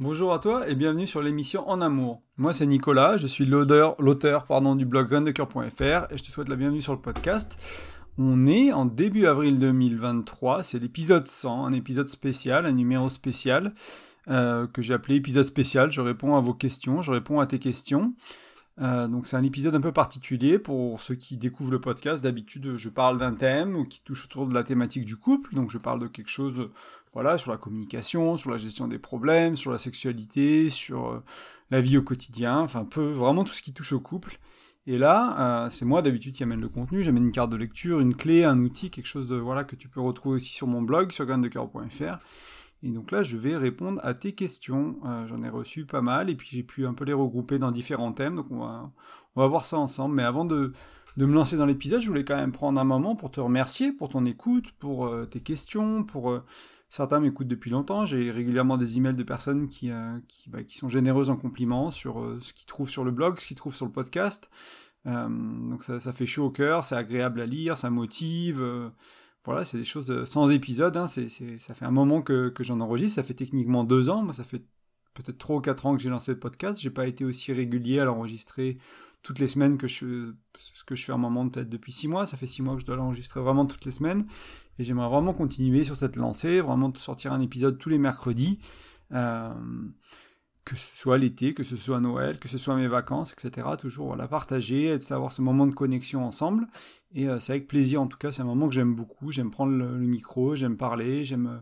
Bonjour à toi et bienvenue sur l'émission En Amour. Moi c'est Nicolas, je suis l'auteur, du blog graindecoeur.fr et je te souhaite la bienvenue sur le podcast. On est en début avril 2023, c'est l'épisode 100, un épisode spécial, un numéro spécial euh, que j'ai appelé épisode spécial. Je réponds à vos questions, je réponds à tes questions. Euh, donc c'est un épisode un peu particulier pour ceux qui découvrent le podcast. D'habitude, je parle d'un thème qui touche autour de la thématique du couple. Donc je parle de quelque chose, voilà, sur la communication, sur la gestion des problèmes, sur la sexualité, sur euh, la vie au quotidien, enfin peu vraiment tout ce qui touche au couple. Et là, euh, c'est moi d'habitude qui amène le contenu. J'amène une carte de lecture, une clé, un outil, quelque chose, voilà, que tu peux retrouver aussi sur mon blog sur graindecoeur.fr. Et donc là, je vais répondre à tes questions. Euh, j'en ai reçu pas mal, et puis j'ai pu un peu les regrouper dans différents thèmes. Donc on va, on va voir ça ensemble. Mais avant de, de me lancer dans l'épisode, je voulais quand même prendre un moment pour te remercier pour ton écoute, pour euh, tes questions, pour... Euh, certains m'écoutent depuis longtemps, j'ai régulièrement des emails de personnes qui, qui, bah, qui, sont généreuses en compliments sur ce qu'ils trouvent sur le blog, ce qu'ils trouvent sur le podcast. donc ça, ça, fait chaud au cœur, c'est agréable à lire, ça motive voilà, c'est des choses euh, sans épisode. Hein, c'est, ça fait un moment que, que, j'en enregistre. Ça fait techniquement deux ans. Moi, ça fait peut-être trois ou quatre ans que j'ai lancé le podcast. J'ai pas été aussi régulier à l'enregistrer toutes les semaines que je ce que je fais un moment peut-être depuis six mois. Ça fait six mois que je dois l'enregistrer vraiment toutes les semaines. Et j'aimerais vraiment continuer sur cette lancée, vraiment sortir un épisode tous les mercredis. Euh, que ce soit l'été, que ce soit Noël, que ce soit mes vacances, etc. Toujours voilà, partager, de savoir ce moment de connexion ensemble. Et euh, c'est avec plaisir, en tout cas, c'est un moment que j'aime beaucoup. J'aime prendre le, micro, j'aime parler, j'aime euh,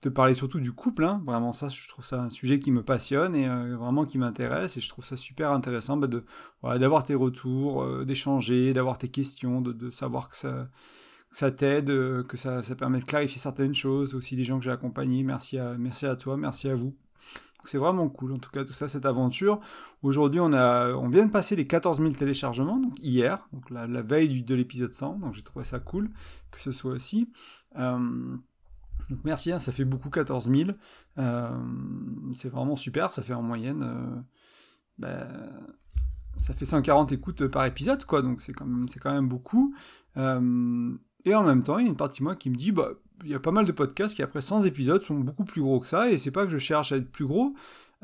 te parler surtout du couple. Hein. Vraiment, ça, je trouve ça un sujet qui me passionne et euh, vraiment qui m'intéresse. Et je trouve ça super intéressant bah, de d'avoir tes retours, d'échanger, d'avoir tes questions, de, de savoir que ça ça t'aide, que ça, ça permet de clarifier certaines choses, aussi les gens que j'ai accompagnés. Merci à, merci à toi, merci à vous c'est vraiment cool, en tout cas, tout ça, cette aventure. Aujourd'hui, on, on vient de passer les 14 000 téléchargements, donc hier, la, veille de l'épisode 100, donc j'ai trouvé ça cool que ce soit aussi. Euh, merci, hein, ça fait beaucoup 14 000. Euh, c'est vraiment super, ça fait en moyenne... Euh, ben, ça fait 140 écoutes par épisode, quoi, donc c'est quand même beaucoup. Et en même temps, il y a une partie de moi qui me dit, bah, il y a pas mal de podcasts qui, après 100 épisodes, sont beaucoup plus gros que ça, et c'est pas que je cherche à être plus gros,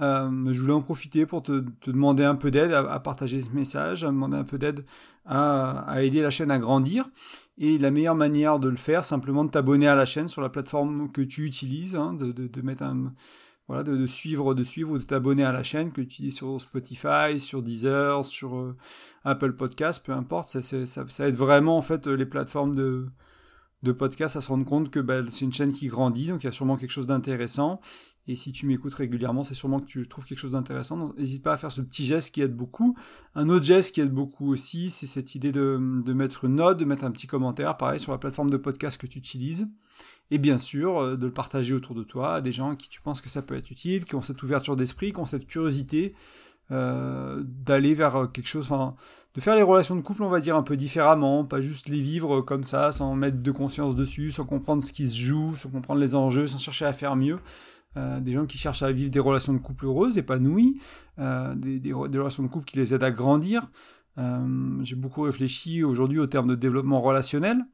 euh, je voulais en profiter pour te, demander un peu d'aide à, partager ce message, à demander un peu d'aide à, aider la chaîne à grandir. Et la meilleure manière de le faire, simplement de t'abonner à la chaîne sur la plateforme que tu utilises, hein, de, mettre un, voilà, de, suivre, de suivre ou de t'abonner à la chaîne que tu utilises sur Spotify, sur Deezer, sur euh, Apple Podcast, peu importe. Ça, ça, aide vraiment en fait les plateformes de, de podcast à se rendre compte que bah, c'est une chaîne qui grandit, donc il y a sûrement quelque chose d'intéressant. Et si tu m'écoutes régulièrement, c'est sûrement que tu trouves quelque chose d'intéressant. N'hésite pas à faire ce petit geste qui aide beaucoup. Un autre geste qui aide beaucoup aussi, c'est cette idée de, mettre une note, de mettre un petit commentaire, pareil, sur la plateforme de podcast que tu utilises. Et bien sûr, euh, de le partager autour de toi à des gens qui tu penses que ça peut être utile, qui ont cette ouverture d'esprit, qui ont cette curiosité euh, d'aller vers euh, quelque chose, enfin, de faire les relations de couple, on va dire, un peu différemment, pas juste les vivre comme ça, sans mettre de conscience dessus, sans comprendre ce qui se joue, sans comprendre les enjeux, sans chercher à faire mieux. Des gens qui cherchent à vivre des relations de couple heureuses, épanouies, des, des, relations de couple qui les aident à grandir. J'ai beaucoup réfléchi aujourd'hui au terme de développement relationnel.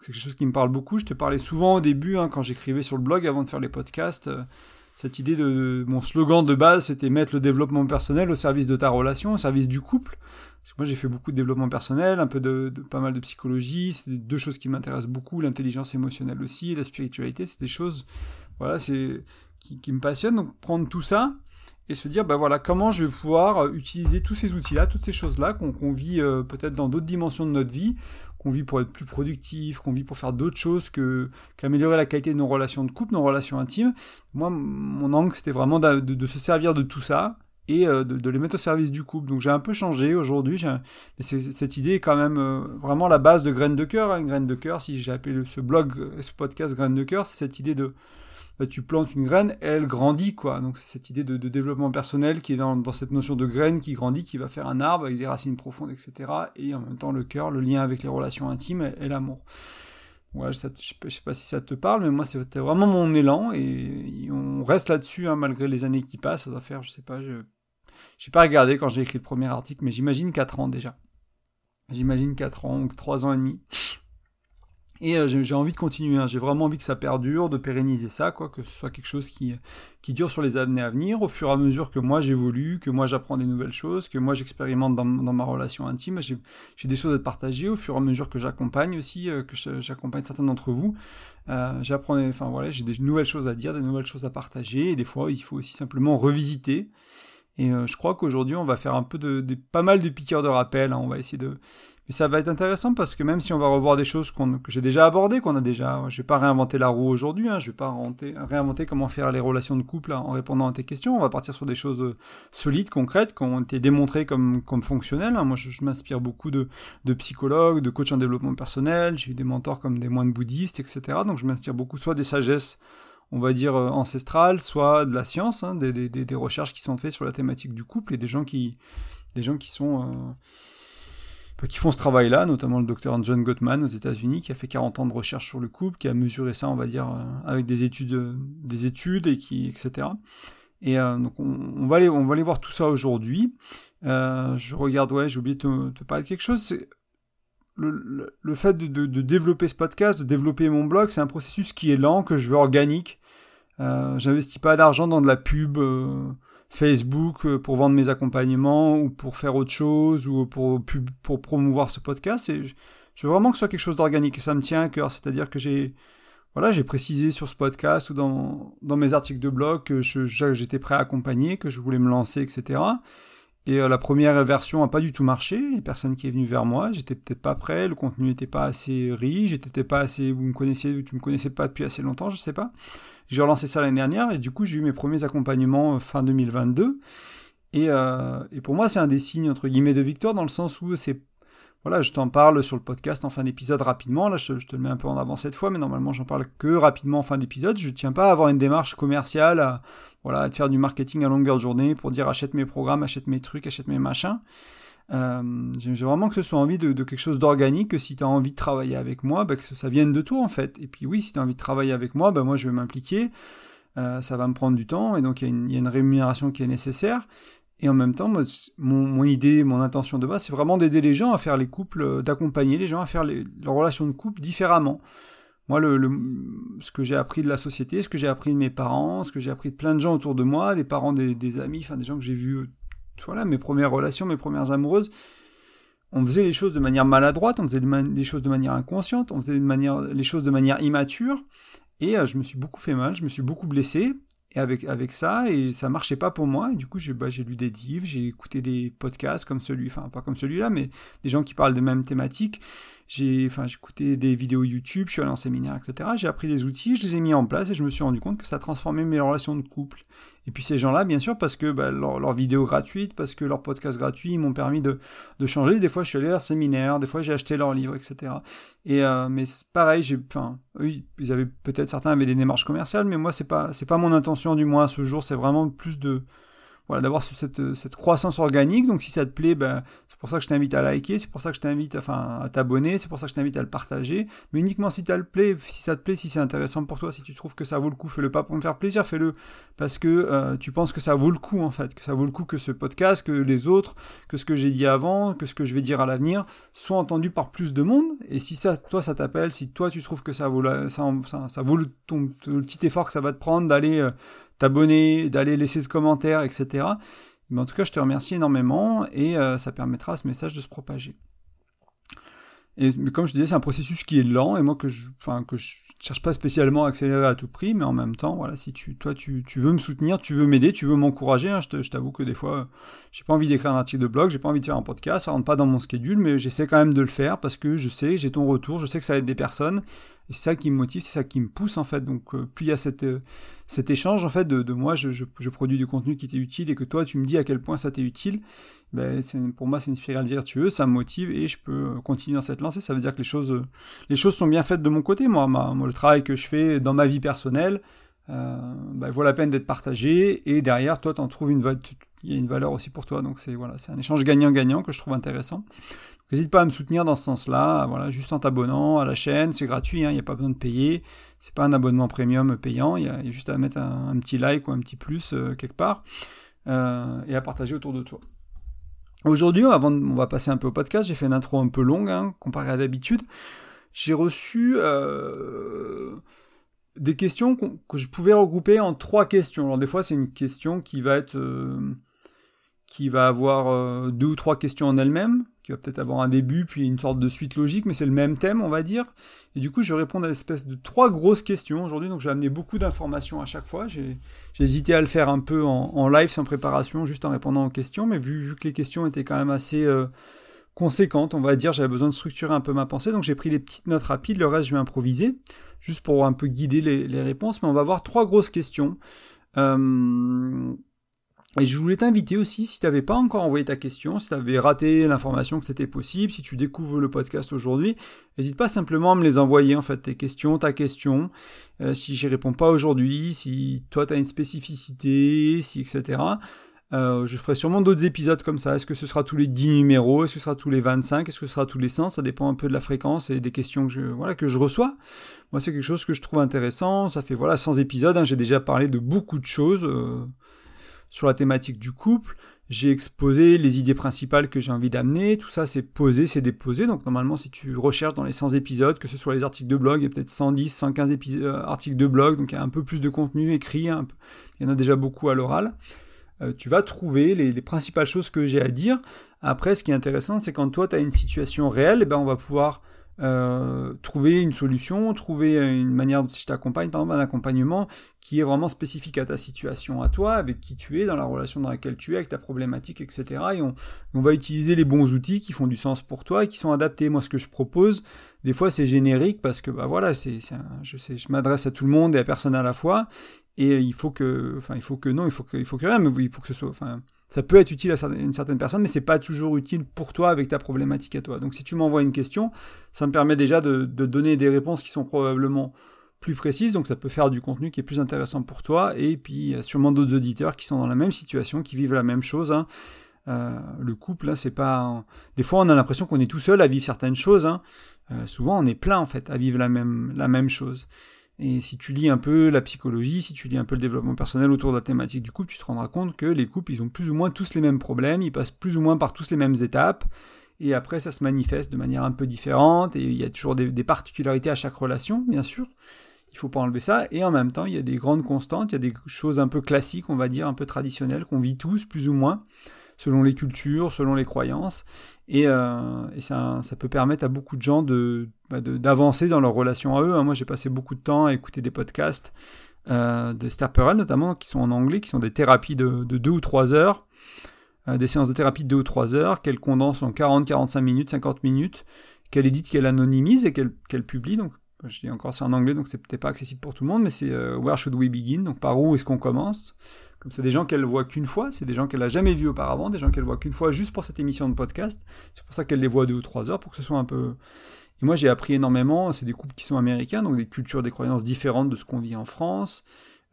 C'est quelque chose qui me parle beaucoup. Je te parlais souvent au début, hein, quand j'écrivais sur le blog avant de faire les podcasts cette idée de, mon slogan de base, c'était mettre le développement personnel au service de ta relation, au service du couple. Parce que moi, j'ai fait beaucoup de développement personnel, un peu de, pas mal de psychologie. C'est deux choses qui m'intéressent beaucoup, l'intelligence émotionnelle aussi, la spiritualité. C'est des choses, voilà, c'est qui, qui me passionnent. Donc prendre tout ça et se dire, ben voilà, comment je vais pouvoir euh, utiliser tous ces outils-là, toutes ces choses-là qu'on vit euh, peut-être dans d'autres dimensions de notre vie, qu'on vit pour être plus productif, qu'on vit pour faire d'autres choses que qu'améliorer la qualité de nos relations de couple, nos relations intimes. Moi, mon angle, c'était vraiment de, se servir de tout ça et euh, de, les mettre au service du couple. Donc j'ai un peu changé aujourd'hui. Cette idée est quand même vraiment la base de Graines de Cœur. Hein. Graines de Cœur, si j'ai appelé ce blog, ce podcast Graines de Cœur, c'est cette idée de bah, tu plantes une graine, elle grandit, quoi. Donc c'est cette idée de, développement personnel qui est dans, cette notion de graine qui grandit, qui va faire un arbre avec des racines profondes, etc. Et en même temps le cœur, le lien avec les relations intimes et, l'amour. Voilà, je, ne sais pas si ça te parle, mais moi c'était vraiment mon élan et, on reste là-dessus hein, malgré les années qui passent. Ça doit faire, je sais pas, je n'ai pas regardé quand j'ai écrit le premier article, mais j'imagine 4 ans déjà. J'imagine 4 ans ou 3 ans et demi. Et euh, j'ai envie de continuer, hein. j'ai vraiment envie que ça perdure, de pérenniser ça, quoi, que ce soit quelque chose qui, qui dure sur les années à venir, au fur et à mesure que moi j'évolue, que moi j'apprends des nouvelles choses, que moi j'expérimente dans, dans, ma relation intime, j'ai des choses à partager au fur et à mesure que j'accompagne aussi, euh, que j'accompagne certains d'entre vous. Euh, j'apprends, enfin voilà, j'ai des nouvelles choses à dire, des nouvelles choses à partager, et des fois il faut aussi simplement revisiter. Et euh, je crois qu'aujourd'hui on va faire un peu de, de, pas mal de piqueurs de rappel, hein. on va essayer de mais ça va être intéressant parce que même si on va revoir des choses que j'ai déjà abordées, qu'on a déjà, je vais pas réinventer la roue aujourd'hui, hein, je vais pas réinventer, comment faire les relations de couple en répondant à tes questions. On va partir sur des choses euh, solides, concrètes, qui ont été démontrées comme, comme fonctionnelles. Hein. Moi, je, m'inspire beaucoup de, de, psychologues, de coachs en développement personnel. J'ai eu des mentors comme des moines bouddhistes, etc. Donc, je m'inspire beaucoup soit des sagesses on va dire euh, ancestrales, soit de la science, hein, des, des, des, recherches qui sont faites sur la thématique du couple et des gens qui, des gens qui sont euh, qui font ce travail-là, notamment le docteur John Gottman aux États-Unis, qui a fait 40 ans de recherche sur le couple, qui a mesuré ça, on va dire, euh, avec des études, euh, des études et qui, etc. Et euh, donc on, va aller, on va aller voir tout ça aujourd'hui. je regarde, ouais, j'ai oublié de te, parler de quelque chose. Le, fait de, développer ce podcast, de développer mon blog, c'est un processus qui est lent, que je veux organique. J'investis pas d'argent dans de la pub. Facebook euh, pour vendre mes accompagnements ou pour faire autre chose ou pour, pour promouvoir ce podcast. Et je, veux vraiment que ce soit quelque chose d'organique et ça me tient à cœur. C'est-à-dire que j'ai voilà, j'ai précisé sur ce podcast ou dans, dans mes articles de blog que j'étais prêt à accompagner, que je voulais me lancer, etc. Et euh, la première version n'a pas du tout marché, il n'y a personne qui est venu vers moi, j'étais peut-être pas prêt, le contenu n'était pas assez riche, j'étais pas assez, vous me connaissiez, tu me connaissais pas depuis assez longtemps, je sais pas. J'ai relancé ça l'année dernière et du coup j'ai eu mes premiers accompagnements euh, fin 2022. Et, euh, et pour moi c'est un des signes entre guillemets de victoire dans le sens où c'est voilà, je t'en parle sur le podcast en fin d'épisode rapidement. Là, je, te le mets un peu en avant cette fois, mais normalement, j'en parle que rapidement en fin d'épisode. Je ne tiens pas à avoir une démarche commerciale, à, voilà, à faire du marketing à longueur de journée pour dire achète mes programmes, achète mes trucs, achète mes machins. Euh, J'ai vraiment que ce soit envie de, quelque chose d'organique, que si tu as envie de travailler avec moi, bah, que ça vienne de toi en fait. Et puis oui, si tu as envie de travailler avec moi, bah, moi je vais m'impliquer, euh, ça va me prendre du temps, et donc il y, a une rémunération qui est nécessaire. Et en même temps, moi, mon, idée, mon intention de base, c'est vraiment d'aider les gens à faire les couples, euh, d'accompagner les gens à faire les, leurs relations de couple différemment. Moi, le, ce que j'ai appris de la société, ce que j'ai appris de mes parents, ce que j'ai appris de plein de gens autour de moi, des parents, des, des amis, enfin des gens que j'ai vus voilà, mes premières relations, mes premières amoureuses, on faisait les choses de manière maladroite, on faisait les choses de manière inconsciente, on faisait les choses de manière immature, et euh, je me suis beaucoup fait mal, je me suis beaucoup blessé, et avec, ça, et ça marchait pas pour moi, et du coup j'ai bah, lu des livres, j'ai écouté des podcasts comme celui, enfin pas comme celui-là, mais des gens qui parlent de mêmes thématiques, j'ai écouté des vidéos YouTube, je suis allé en séminaire, etc. J'ai appris des outils, je les ai mis en place et je me suis rendu compte que ça transformait mes relations de couple. Et puis ces gens-là, bien sûr, parce que bah, leurs leur vidéos gratuites, parce que leurs podcasts gratuits m'ont permis de, changer. Des fois, je suis allé à leur séminaire, des fois, j'ai acheté leurs livres, etc. Et, euh, mais pareil, peut-être certains avaient des démarches commerciales, mais moi, c'est pas, pas mon intention du moins à ce jour. C'est vraiment plus de, voilà, d'avoir cette, cette, croissance organique. Donc si ça te plaît, ben, c'est pour ça que je t'invite à liker, c'est pour ça que je t'invite enfin, à t'abonner, c'est pour ça que je t'invite à le partager. Mais uniquement si, ça te plaît, si ça te plaît, si c'est intéressant pour toi, si tu trouves que ça vaut le coup, fais-le pas pour me faire plaisir, fais-le parce que euh, tu penses que ça vaut le coup en fait, que ça vaut le coup que ce podcast, que les autres, que ce que j'ai dit avant, que ce que je vais dire à l'avenir soit entendu par plus de monde. Et si ça, toi ça t'appelle, si toi tu trouves que ça vaut, ça, ça, vaut le, le petit effort que ça va te prendre d'aller... Euh, t'abonner, d'aller laisser ce commentaire, etc. Mais en tout cas, je te remercie énormément et euh, ça permettra à ce message de se propager. Et mais comme je disais, c'est un processus qui est lent et moi que je, enfin que je cherche pas spécialement à accélérer à tout prix, mais en même temps, voilà, si tu, toi, tu, tu veux me soutenir, tu veux m'aider, tu veux m'encourager, hein, je t'avoue que des fois, j'ai pas envie d'écrire un article de blog, j'ai pas envie de faire un podcast, ça rentre pas dans mon schedule, mais j'essaie quand même de le faire parce que je sais, j'ai ton retour, je sais que ça aide des personnes et c'est ça qui me motive, c'est ça qui me pousse en fait. Donc euh, plus il y a euh, cet échange en fait de, de moi, je, je, je, produis du contenu qui t'est utile et que toi tu me dis à quel point ça t'est utile, ben, pour moi c'est une spirale vertueuse, ça me motive et je peux euh, continuer dans cette lancée. Ça veut dire que les choses, les choses sont bien faites de mon côté. Moi, le travail que je fais dans ma vie personnelle, euh, ben, vaut la peine d'être partagé et derrière toi t'en trouves une il y a une valeur aussi pour toi. Donc c'est voilà, c'est un échange gagnant-gagnant que je trouve intéressant. N'hésite pas à me soutenir dans ce sens-là, voilà, juste en t'abonnant à la chaîne, c'est gratuit, hein, il n'y a pas besoin de payer, c'est pas un abonnement premium payant, il y, a juste à mettre un, petit like ou un petit plus euh, quelque part, euh, et à partager autour de toi. Aujourd'hui, avant, on va passer un peu au podcast, j'ai fait une intro un peu longue, hein, comparé à d'habitude. j'ai reçu des questions que je pouvais regrouper en trois questions. Alors des fois c'est une question qui va être qui va avoir euh, deux ou trois questions en elle-même, qui va peut-être avoir un début puis une sorte de suite logique, mais c'est le même thème, on va dire. Et du coup, je vais répondre à l'espèce de trois grosses questions aujourd'hui, donc je vais amener beaucoup d'informations à chaque fois. J'ai hésité à le faire un peu en, live sans préparation, juste en répondant aux questions, mais vu, que les questions étaient quand même assez euh, conséquentes, on va dire, j'avais besoin de structurer un peu ma pensée, donc j'ai pris les petites notes rapides, le reste je vais improviser, juste pour un peu guider les, réponses, mais on va voir trois grosses questions. Euh, et je voulais t'inviter aussi, si tu n'avais pas encore envoyé ta question, si tu avais raté l'information que c'était possible, si tu découvres le podcast aujourd'hui, n'hésite pas simplement à me les envoyer, en fait, tes questions, ta question, euh, si j'y réponds pas aujourd'hui, si toi tu as une spécificité, si etc. Euh, je ferai sûrement d'autres épisodes comme ça. Est-ce que ce sera tous les 10 numéros? Est-ce que ce sera tous les 25 Est-ce que ce sera tous les 100 Ça dépend un peu de la fréquence et des questions que je, voilà, que je reçois. Moi, c'est quelque chose que je trouve intéressant. Ça fait voilà 100 épisodes. Hein. J'ai déjà parlé de beaucoup de choses. Euh, sur la thématique du couple. J'ai exposé les idées principales que j'ai envie d'amener. Tout ça, c'est posé, c'est déposé. Donc, normalement, si tu recherches dans les 100 épisodes, que ce soit les articles de blog, il y a peut-être 110, 115 euh, articles de blog. Donc, il y a un peu plus de contenu écrit. il y en a déjà beaucoup à l'oral. Euh, tu vas trouver les, principales choses que j'ai à dire. Après, ce qui est intéressant, c'est quand toi, tu as une situation réelle, eh ben, on va pouvoir euh, trouver une solution, trouver une manière si je t'accompagne, par exemple un accompagnement qui est vraiment spécifique à ta situation, à toi, avec qui tu es, dans la relation dans laquelle tu es, avec ta problématique, etc. Et on, on va utiliser les bons outils qui font du sens pour toi et qui sont adaptés. Moi, ce que je propose, des fois, c'est générique parce que, bah voilà, c'est, je sais, je m'adresse à tout le monde et à personne à la fois. Et il faut que, enfin, il faut que non, il faut que, il faut que rien, mais il faut que ce soit, enfin, ça peut être utile à une certaine personne, mais c'est pas toujours utile pour toi avec ta problématique à toi. Donc si tu m'envoies une question, ça me permet déjà de, donner des réponses qui sont probablement plus précises, donc ça peut faire du contenu qui est plus intéressant pour toi, et puis il y a sûrement d'autres auditeurs qui sont dans la même situation, qui vivent la même chose. Hein. Euh, le couple, là, c'est pas. Des fois, on a l'impression qu'on est tout seul à vivre certaines choses. Hein. Euh, souvent, on est plein en fait à vivre la même la même chose. Et si tu lis un peu la psychologie, si tu lis un peu le développement personnel autour de la thématique du couple, tu te rendras compte que les couples, ils ont plus ou moins tous les mêmes problèmes, ils passent plus ou moins par tous les mêmes étapes, et après ça se manifeste de manière un peu différente, et il y a toujours des, particularités à chaque relation, bien sûr. Il faut pas enlever ça, et en même temps, il y a des grandes constantes, il y a des choses un peu classiques, on va dire, un peu traditionnelles, qu'on vit tous, plus ou moins, selon les cultures, selon les croyances, et, euh, ça, peut permettre à beaucoup de gens de, bah, d'avancer dans leur relation à eux. Hein. Moi, j'ai passé beaucoup de temps à écouter des podcasts euh, de Esther Perel, notamment, qui sont en anglais, qui sont des thérapies de, de 2 ou 3 heures, euh, des séances de thérapie de 2 ou 3 heures, qu'elle condense en 40, 45 minutes, 50 minutes, qu'elle édite, qu'elle anonymise et qu'elle publie. Donc, je dis encore c'est en anglais, donc c'est peut-être pas accessible pour tout le monde, mais c'est Where Should We Begin? Donc, par où est-ce qu'on commence? C'est des gens qu'elle voit qu'une fois, c'est des gens qu'elle a jamais vus auparavant, des gens qu'elle voit qu'une fois juste pour cette émission de podcast. C'est pour ça qu'elle les voit 2 ou 3 heures, pour que ce soit un peu et moi, j'ai appris énormément. C'est des couples qui sont américains, donc des cultures, des croyances différentes de ce qu'on vit en France.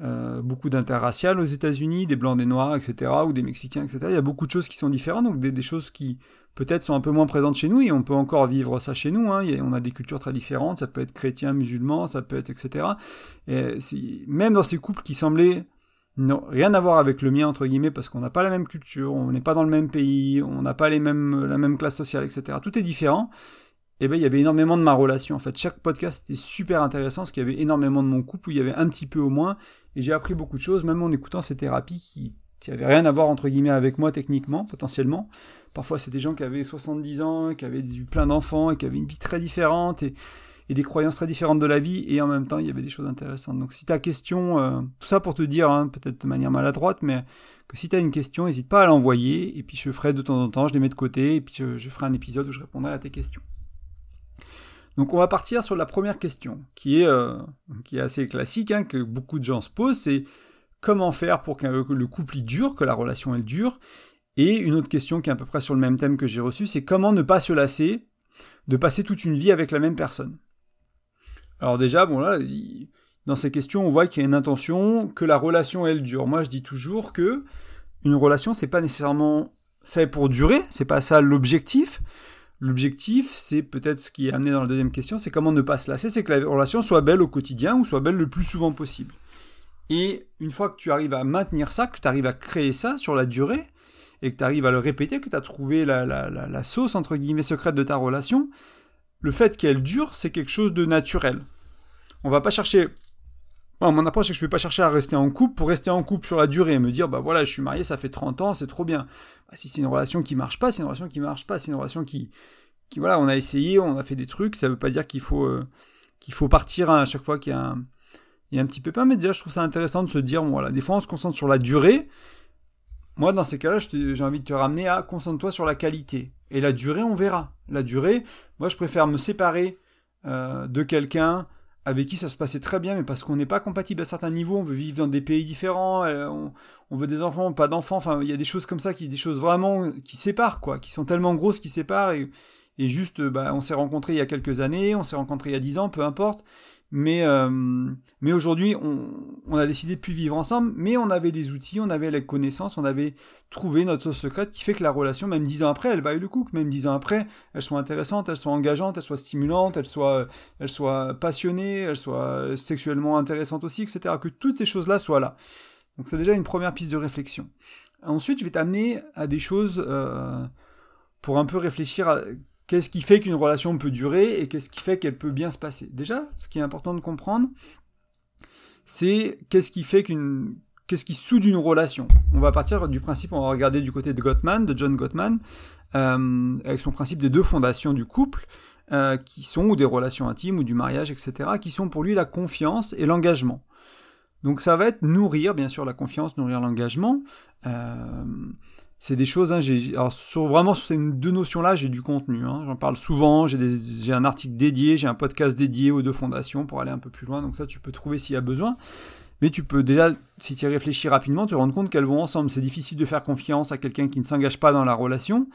Euh, beaucoup d'interracial aux États-Unis, des blancs, des noirs, etc., ou des Mexicains, etc. Il y a beaucoup de choses qui sont différentes, donc des, choses qui peut-être sont un peu moins présentes chez nous, et on peut encore vivre ça chez nous. Hein. on a des cultures très différentes, ça peut être chrétien, musulman, ça peut être, etc. Et même dans ces couples qui semblaient non, rien à voir avec le mien, entre guillemets, parce qu'on n'a pas la même culture, on n'est pas dans le même pays, on n'a pas les mêmes, la même classe sociale, etc. Tout est différent et eh ben, il y avait énormément de ma relation. En fait, chaque podcast était super intéressant, parce qu'il y avait énormément de mon couple, où il y avait un petit peu au moins, et j'ai appris beaucoup de choses, même en écoutant ces thérapies qui n'avaient rien à voir, entre guillemets, avec moi techniquement, potentiellement. Parfois, c'est des gens qui avaient 70 ans, qui avaient plein d'enfants, et qui avaient une vie très différente, et, des croyances très différentes de la vie, et en même temps, il y avait des choses intéressantes. Donc, si ta question, euh, tout ça pour te dire, hein, peut-être de manière maladroite, mais que si tu as une question, n'hésite pas à l'envoyer, et puis je ferai de temps en temps, je les mets de côté, et puis je ferai un épisode où je répondrai à tes questions. Donc on va partir sur la première question, qui est, euh, qui est assez classique, hein, que beaucoup de gens se posent, c'est comment faire pour que le couple y dure, que la relation elle dure? Et une autre question qui est à peu près sur le même thème que j'ai reçu, c'est comment ne pas se lasser de passer toute une vie avec la même personne? Alors déjà, bon là, dans ces questions, on voit qu'il y a une intention que la relation elle dure. Moi, je dis toujours que une relation, c'est pas nécessairement fait pour durer, c'est pas ça l'objectif. L'objectif, c'est peut-être ce qui est amené dans la deuxième question, c'est comment ne pas se lasser, c'est que la relation soit belle au quotidien ou soit belle le plus souvent possible. Et une fois que tu arrives à maintenir ça, que tu arrives à créer ça sur la durée, et que tu arrives à le répéter, que tu as trouvé la, sauce entre guillemets secrète de ta relation, le fait qu'elle dure, c'est quelque chose de naturel. On va pas chercher. mon approche, c'est que je ne vais pas chercher à rester en couple pour rester en couple sur la durée et me dire, bah voilà, je suis marié, ça fait 30 ans, c'est trop bien. Bah, si c'est une relation qui marche pas, c'est une relation qui marche pas, c'est une relation qui, qui, voilà, on a essayé, on a fait des trucs, ça veut pas dire qu'il faut, euh, qu'il faut partir à chaque fois qu'il y a un, il y a un petit pépin, mais déjà, je trouve ça intéressant de se dire, voilà, des fois, on se concentre sur la durée. Moi, dans ces cas-là, j'ai envie de te ramener à concentre-toi sur la qualité. Et la durée, on verra. La durée, moi, je préfère me séparer euh, de quelqu'un avec qui ça se passait très bien, mais parce qu'on n'est pas compatible à certains niveaux, on veut vivre dans des pays différents, euh, on, veut des enfants, pas d'enfants, enfin, il y a des choses comme ça, qui, des choses vraiment qui séparent, quoi, qui sont tellement grosses qui séparent, et, juste, bah, on s'est rencontrés il y a quelques années, on s'est rencontrés il y a dix ans, peu importe, mais, euh, mais aujourd'hui, on, a décidé de plus vivre ensemble, mais on avait des outils, on avait les connaissances, on avait trouvé notre sauce secrète qui fait que la relation, même dix ans après, elle vaille le coup, même dix ans après, elle soit intéressante, elle soit engageante, elle soit stimulante, elle soit, elle soit passionnée, elle soit sexuellement intéressante aussi, etc. Que toutes ces choses-là soient là. Donc c'est déjà une première piste de réflexion. Ensuite, je vais t'amener à des choses euh, pour un peu réfléchir à Qu'est-ce qui fait qu'une relation peut durer et qu'est-ce qui fait qu'elle peut bien se passer Déjà, ce qui est important de comprendre, c'est qu'est-ce qui fait qu'une qu'est-ce qui soude une relation. On va partir du principe, on va regarder du côté de Gottman, de John Gottman, euh, avec son principe des deux fondations du couple, euh, qui sont ou des relations intimes ou du mariage, etc., qui sont pour lui la confiance et l'engagement. Donc ça va être nourrir, bien sûr, la confiance, nourrir l'engagement. Euh, c'est des choses, hein, alors sur, vraiment sur ces deux notions-là, j'ai du contenu. Hein. J'en parle souvent, j'ai un article dédié, j'ai un podcast dédié aux deux fondations pour aller un peu plus loin. Donc ça, tu peux trouver s'il y a besoin. Mais tu peux déjà, si tu y réfléchis rapidement, te rendre compte qu'elles vont ensemble. C'est difficile de faire confiance à quelqu'un qui ne s'engage pas dans la relation.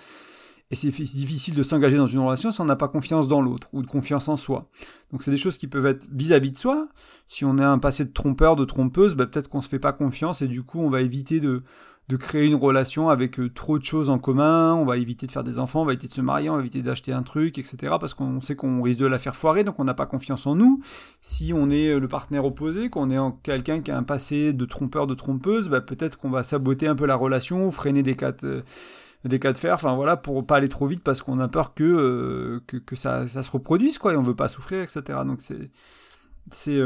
Et c'est difficile de s'engager dans une relation si on n'a pas confiance dans l'autre ou de confiance en soi. Donc c'est des choses qui peuvent être vis-à-vis de soi. Si on est un passé de trompeur, de trompeuse, bah, peut-être qu'on se fait pas confiance et du coup on va éviter de, de créer une relation avec euh, trop de choses en commun, on va éviter de faire des enfants, on va éviter de se marier, on va éviter d'acheter un truc, etc. Parce qu'on sait qu'on risque de la faire foirer, donc on n'a pas confiance en nous. Si on est euh, le partenaire opposé, qu'on est quelqu'un qui a un passé de trompeur, de trompeuse, bah, peut-être qu'on va saboter un peu la relation, freiner des cas de, des cas fer, enfin voilà, pour pas aller trop vite parce qu'on a peur que, euh, ça, se reproduise, quoi, et on veut pas souffrir, etc. Donc c'est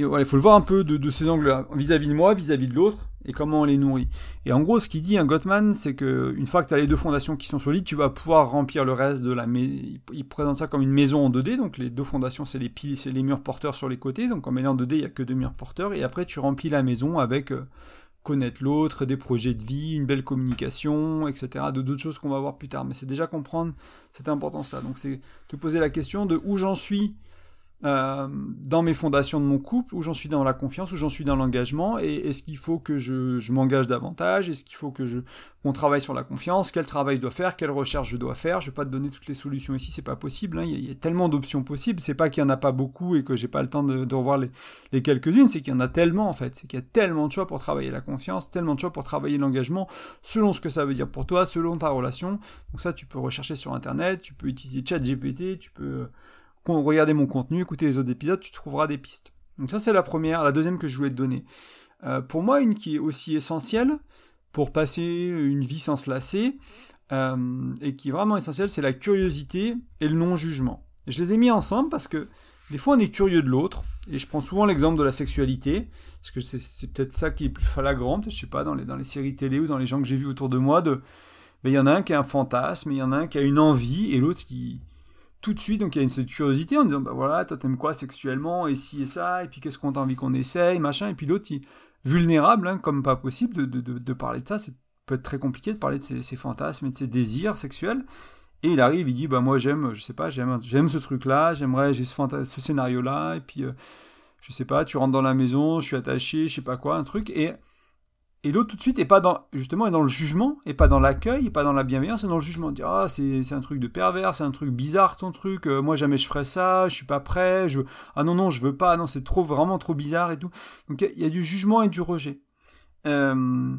il faut le voir un peu de, ces angles-là, vis-à-vis de moi, vis-à-vis de l'autre, et comment on les nourrit. Et en gros, ce qu'il dit, un Gottman, c'est que une fois que tu as les deux fondations qui sont solides, tu vas pouvoir remplir le reste de la maison. Il présente ça comme une maison en 2D, donc les deux fondations, c'est les piles, c'est les murs porteurs sur les côtés, donc en mêlant en 2D, il n'y a que deux murs porteurs, et après tu remplis la maison avec euh, connaître l'autre, des projets de vie, une belle communication, etc. De d'autres choses qu'on va voir plus tard. Mais c'est déjà comprendre cette importance-là. Donc c'est te poser la question de où j'en suis euh, dans mes fondations de mon couple, où j'en suis dans la confiance, où j'en suis dans l'engagement, et est-ce qu'il faut que je, m'engage davantage, est-ce qu'il faut que je qu'on travaille sur la confiance, quel travail je dois faire, quelle recherche je dois faire? Je vais pas te donner toutes les solutions ici, c'est pas possible. Hein. Il, y a, tellement d'options possibles. C'est pas qu'il y en a pas beaucoup et que j'ai pas le temps de, de revoir les, les quelques-unes, c'est qu'il y en a tellement en fait. C'est qu'il y a tellement de choix pour travailler la confiance, tellement de choix pour travailler l'engagement, selon ce que ça veut dire pour toi, selon ta relation. Donc ça, tu peux rechercher sur internet, tu peux utiliser ChatGPT, tu peux regarder mon contenu, écouter les autres épisodes, tu trouveras des pistes. Donc ça c'est la première. La deuxième que je voulais te donner. Euh, pour moi, une qui est aussi essentielle pour passer une vie sans se lasser, euh, et qui est vraiment essentielle, c'est la curiosité et le non-jugement. Je les ai mis ensemble parce que des fois on est curieux de l'autre, et je prends souvent l'exemple de la sexualité, parce que c'est peut-être ça qui est plus flagrante, je sais pas, dans les, dans les séries télé ou dans les gens que j'ai vus autour de moi, de, ben, il y en a un qui a un fantasme, il y en a un qui a une envie, et l'autre qui, tout de suite, donc il y a une curiosité en disant, bah voilà, toi t'aimes quoi sexuellement, et ci et ça, et puis qu'est-ce qu'on a envie qu'on essaye, machin, et puis l'autre, vulnérable, hein, comme pas possible de, de, de, parler de ça, c'est peut être très compliqué de parler de ses, fantasmes et de ses désirs sexuels, et il arrive, il dit, bah moi j'aime, je sais pas, j'aime, ce truc-là, j'aimerais, j'ai ce, scénario-là, et puis, euh, je sais pas, tu rentres dans la maison, je suis attaché, je sais pas quoi, un truc, et l'autre tout de suite est pas dans justement est dans le jugement, et pas dans l'accueil, et pas dans la bienveillance, et dans le jugement. Dire ah c'est un truc de pervers, c'est un truc bizarre ton truc. Euh, moi jamais je ferais ça, je suis pas prêt. Je ah non non je veux pas, non c'est trop vraiment trop bizarre et tout. Donc il y, a du jugement et du rejet. Euh,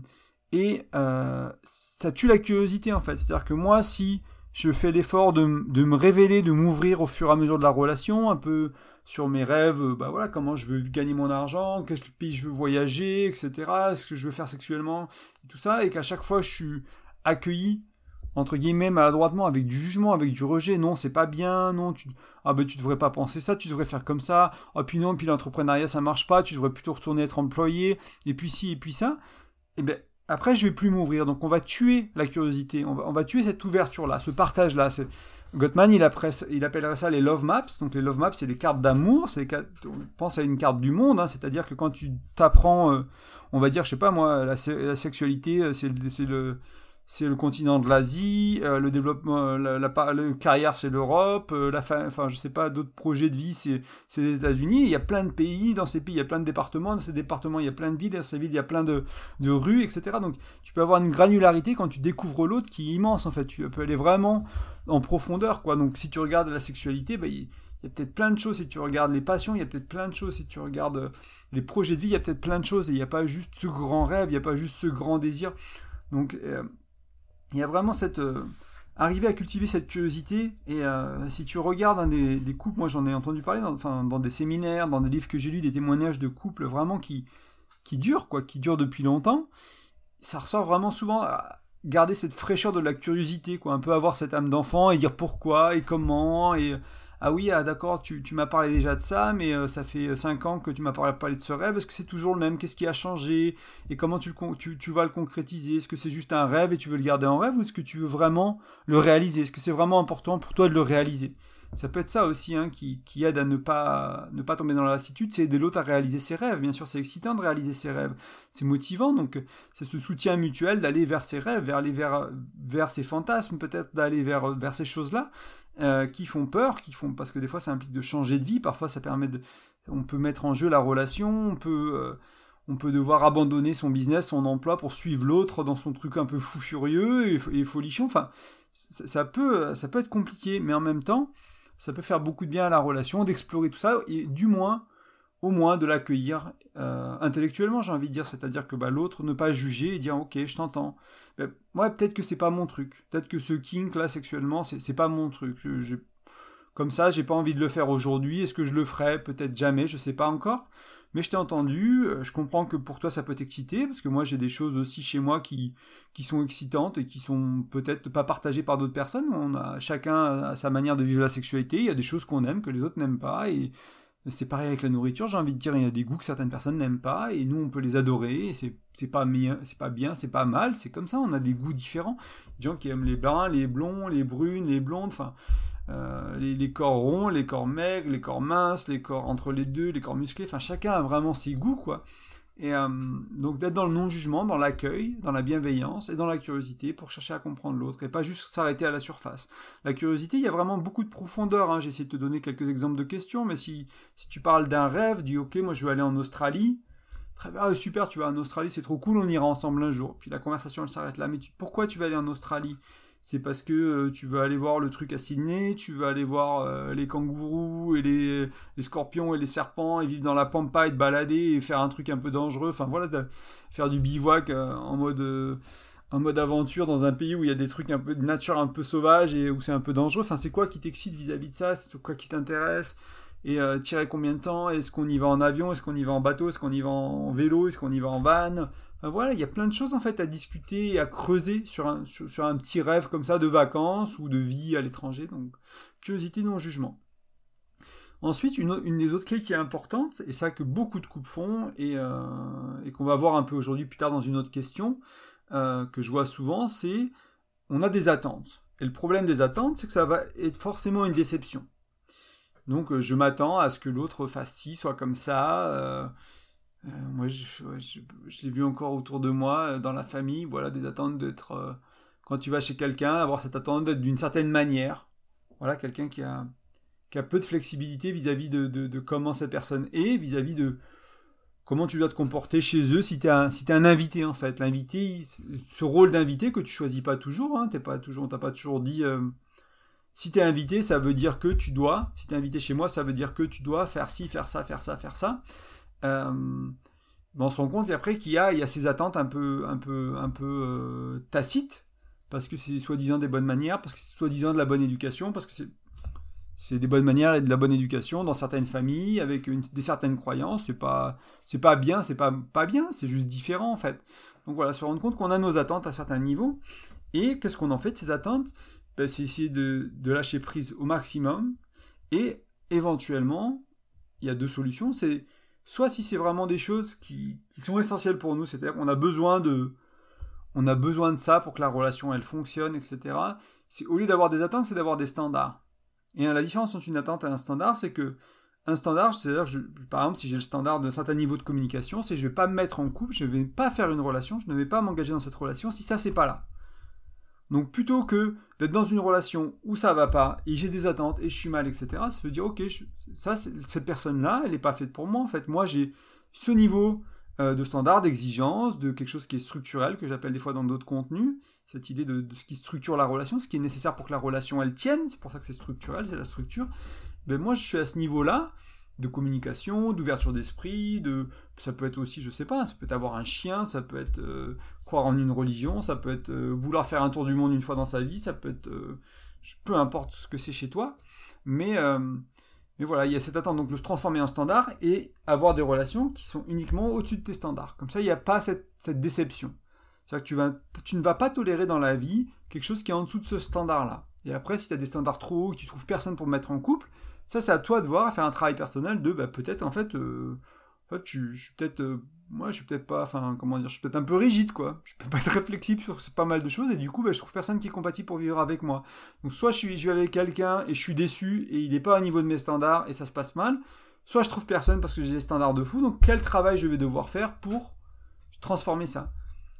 et euh, ça tue la curiosité en fait. C'est-à-dire que moi si je fais l'effort de, de me révéler, de m'ouvrir au fur et à mesure de la relation, un peu sur mes rêves, bah voilà, comment je veux gagner mon argent, quel pays je veux voyager, etc., ce que je veux faire sexuellement, tout ça, et qu'à chaque fois je suis accueilli entre guillemets maladroitement, avec du jugement, avec du rejet. Non, c'est pas bien. Non, tu ah ben tu devrais pas penser ça. Tu devrais faire comme ça. Ah puis non, puis l'entrepreneuriat ça marche pas. Tu devrais plutôt retourner être employé. Et puis si et puis ça. Et eh ben après je vais plus m'ouvrir. Donc on va tuer la curiosité. On va, on va tuer cette ouverture là, ce partage là. Gottman, il, appellerait ça les love maps. Donc les love maps, c'est les cartes d'amour. On pense à une carte du monde, hein. c'est-à-dire que quand tu t'apprends, euh, on va dire, je sais pas moi, la, la sexualité, euh, c'est le, c'est le continent de l'Asie, euh, le développement, euh, la, carrière c'est l'Europe, euh, la fin, enfin je sais pas, d'autres projets de vie c'est, les États-Unis. Il y a plein de pays, dans ces pays il y a plein de départements, dans ces départements il y a plein de villes, dans ces villes il y a plein de, de rues, etc. Donc tu peux avoir une granularité quand tu découvres l'autre qui est immense en fait. Tu peux aller vraiment en profondeur quoi. Donc si tu regardes la sexualité, bah, il, y a peut-être plein de choses si tu regardes les passions, il y a peut-être plein de choses si tu regardes les projets de vie, il y a peut-être plein de choses et il n'y a pas juste ce grand rêve, il n'y a pas juste ce grand désir. Donc il y a vraiment cette euh, arriver à cultiver cette curiosité et euh, si tu regardes des, couples moi j'en ai entendu parler dans, dans des séminaires dans des livres que j'ai lus des témoignages de couples vraiment qui qui durent quoi qui durent depuis longtemps. Ça ressort vraiment souvent à garder cette fraîcheur de la curiosité quoi un peu avoir cette âme d'enfant et dire pourquoi et comment et ah oui, ah d'accord, tu, m'as parlé déjà de ça, mais euh, ça fait 5 ans que tu m'as parlé, de ce rêve. Est-ce que c'est toujours le même? Qu'est-ce qui a changé? Et comment tu, tu, vas le concrétiser? Est-ce que c'est juste un rêve et tu veux le garder en rêve ou est-ce que tu veux vraiment le réaliser? Est-ce que c'est vraiment important pour toi de le réaliser? Ça peut être ça aussi hein, qui, aide à ne pas, ne pas tomber dans la lassitude, c'est aider l'autre à réaliser ses rêves. Bien sûr, c'est excitant de réaliser ses rêves, c'est motivant, donc c'est ce soutien mutuel d'aller vers ses rêves, vers, vers, vers ses fantasmes, peut-être d'aller vers, vers ces choses-là. Euh, qui font peur, qui font parce que des fois ça implique de changer de vie, parfois ça permet de, on peut mettre en jeu la relation, on peut, euh, on peut devoir abandonner son business, son emploi pour suivre l'autre dans son truc un peu fou furieux et, folichon. Enfin, ça, peut, ça peut être compliqué, mais en même temps, ça peut faire beaucoup de bien à la relation d'explorer tout ça et du moins au moins de l'accueillir euh, intellectuellement, j'ai envie de dire, c'est-à-dire que bah, l'autre ne pas juger et dire ok, je t'entends. Ben, ouais, peut-être que c'est pas mon truc, peut-être que ce kink là sexuellement, c'est pas mon truc. Je, Comme ça, j'ai pas envie de le faire aujourd'hui. Est-ce que je le ferai Peut-être jamais, je sais pas encore. Mais je t'ai entendu, euh, je comprends que pour toi ça peut t'exciter, parce que moi j'ai des choses aussi chez moi qui, qui sont excitantes et qui sont peut-être pas partagées par d'autres personnes. On a chacun sa manière de vivre la sexualité, il y a des choses qu'on aime que les autres n'aiment pas, et c'est pareil avec la nourriture, j'ai envie de dire, il y a des goûts que certaines personnes n'aiment pas, et nous on peut les adorer, c'est pas, c'est pas bien, c'est pas mal, c'est comme ça, on a des goûts différents. Des gens qui aiment les bruns, les blonds, les brunes, les blondes, enfin, euh, les, corps ronds, les corps maigres, les corps minces, les corps entre les deux, les corps musclés, enfin chacun a vraiment ses goûts, quoi. Et euh, donc d'être dans le non-jugement, dans l'accueil, dans la bienveillance et dans la curiosité pour chercher à comprendre l'autre et pas juste s'arrêter à la surface. La curiosité, il y a vraiment beaucoup de profondeur. Hein. J'ai essayé de te donner quelques exemples de questions, mais si, si tu parles d'un rêve, dis ok, moi je veux aller en Australie. Ah, super, tu vas en Australie, c'est trop cool, on ira ensemble un jour. Puis la conversation elle s'arrête là. Mais pourquoi tu vas aller en Australie? C'est parce que euh, tu veux aller voir le truc à Sydney, tu veux aller voir euh, les kangourous et les, scorpions et les serpents et vivre dans la pampa et te balader et faire un truc un peu dangereux. Enfin voilà, faire du bivouac euh, en mode en aventure dans un pays où il y a des trucs un peu de nature un peu sauvage et où c'est un peu dangereux. Enfin c'est quoi qui t'excite vis-à-vis de ça? C'est quoi qui t'intéresse? Et tirer combien de temps? Est-ce qu'on y va en avion? Est-ce qu'on y va en bateau? Est-ce qu'on y va en vélo? Est-ce qu'on y va en van? Voilà, il y a plein de choses en fait à discuter et à creuser sur un, petit rêve comme ça de vacances ou de vie à l'étranger. Donc, curiosité, non jugement. Ensuite, une, des autres clés qui est importante, et ça que beaucoup de couples font, et, euh, qu'on va voir un peu aujourd'hui plus tard dans une autre question, euh, que je vois souvent, c'est on a des attentes. Et le problème des attentes, c'est que ça va être forcément une déception. Donc, je m'attends à ce que l'autre fasse soit comme ça. Euh, euh, moi, je, l'ai vu encore autour de moi, euh, dans la famille, voilà, des attentes d'être, euh, quand tu vas chez quelqu'un, avoir cette attente d'être d'une certaine manière. Voilà, quelqu'un qui a, qui a peu de flexibilité vis-à-vis de, de, comment cette personne est, vis-à-vis de comment tu dois te comporter chez eux si tu es, un, si es un invité, en fait. L'invité, ce rôle d'invité que tu choisis pas toujours, hein, t'es pas toujours, on t'a pas toujours dit... si tu es invité, ça veut dire que tu dois. Si tu es invité chez moi, ça veut dire que tu dois faire ci, faire ça, faire ça, faire ça. Euh, on se rend compte après qu'il y a, il y a ces attentes un peu, un peu, un peu euh, tacites, parce que c'est soi-disant des bonnes manières, parce que c'est soi-disant de la bonne éducation, parce que c'est c'est des bonnes manières et de la bonne éducation dans certaines familles avec des certaines croyances c'est pas c'est pas bien c'est pas pas bien c'est juste différent en fait donc voilà se rendre compte qu'on a nos attentes à certains niveaux Et qu'est-ce qu'on en fait de ces attentes? Ben, C'est essayer de, lâcher prise au maximum. Et éventuellement, il y a deux solutions. C'est soit si c'est vraiment des choses qui, sont essentielles pour nous, c'est-à-dire qu'on a besoin de, on a besoin de ça pour que la relation elle fonctionne, etc. C'est au lieu d'avoir des attentes, c'est d'avoir des standards. Et la différence entre une attente et un standard, c'est que un standard, c'est-à-dire, par exemple, si j'ai le standard d'un certain niveau de communication, c'est je vais pas me mettre en couple, je vais pas faire une relation, je ne vais pas m'engager dans cette relation si ça c'est pas là. Donc plutôt que d'être dans une relation où ça va pas et j'ai des attentes et je suis mal, etc. Veut dire ok, cette personne-là, elle n'est pas faite pour moi. En fait, moi j'ai ce niveau euh, de standard, d'exigence, de quelque chose qui est structurel que j'appelle des fois dans d'autres contenus. Cette idée de, ce qui structure la relation, ce qui est nécessaire pour que la relation elle tienne. C'est pour ça que c'est structurel, c'est la structure. Ben moi je suis à ce niveau-là de communication, d'ouverture d'esprit, de ça peut être aussi, je sais pas, ça peut être avoir un chien, ça peut être euh, croire en une religion, ça peut être euh, vouloir faire un tour du monde une fois dans sa vie, ça peut être euh, peu importe ce que c'est chez toi, mais mais voilà, il y a cette attente donc de se transformer en standard et avoir des relations qui sont uniquement au-dessus de tes standards. Comme ça, il n'y a pas cette, cette déception. C'est-à-dire que tu, vas, tu ne vas pas tolérer dans la vie quelque chose qui est en dessous de ce standard-là. Et après, si tu as des standards trop hauts, que tu trouves personne pour mettre en couple, ça, c'est à toi de voir, à faire un travail personnel de bah, peut-être en fait, euh, en fait je, suis peut-être, euh, moi je suis peut-être pas, enfin comment dire, je suis peut-être un peu rigide quoi. Je peux pas être flexible sur pas mal de choses et du coup, bah, je trouve personne qui est compatible pour vivre avec moi. Donc soit je suis, je vais avec quelqu'un et je suis déçu et il n'est pas au niveau de mes standards et ça se passe mal. Soit je trouve personne parce que j'ai des standards de fou. Donc quel travail je vais devoir faire pour transformer ça?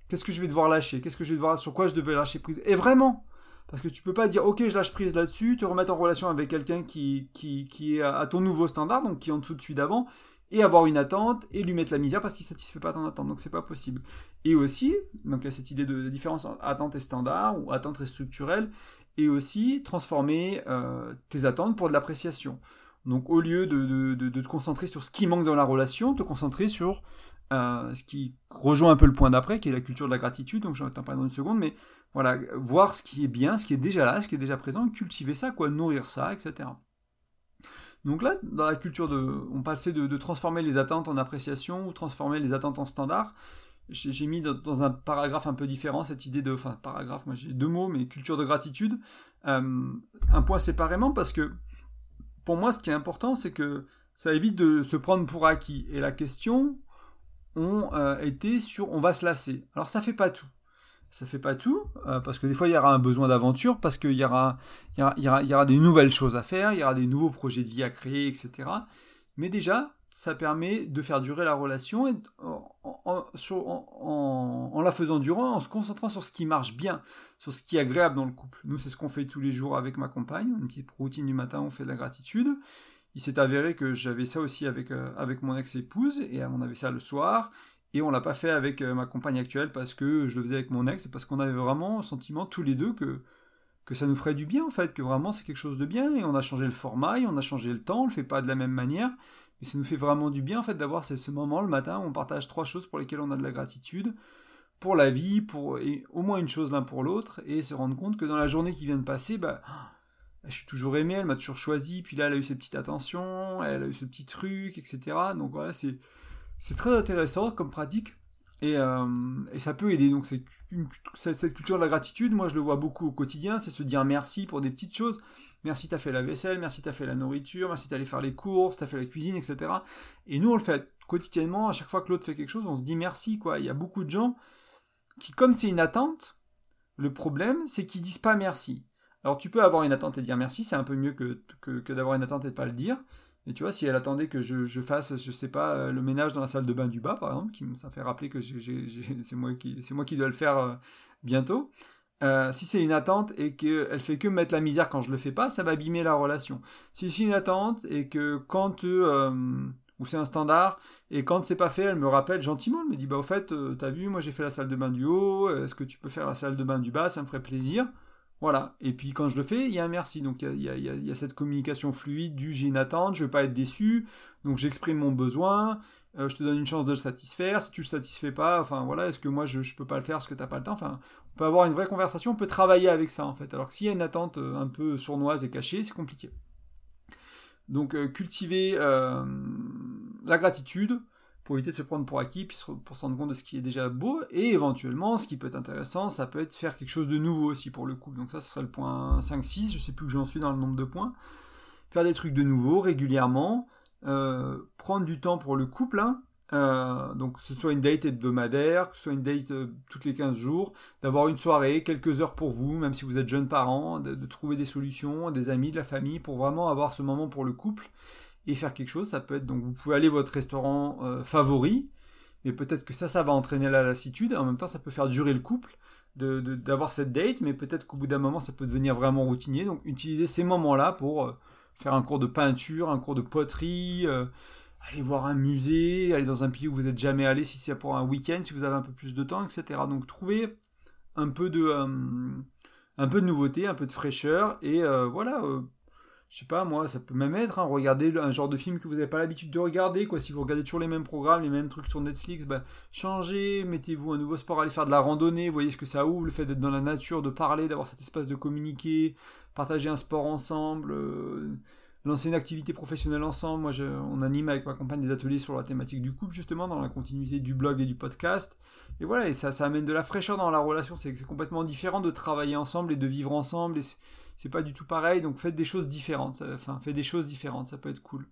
Qu'est-ce que je vais devoir lâcher? Qu'est-ce que je vais devoir sur quoi je devais lâcher prise? Et vraiment, parce que tu peux pas dire, ok, je lâche prise là-dessus, te remettre en relation avec quelqu'un qui, qui, qui, est à ton nouveau standard, donc qui est en dessous de celui d'avant, et avoir une attente, et lui mettre la misère parce qu'il satisfait pas ton attente. Donc c'est pas possible. Et aussi, donc il y a cette idée de différence entre attente et standard, ou attente et structurelle, et aussi transformer euh, tes attentes pour de l'appréciation. Donc au lieu de, de, de, de, te concentrer sur ce qui manque dans la relation, te concentrer sur euh, ce qui rejoint un peu le point d'après, qui est la culture de la gratitude, donc j'en t'en parler dans une seconde, mais voilà, voir ce qui est bien, ce qui est déjà là, ce qui est déjà présent, cultiver ça, quoi, nourrir ça, etc. Donc là, dans la culture de, on passait de, transformer les attentes en appréciation ou transformer les attentes en standard. J'ai mis dans, un paragraphe un peu différent cette idée de, enfin paragraphe, moi j'ai deux mots, mais culture de gratitude. Euh, un point séparément parce que pour moi, ce qui est important, c'est que ça évite de se prendre pour acquis. Et la question, ont euh, été sur on va se lasser. Alors ça fait pas tout. Ça fait pas tout, euh, parce que des fois il y aura un besoin d'aventure, parce qu'il y aura, y, aura, il, y aura, des nouvelles choses à faire, il y aura des nouveaux projets de vie à créer, etc. Mais déjà, ça permet de faire durer la relation en, en, en, la faisant durer, en se concentrant sur ce qui marche bien, sur ce qui est agréable dans le couple. Nous, c'est ce qu'on fait tous les jours avec ma compagne, une petite routine du matin, on fait de la gratitude il s'est avéré que j'avais ça aussi avec, euh, avec mon ex-épouse, et on avait ça le soir, et on l'a pas fait avec euh, ma compagne actuelle parce que je le faisais avec mon ex, parce qu'on avait vraiment le sentiment tous les deux que, que ça nous ferait du bien en fait, que vraiment c'est quelque chose de bien, et on a changé le format, et on a changé le temps, on le fait pas de la même manière, mais ça nous fait vraiment du bien en fait d'avoir ce, ce moment le matin où on partage trois choses pour lesquelles on a de la gratitude, pour la vie, pour et au moins une chose l'un pour l'autre, et se rendre compte que dans la journée qui vient de passer, bah je suis toujours aimé, elle m'a toujours choisi, puis là elle a eu ses petites attentions, elle a eu ce petit truc, etc. Donc voilà, c'est, c'est très intéressant comme pratique. Et, euh, et ça peut aider. Donc c'est cette culture de la gratitude, moi je le vois beaucoup au quotidien, c'est se dire merci pour des petites choses. Merci t'as fait la vaisselle, merci t'as fait la nourriture, merci t'as allé faire les courses, t'as fait la cuisine, etc. Et nous on le fait quotidiennement, à chaque fois que l'autre fait quelque chose, on se dit merci quoi. Il y a beaucoup de gens qui, comme c'est une attente, le problème c'est qu'ils disent pas merci. Alors tu peux avoir une attente et dire merci, c'est un peu mieux que, que, d'avoir une attente et de pas le dire. Mais tu vois, si elle attendait que je, je, fasse, je sais pas, euh, le ménage dans la salle de bain du bas, par exemple, qui, ça fait rappeler que c'est moi, qui, moi qui dois le faire euh, bientôt. Euh, si c'est une attente et qu'elle fait que mettre la misère quand je le fais pas, ça va abîmer la relation. Si c'est une attente et que quand ou c'est un standard et quand c'est pas fait, elle me rappelle gentiment, elle me dit bah au fait, t'as vu, moi j'ai fait la salle de bain du haut, est-ce que tu peux faire la salle de bain du bas, ça me ferait plaisir. Voilà. Et puis quand je le fais, il y a un merci. Donc il y a, cette communication fluide du j'ai une attente, je veux pas être déçu, donc j'exprime mon besoin, euh, je te donne une chance de le satisfaire. Si tu le satisfais pas, enfin voilà, est-ce que moi je, je peux pas le faire parce que t'as pas le temps? Enfin, on peut avoir une vraie conversation, on peut travailler avec ça en fait. Alors que s'il y a une attente euh, un peu sournoise et cachée, c'est compliqué. Donc euh, cultiver la gratitude, pour éviter de se prendre pour acquis, pour se rendre compte de ce qui est déjà beau, et éventuellement, ce qui peut être intéressant, ça peut être faire quelque chose de nouveau aussi pour le couple. Donc ça, ce serait le point 5-6, je sais plus où j'en suis dans le nombre de points. Faire des trucs de nouveau régulièrement, euh, prendre du temps pour le couple, hein, euh, donc que ce soit une date hebdomadaire, que ce soit une date euh, toutes les 15 jours, d'avoir une soirée, quelques heures pour vous, même si vous êtes jeunes parents, de, de, trouver des solutions, des amis, de la famille, pour vraiment avoir ce moment pour le couple et faire quelque chose. Ça peut être donc vous pouvez aller à votre restaurant euh, favori, mais peut-être que ça, ça va entraîner la lassitude. En même temps, ça peut faire durer le couple d'avoir cette date, mais peut-être qu'au bout d'un moment, ça peut devenir vraiment routinier. Donc, utilisez ces moments-là pour euh, faire un cours de peinture, un cours de poterie, euh, aller voir un musée, aller dans un pays où vous n'êtes jamais allé, si c'est pour un week-end, si vous avez un peu plus de temps, etc. Donc, trouvez un peu de, un peu de nouveauté, un peu de fraîcheur, et voilà je sais pas moi, ça peut même être, hein, regarder un genre de film que vous n'avez pas l'habitude de regarder, quoi. Si vous regardez toujours les mêmes programmes, les mêmes trucs sur Netflix, bah, changez, mettez-vous un nouveau sport, allez faire de la randonnée, voyez ce que ça ouvre, le fait d'être dans la nature, de parler, d'avoir cet espace de communiquer, partager un sport ensemble, euh, lancer une activité professionnelle ensemble. Moi, on anime avec ma compagne des ateliers sur la thématique du couple, justement, dans la continuité du blog et du podcast. Et voilà, et ça, ça amène de la fraîcheur dans la relation. C'est complètement différent de travailler ensemble et de vivre ensemble. C'est pas du tout pareil, donc faites des choses différentes. enfin, faites des choses différentes, ça peut être cool.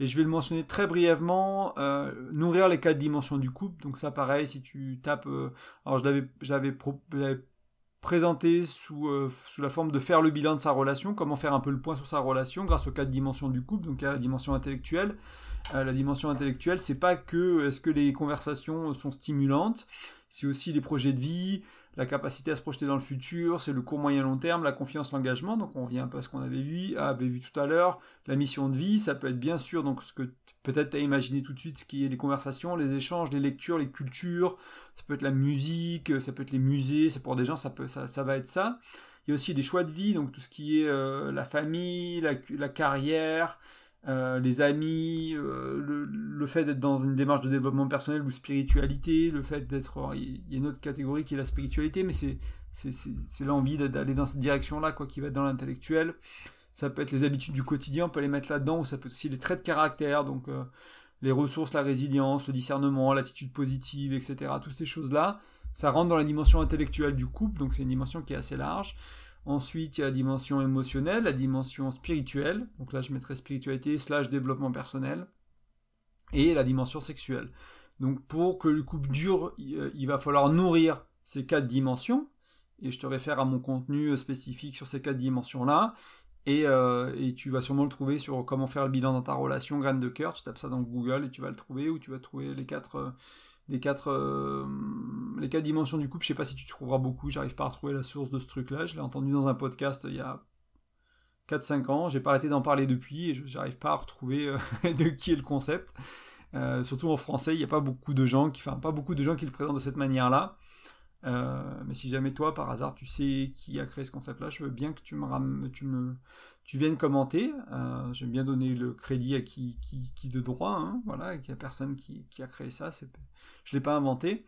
Et je vais le mentionner très brièvement, euh, nourrir les quatre dimensions du couple. Donc ça, pareil, si tu tapes, euh, alors je l'avais, présenté sous, euh, sous la forme de faire le bilan de sa relation, comment faire un peu le point sur sa relation grâce aux quatre dimensions du couple. Donc a la dimension intellectuelle. la dimension intellectuelle, c'est pas que est-ce que les conversations sont stimulantes, c'est aussi les projets de vie, la capacité à se projeter dans le futur, c'est le court moyen long terme, la confiance, l'engagement, donc on revient un peu à ce qu'on avait vu, avait vu tout à l'heure, la mission de vie, ça peut être bien sûr donc ce que peut-être tu as imaginé tout de suite, ce qui est les conversations, les échanges, les lectures, les cultures, ça peut être la musique, ça peut être les musées, c'est pour des gens ça peut ça, ça va être ça. Il y a aussi des choix de vie, donc tout ce qui est euh, la famille, la, la carrière, euh, les amis, euh, le, fait d'être dans une démarche de développement personnel ou spiritualité, le fait d'être... Il y a une autre catégorie qui est la spiritualité, mais c'est, l'envie d'aller dans cette direction-là, quoi, qui va être dans l'intellectuel. Ça peut être les habitudes du quotidien, on peut les mettre là-dedans, ou ça peut être aussi les traits de caractère, donc euh, les ressources, la résilience, le discernement, l'attitude positive, etc. Toutes ces choses-là, ça rentre dans la dimension intellectuelle du couple, donc c'est une dimension qui est assez large. Ensuite, il y a la dimension émotionnelle, la dimension spirituelle. Donc là, je mettrai spiritualité slash développement personnel. Et la dimension sexuelle. Donc pour que le couple dure, il euh, va falloir nourrir ces quatre dimensions. Et je te réfère à mon contenu spécifique sur ces quatre dimensions-là. Et, euh, et, tu vas sûrement le trouver sur comment faire le bilan dans ta relation, graine de cœur. Tu tapes ça dans Google et tu vas le trouver. Ou tu vas trouver les quatre... Euh, les quatre, euh, les quatre dimensions du couple, je sais pas si tu trouveras beaucoup, j'arrive pas à retrouver la source de ce truc-là, je l'ai entendu dans un podcast il y a 4-5 ans, j'ai pas arrêté d'en parler depuis et j'arrive pas à retrouver euh, de qui est le concept. Euh, surtout en français, il n'y a pas beaucoup de gens qui, le présentent de cette manière-là. mais si jamais toi, par hasard, tu sais qui a créé ce concept-là, je veux bien que tu me, tu me, tu viennes commenter. Euh, J'aime bien donner le crédit à qui, qui, de droit, hein, voilà, qu'il n'y a personne qui, qui, a créé ça. Je ne l'ai pas inventé.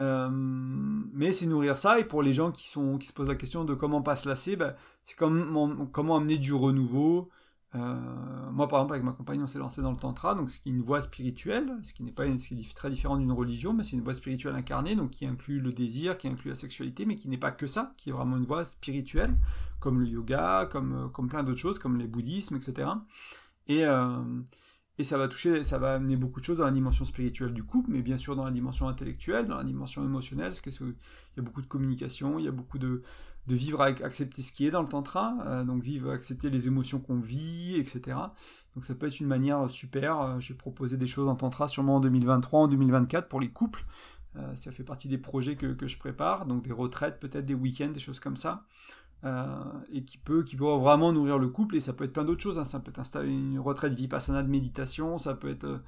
Euh, mais c'est nourrir ça. Et pour les gens qui, sont, qui se posent la question de comment pas se lasser, bah, c'est comment, comment amener du renouveau, euh, moi, par exemple, avec ma compagne, on s'est lancé dans le tantra, donc c'est une voie spirituelle, ce qui n'est pas ce qui est très différent d'une religion, mais c'est une voie spirituelle incarnée, donc qui inclut le désir, qui inclut la sexualité, mais qui n'est pas que ça, qui est vraiment une voie spirituelle, comme le yoga, comme, comme plein d'autres choses, comme les bouddhismes, etc. Et, et ça va toucher, ça va amener beaucoup de choses dans la dimension spirituelle du couple, mais bien sûr dans la dimension intellectuelle, dans la dimension émotionnelle, parce qu'il y a beaucoup de communication, il y a beaucoup de, de vivre avec accepter ce qui est dans le tantra, euh, donc vivre, accepter les émotions qu'on vit, etc. Donc ça peut être une manière super. Euh, j'ai proposé des choses en tantra sûrement en 2023, en 2024 pour les couples. Euh, ça fait partie des projets que, que je prépare, donc des retraites, peut-être des week-ends, des choses comme ça. Et qui peut, qui peut vraiment nourrir le couple, et ça peut être plein d'autres choses. Hein. Ça peut être une retraite vipassana de méditation, ça peut être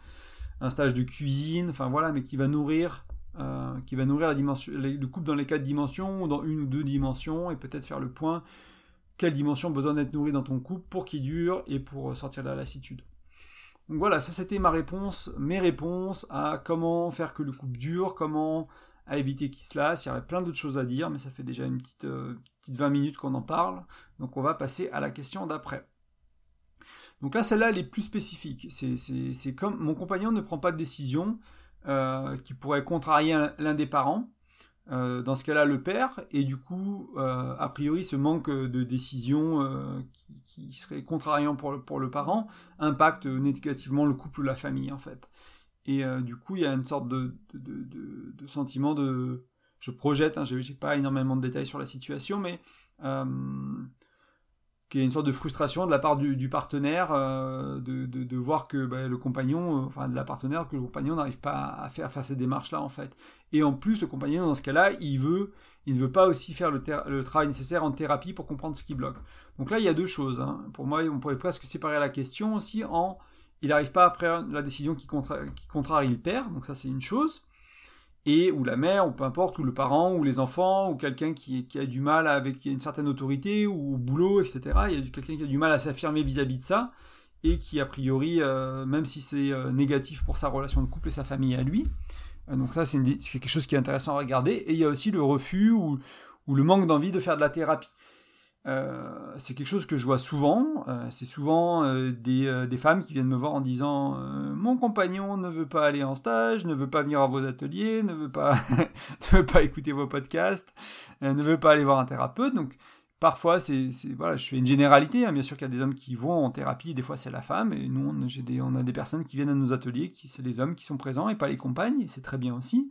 un stage de cuisine, enfin voilà, mais qui va nourrir euh, qui va nourrir la dimension, le couple dans les quatre dimensions, ou dans une ou deux dimensions, et peut-être faire le point, quelle dimension besoin d'être nourrie dans ton couple pour qu'il dure et pour sortir de la lassitude. Donc voilà, ça c'était ma réponse, mes réponses à comment faire que le couple dure, comment à éviter qu'il se lasse. Il y aurait plein d'autres choses à dire, mais ça fait déjà une petite, euh, petite 20 minutes qu'on en parle. Donc on va passer à la question d'après. Donc là, celle-là, elle est plus spécifique. C'est comme mon compagnon ne prend pas de décision euh, qui pourrait contrarier l'un des parents. Euh, dans ce cas-là, le père, et du coup, euh, a priori, ce manque de décision qui, serait contrariant pour le, pour le parent impacte négativement le couple ou la famille, en fait. Et du coup, il y a une sorte de, de sentiment de... Je projette, hein, je n'ai pas énormément de détails sur la situation, mais qui est une sorte de frustration de la part du, partenaire euh, de, voir que bah, le compagnon, euh, enfin de la partenaire, que le compagnon n'arrive pas à faire, faire ces démarches-là en fait. Et en plus, le compagnon dans ce cas-là, il veut, il ne veut pas aussi faire le, travail nécessaire en thérapie pour comprendre ce qui bloque. Donc là, il y a deux choses. Hein. Pour moi, on pourrait presque séparer la question aussi en, il n'arrive pas à prendre la décision qui, qui contrarie le père, donc ça c'est une chose et ou la mère, ou peu importe, ou le parent, ou les enfants, ou quelqu'un qui, a du mal avec une certaine autorité, ou au boulot, etc. Il y a quelqu'un qui a du mal à s'affirmer vis-à-vis de ça, et qui, a priori, euh, même si c'est euh, négatif pour sa relation de couple et sa famille à lui, euh, donc ça c'est quelque chose qui est intéressant à regarder, et il y a aussi le refus ou le manque d'envie de faire de la thérapie. Euh, c'est quelque chose que je vois souvent. Euh, c'est souvent euh, des, femmes qui viennent me voir en disant Mon compagnon ne veut pas aller en stage, ne veut pas venir à vos ateliers, ne veut pas, écouter vos podcasts, ne veut pas aller voir un thérapeute. Donc, parfois, c'est, voilà, je fais une généralité. Hein. Bien sûr qu'il y a des hommes qui vont en thérapie, des fois c'est la femme. Et nous, on, a des personnes qui viennent à nos ateliers, c'est les hommes qui sont présents et pas les compagnes. Et c'est très bien aussi.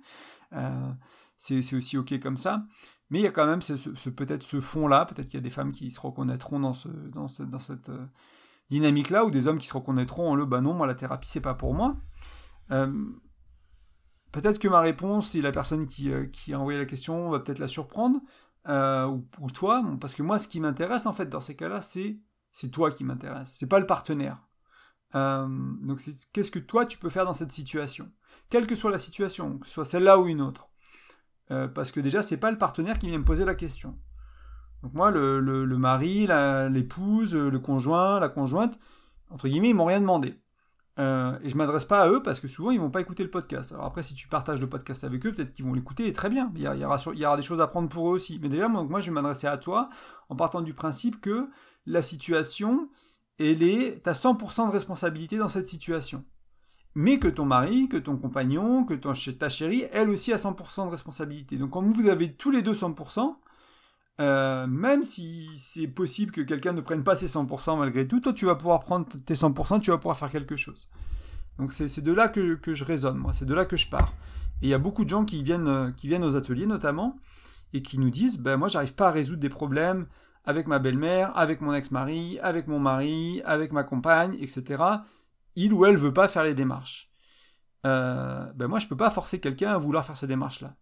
c'est aussi OK comme ça. Mais il y a quand même ce, peut-être ce fond-là, peut-être qu'il y a des femmes qui se reconnaîtront dans, ce, dans, dans cette euh, dynamique-là, ou des hommes qui se reconnaîtront en le bah non, moi la thérapie c'est pas pour moi. Euh, peut-être que ma réponse, si la personne qui, euh, qui, a envoyé la question va peut-être la surprendre, ou, toi, parce que moi ce qui m'intéresse en fait dans ces cas-là, c'est c'est toi qui m'intéresse, c'est pas le partenaire. donc qu'est-ce que toi tu peux faire dans cette situation, quelle que soit la situation, que ce soit celle-là ou une autre. Euh, parce que déjà, c'est pas le partenaire qui vient me poser la question. Donc moi, le, mari, l'épouse, le conjoint, la conjointe, entre guillemets, ils m'ont rien demandé. Euh, et je m'adresse pas à eux parce que souvent ils vont pas écouter le podcast. Alors après, si tu partages le podcast avec eux, peut-être qu'ils vont l'écouter et très bien. Il y, aura, il y, aura, des choses à prendre pour eux aussi. Mais déjà, moi, moi je vais m'adresser à toi en partant du principe que la situation, elle est, t'as 100% de responsabilité dans cette situation mais que ton mari, que ton compagnon, que ta chérie, elle aussi a 100% de responsabilité. Donc quand vous avez tous les deux 100%, euh, même si c'est possible que quelqu'un ne prenne pas ses 100% malgré tout, toi tu vas pouvoir prendre tes 100%, tu vas pouvoir faire quelque chose. Donc c'est de là que, que, je raisonne, moi, c'est de là que je pars. Et il y a beaucoup de gens qui viennent, euh, qui viennent aux ateliers notamment, et qui nous disent, ben moi j'arrive pas à résoudre des problèmes avec ma belle-mère, avec mon ex-mari, avec mon mari, avec ma compagne, etc il ou elle veut pas faire les démarches. Euh, ben moi, je peux pas forcer quelqu'un à vouloir faire ces démarches-là.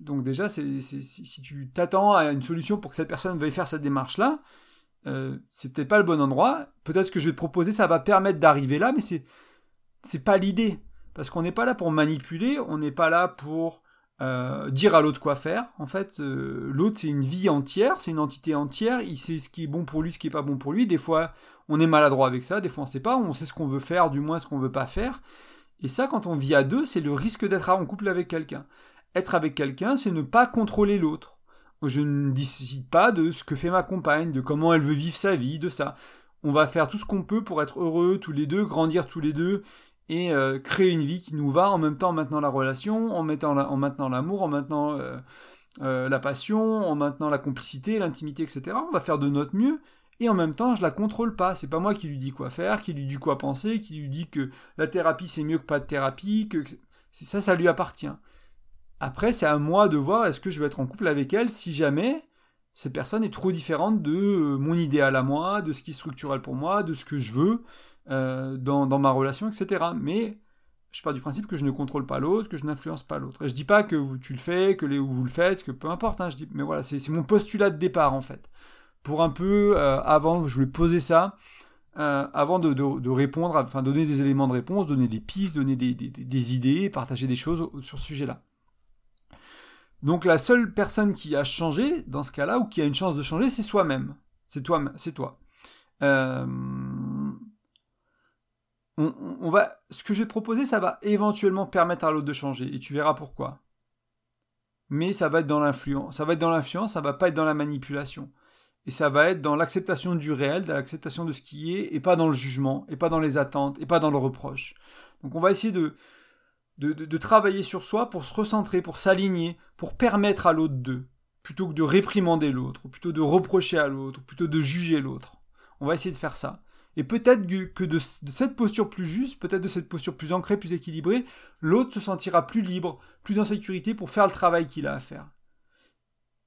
Donc déjà, si tu t'attends à une solution pour que cette personne veuille faire cette démarche-là, euh, c'est peut-être pas le bon endroit. Peut-être que je vais te proposer, ça va permettre d'arriver là, mais c'est c'est pas l'idée. Parce qu'on n'est pas là pour manipuler, on n'est pas là pour euh, dire à l'autre quoi faire. En fait, euh, l'autre c'est une vie entière, c'est une entité entière. Il sait ce qui est bon pour lui, ce qui est pas bon pour lui. Des fois, on est maladroit avec ça, des fois on sait pas, on sait ce qu'on veut faire, du moins ce qu'on veut pas faire. Et ça, quand on vit à deux, c'est le risque d'être en couple avec quelqu'un. Être avec quelqu'un, c'est ne pas contrôler l'autre. Je ne décide pas de ce que fait ma compagne, de comment elle veut vivre sa vie, de ça. On va faire tout ce qu'on peut pour être heureux tous les deux, grandir tous les deux, et euh, créer une vie qui nous va en même temps en maintenant la relation, en, maintenant l'amour, en maintenant euh, euh, la passion, en maintenant la complicité, l'intimité, etc. On va faire de notre mieux et en même temps je la contrôle pas. C'est pas moi qui lui dis quoi faire, qui lui dis quoi penser, qui lui dis que la thérapie c'est mieux que pas de thérapie, que ça ça lui appartient. Après c'est à moi de voir est-ce que je vais être en couple avec elle si jamais cette personne est trop différente de euh, mon idéal à moi, de ce qui est structurel pour moi, de ce que je veux euh, dans, dans, ma relation, etc. Mais je pars du principe que je ne contrôle pas l'autre, que je n'influence pas l'autre. Et je dis pas que tu le fais, que vous le faites, que peu importe. Hein, je dis, mais voilà, c'est mon postulat de départ en fait pour un peu, euh, avant, je voulais poser ça, euh, avant de, de, répondre, enfin donner des éléments de réponse, donner des pistes, donner des, idées, partager des choses sur ce sujet-là. Donc la seule personne qui a changé dans ce cas-là, ou qui a une chance de changer, c'est soi-même. C'est toi, c'est toi. Euh, ce que je vais proposer, ça va éventuellement permettre à l'autre de changer, et tu verras pourquoi. Mais ça va être dans l'influence. Ça va être dans l'influence, ça va pas être dans la manipulation. Et ça va être dans l'acceptation du réel, dans l'acceptation de ce qui est, et pas dans le jugement, et pas dans les attentes, et pas dans le reproche. Donc on va essayer de, de, de, travailler sur soi pour se recentrer, pour s'aligner, pour permettre à l'autre d'eux, plutôt que de réprimander l'autre, plutôt de reprocher à l'autre, plutôt de juger l'autre. On va essayer de faire ça. Et peut-être que de, cette posture plus juste, peut-être de cette posture plus ancrée, plus équilibrée, l'autre se sentira plus libre, plus en sécurité pour faire le travail qu'il a à faire.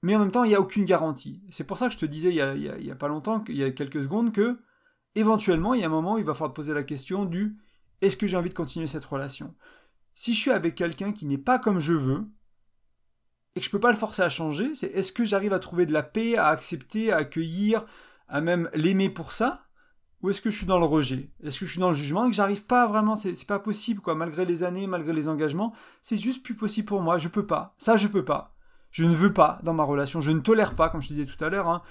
Mais en même temps, il n'y a aucune garantie. C'est pour ça que je te disais il y a, pas longtemps, il y a quelques secondes, que éventuellement, il y a un moment où il va falloir te poser la question du est-ce que j'ai envie de continuer cette relation? Si je suis avec quelqu'un qui n'est pas comme je veux, et que je ne peux pas le forcer à changer, c'est est-ce que j'arrive à trouver de la paix, à accepter, à accueillir, à même l'aimer pour ça? Ou est-ce que je suis dans le rejet? Est-ce que je suis dans le jugement et que j'arrive pas vraiment? C'est pas possible, quoi. Malgré les années, malgré les engagements, c'est juste plus possible pour moi. Je peux pas. Ça, je peux pas. Je ne veux pas dans ma relation. Je ne tolère pas, comme je te disais tout à l'heure. Hein.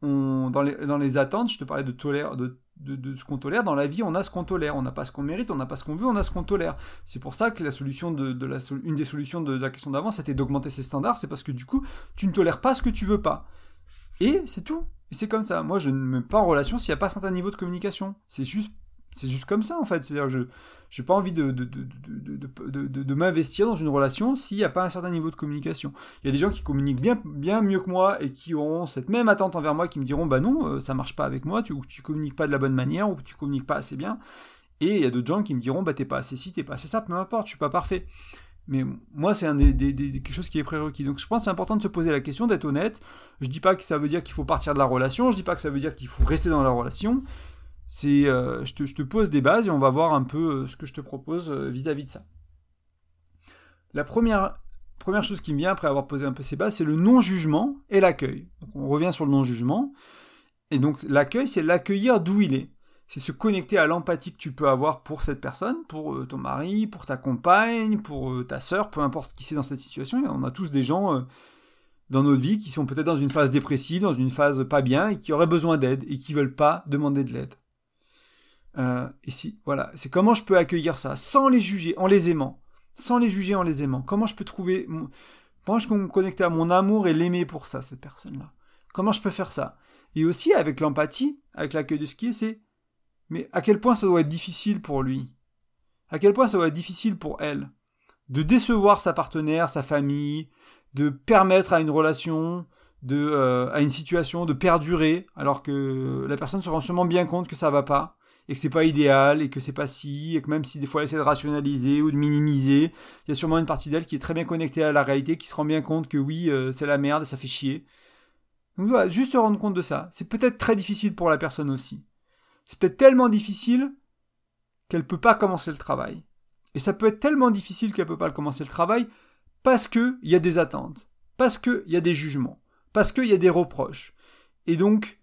dans, les, attentes, je te parlais de, tolère, de, ce qu'on tolère. Dans la vie, on a ce qu'on tolère. On n'a pas ce qu'on mérite, on n'a pas ce qu'on veut, on a ce qu'on tolère. C'est pour ça que la solution une des solutions de, la question d'avant, c'était d'augmenter ses standards. C'est parce que du coup, tu ne tolères pas ce que tu veux pas. Et c'est tout. Et c'est comme ça. Moi, je ne me mets pas en relation s'il n'y a pas un certain niveau de communication. C'est juste, c'est juste comme ça, en fait. C'est-à-dire, je n'ai pas envie de, m'investir dans une relation s'il n'y a pas un certain niveau de communication. Il y a des gens qui communiquent bien, bien mieux que moi et qui auront cette même attente envers moi, qui me diront, bah non, euh, ça marche pas avec moi, tu, tu communiques pas de la bonne manière, ou tu communiques pas assez bien. Et il y a d'autres gens qui me diront, bah t'es pas assez ci, t'es pas assez ça, peu importe, je suis pas parfait. Mais moi, c'est un des, quelque chose qui est prérequis. Donc je pense que c'est important de se poser la question, d'être honnête. Je dis pas que ça veut dire qu'il faut partir de la relation, je dis pas que ça veut dire qu'il faut rester dans la relation. Euh, je, te, pose des bases et on va voir un peu euh, ce que je te propose euh, vis-à-vis de ça. La première, chose qui me vient après avoir posé un peu ces bases, c'est le non-jugement et l'accueil. On revient sur le non-jugement. Et donc l'accueil, c'est l'accueillir d'où il est c'est se connecter à l'empathie que tu peux avoir pour cette personne, pour ton mari, pour ta compagne, pour ta sœur, peu importe qui c'est dans cette situation. On a tous des gens dans notre vie qui sont peut-être dans une phase dépressive, dans une phase pas bien, et qui auraient besoin d'aide, et qui veulent pas demander de l'aide. Et si, voilà, c'est comment je peux accueillir ça, sans les juger, en les aimant, sans les juger, en les aimant. Comment je peux trouver, comment je peux me connecter à mon amour et l'aimer pour ça, cette personne-là? Comment je peux faire ça? Et aussi avec l'empathie, avec l'accueil de ce qui est, c'est mais à quel point ça doit être difficile pour lui? À quel point ça doit être difficile pour elle? De décevoir sa partenaire, sa famille, de permettre à une relation, de, euh, à une situation de perdurer, alors que la personne se rend sûrement bien compte que ça va pas, et que c'est pas idéal, et que c'est pas si, et que même si des fois elle essaie de rationaliser ou de minimiser, il y a sûrement une partie d'elle qui est très bien connectée à la réalité, qui se rend bien compte que oui, euh, c'est la merde, ça fait chier. Donc voilà, juste se rendre compte de ça. C'est peut-être très difficile pour la personne aussi c'est peut-être tellement difficile qu'elle peut pas commencer le travail. Et ça peut être tellement difficile qu'elle peut pas commencer le travail parce qu'il y a des attentes, parce qu'il y a des jugements, parce qu'il y a des reproches. Et donc,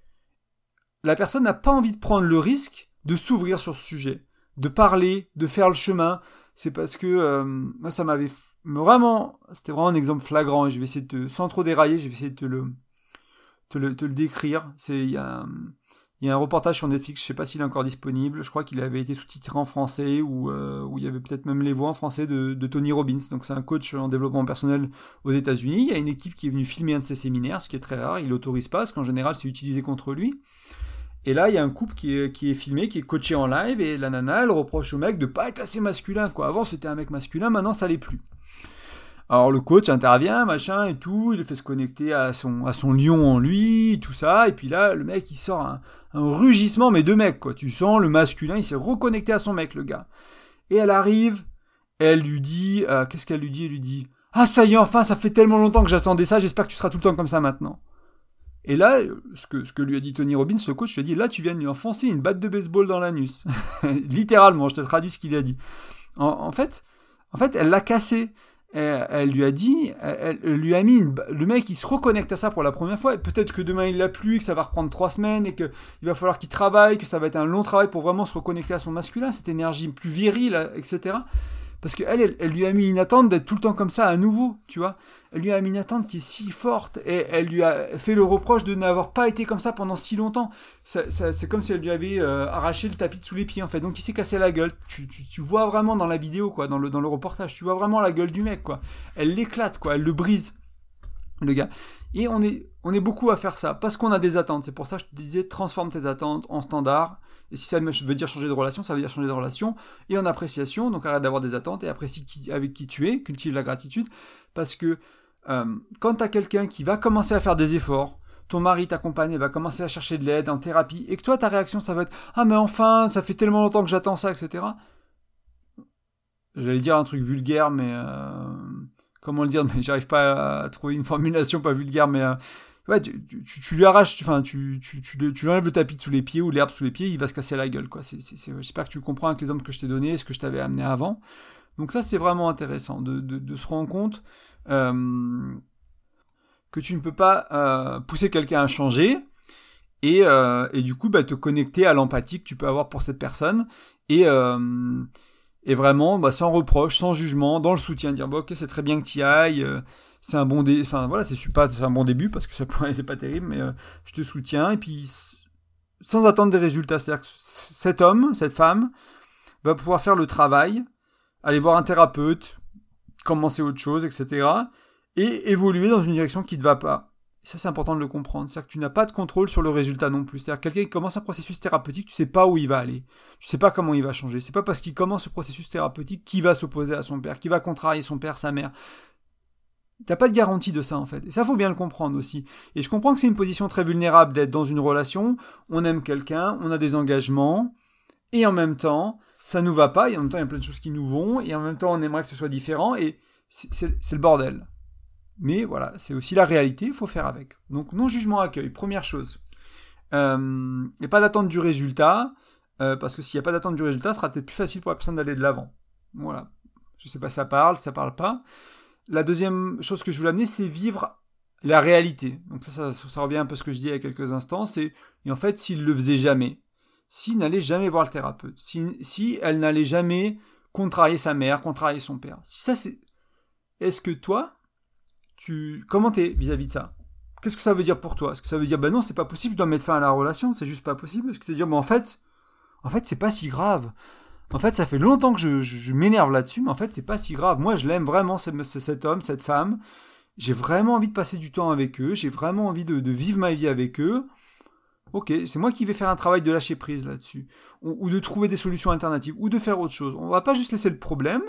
la personne n'a pas envie de prendre le risque de s'ouvrir sur ce sujet, de parler, de faire le chemin. C'est parce que euh, moi, ça m'avait vraiment, c'était vraiment un exemple flagrant. Et je vais essayer de, sans trop dérailler, je vais essayer de te le, le, décrire. C'est il y a il y a un reportage sur Netflix, je ne sais pas s'il est encore disponible, je crois qu'il avait été sous-titré en français ou euh, où il y avait peut-être même les voix en français de, Tony Robbins. Donc c'est un coach en développement personnel aux États-Unis. Il y a une équipe qui est venue filmer un de ses séminaires, ce qui est très rare. Il l'autorise pas parce qu'en général c'est utilisé contre lui. Et là, il y a un couple qui est, filmé, qui est coaché en live, et la nana, elle reproche au mec de pas être assez masculin. Avant, c'était un mec masculin, maintenant, ça l'est plus. Alors, le coach intervient, machin, et tout, il fait se connecter à son, lion en lui, tout ça, et puis là, le mec, il sort un, un rugissement, mais de mec, quoi. Tu sens le masculin, il s'est reconnecté à son mec, le gars. Et elle arrive, elle lui dit, euh, qu'est-ce qu'elle lui dit? Elle lui dit, ah ça y est, enfin, ça fait tellement longtemps que j'attendais ça, j'espère que tu seras tout le temps comme ça maintenant. Et là, ce que, ce que lui a dit Tony Robbins, le coach, lui a dit, là, tu viens de lui enfoncer une batte de baseball dans l'anus. Littéralement, je te traduis ce qu'il a dit. en fait, en fait, elle l'a cassé elle, lui a dit, elle, lui a mis le mec il se reconnecte à ça pour la première fois. Peut-être que demain il l'a plus, que ça va reprendre trois semaines et que il va falloir qu'il travaille, que ça va être un long travail pour vraiment se reconnecter à son masculin, cette énergie plus virile, etc. Parce qu'elle, elle, lui a mis une attente d'être tout le temps comme ça à nouveau, tu vois. Elle lui a mis une attente qui est si forte et elle lui a fait le reproche de n'avoir pas été comme ça pendant si longtemps. c'est comme si elle lui avait euh, arraché le tapis de sous les pieds, en fait. Donc il s'est cassé la gueule. Tu, tu, vois vraiment dans la vidéo, quoi, dans le, dans le reportage, tu vois vraiment la gueule du mec, quoi. Elle l'éclate, quoi, elle le brise. le gars. Et on est, on est beaucoup à faire ça, parce qu'on a des attentes. C'est pour ça que je te disais, transforme tes attentes en standard. Et si ça veut dire changer de relation, ça veut dire changer de relation. Et en appréciation, donc arrête d'avoir des attentes et apprécie avec qui tu es, cultive la gratitude. Parce que euh, quand tu as quelqu'un qui va commencer à faire des efforts, ton mari t'accompagne, va commencer à chercher de l'aide en thérapie, et que toi, ta réaction, ça va être Ah, mais enfin, ça fait tellement longtemps que j'attends ça, etc. J'allais dire un truc vulgaire, mais. Euh, comment le dire? Mais j'arrive pas à trouver une formulation pas vulgaire, mais. Euh, tu, lui arraches, enfin, tu, tu, tu, lui enlèves le tapis sous les pieds ou l'herbe sous les pieds, il va se casser la gueule, quoi. J'espère que tu comprends avec l'exemple que je t'ai donné, ce que je t'avais amené avant. Donc, ça, c'est vraiment intéressant de, de, se rendre compte. Euh, que tu ne peux pas euh, pousser quelqu'un à changer et, euh, et du coup bah, te connecter à l'empathie que tu peux avoir pour cette personne et, et vraiment bah, sans reproche, sans jugement, dans le soutien, dire ok c'est très bien que tu y ailles, c'est un bon dé voilà c'est un bon début parce que ça c'est pas terrible mais je te soutiens et puis sans attendre des résultats, c'est-à-dire que cet homme, cette femme va pouvoir faire le travail, aller voir un thérapeute, commencer autre chose, etc et évoluer dans une direction qui ne va pas. Et ça, c'est important de le comprendre. C'est-à-dire que tu n'as pas de contrôle sur le résultat non plus. C'est-à-dire quelqu'un qui commence un processus thérapeutique, tu sais pas où il va aller. Tu sais pas comment il va changer. C'est pas parce qu'il commence ce processus thérapeutique qu'il va s'opposer à son père, qu'il va contrarier son père, sa mère. T'as pas de garantie de ça en fait. Et ça faut bien le comprendre aussi. Et je comprends que c'est une position très vulnérable d'être dans une relation. On aime quelqu'un, on a des engagements, et en même temps, ça nous va pas. Et en même temps, il y a plein de choses qui nous vont. Et en même temps, on aimerait que ce soit différent. Et c'est le bordel. Mais voilà, c'est aussi la réalité, il faut faire avec. Donc non-jugement accueil, première chose. Euh, et pas d'attente du résultat, euh, parce que s'il n'y a pas d'attente du résultat, ce sera peut-être plus facile pour la personne d'aller de l'avant. Voilà. Je sais pas ça parle, ça parle pas. La deuxième chose que je voulais amener, c'est vivre la réalité. Donc ça, ça, revient un peu à ce que je dis il y a quelques instants. Et en fait, s'il le faisait jamais, s'il n'allait jamais voir le thérapeute, si, elle n'allait jamais contrarier sa mère, contrarier son père. Si ça c'est, est-ce que toi, tu comment t'es vis-à-vis de ça? Qu'est-ce que ça veut dire pour toi? Est-ce que ça veut dire ben non, c'est pas possible, je dois mettre fin à la relation, c'est juste pas possible? Est-ce que tu dire mais en fait, en fait c'est pas si grave. En fait, ça fait longtemps que je, m'énerve là-dessus, mais en fait c'est pas si grave. Moi, je l'aime vraiment cet homme, cette femme. J'ai vraiment envie de passer du temps avec eux. J'ai vraiment envie de, vivre ma vie avec eux. Ok, c'est moi qui vais faire un travail de lâcher prise là-dessus, ou, de trouver des solutions alternatives, ou de faire autre chose. On va pas juste laisser le problème,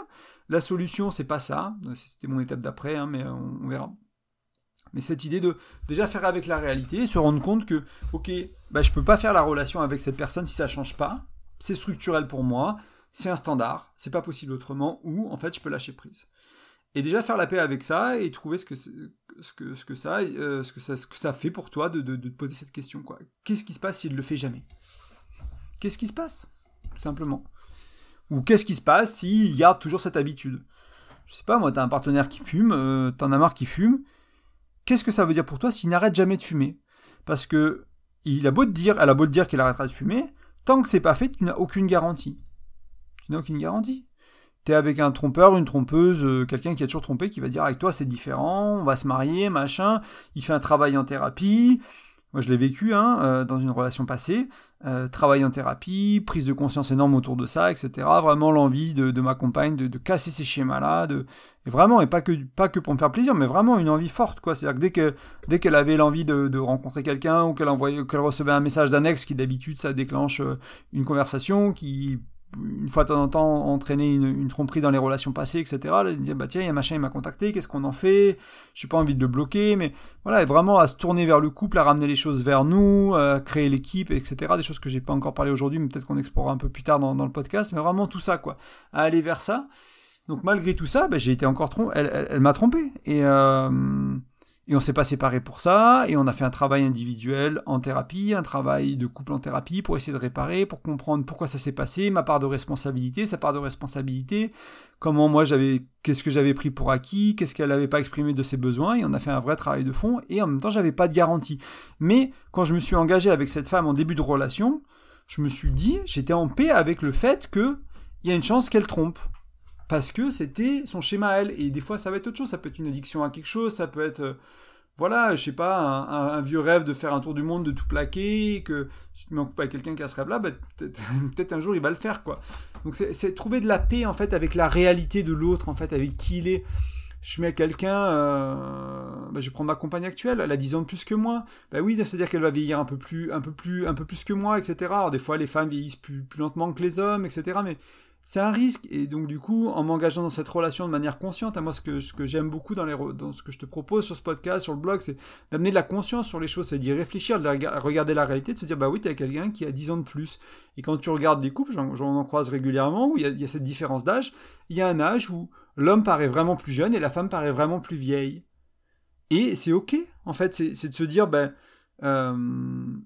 la solution, c'est pas ça. C'était mon étape d'après, hein, mais on, verra. Mais cette idée de déjà faire avec la réalité, se rendre compte que, ok, bah, je peux pas faire la relation avec cette personne si ça change pas. C'est structurel pour moi, c'est un standard, c'est pas possible autrement, ou en fait je peux lâcher prise. Et déjà faire la paix avec ça et trouver ce que, ce que, ça, fait pour toi de, te poser cette question. Qu'est-ce qui se passe s'il ne le fait jamais? Qu'est-ce qui se passe Tout simplement? Ou qu'est-ce qui se passe s'il garde toujours cette habitude? Je sais pas, moi, t'as un partenaire qui fume, euh, t'en as marre qui fume. Qu'est-ce que ça veut dire pour toi s'il n'arrête jamais de fumer? Parce que il a beau te dire, elle a beau te dire qu'elle arrêtera de fumer, tant que c'est pas fait, tu n'as aucune garantie. Tu n'as aucune garantie. T'es avec un trompeur, une trompeuse, euh, quelqu'un qui a toujours trompé, qui va dire avec toi c'est différent, on va se marier, machin. Il fait un travail en thérapie, moi, je l'ai vécu hein, euh, dans une relation passée. Euh, travail en thérapie, prise de conscience énorme autour de ça, etc. Vraiment l'envie de, de ma compagne de, casser ces schémas-là, de et vraiment et pas que pas pour me faire plaisir, mais vraiment une envie forte quoi. C'est-à-dire que dès que dès qu'elle avait l'envie de, rencontrer quelqu'un ou qu'elle envoyait qu'elle recevait un message d'annexe qui d'habitude ça déclenche une conversation qui une fois de temps en temps entraîner une, tromperie dans les relations passées, etc. Là, dit bah tiens, il y a machin, il m'a contacté, qu'est-ce qu'on en fait? J'ai pas envie de le bloquer, mais voilà, vraiment à se tourner vers le couple, à ramener les choses vers nous, à créer l'équipe, etc. Des choses que j'ai pas encore parlé aujourd'hui, mais peut-être qu'on explorera un peu plus tard dans, le podcast, mais vraiment tout ça, quoi, à aller vers ça. Donc malgré tout ça, bah, j'ai été encore trompé, elle, elle, m'a trompé et euh, et on s'est pas séparés pour ça, et on a fait un travail individuel en thérapie, un travail de couple en thérapie pour essayer de réparer, pour comprendre pourquoi ça s'est passé, ma part de responsabilité, sa part de responsabilité, comment moi j'avais, qu'est-ce que j'avais pris pour acquis, qu'est-ce qu'elle n'avait pas exprimé de ses besoins, et on a fait un vrai travail de fond, et en même temps j'avais pas de garantie. Mais quand je me suis engagé avec cette femme en début de relation, je me suis dit, j'étais en paix avec le fait que il y a une chance qu'elle trompe parce que c'était son schéma à elle. Et des fois, ça va être autre chose. Ça peut être une addiction à quelque chose, ça peut être, euh, voilà, je sais pas, un, vieux rêve de faire un tour du monde, de tout plaquer, que si tu en couple avec quelqu'un qui a ce rêve-là, bah, peut-être un jour il va le faire, quoi. Donc c'est trouver de la paix, en fait, avec la réalité de l'autre, en fait, avec qui il est. je mets quelqu'un, euh, bah, je prendre ma compagne actuelle, elle a 10 ans de plus que moi. Bah oui, c'est-à-dire qu'elle va vieillir un peu plus, un peu plus, un peu plus que moi, etc. Alors des fois, les femmes vieillissent plus, plus lentement que les hommes, etc. Mais c'est un risque. Et donc, du coup, en m'engageant dans cette relation de manière consciente, à moi, ce que, ce que j'aime beaucoup dans, les, dans ce que je te propose sur ce podcast, sur le blog, c'est d'amener de la conscience sur les choses, c'est d'y réfléchir, de regarder la réalité, de se dire, bah oui, t'as quelqu'un qui a 10 ans de plus. Et quand tu regardes des couples, j'en en croise régulièrement, où il y, a, cette différence d'âge, il y a un âge où l'homme paraît vraiment plus jeune et la femme paraît vraiment plus vieille. Et c'est ok, en fait, c'est de se dire, ben. Euh,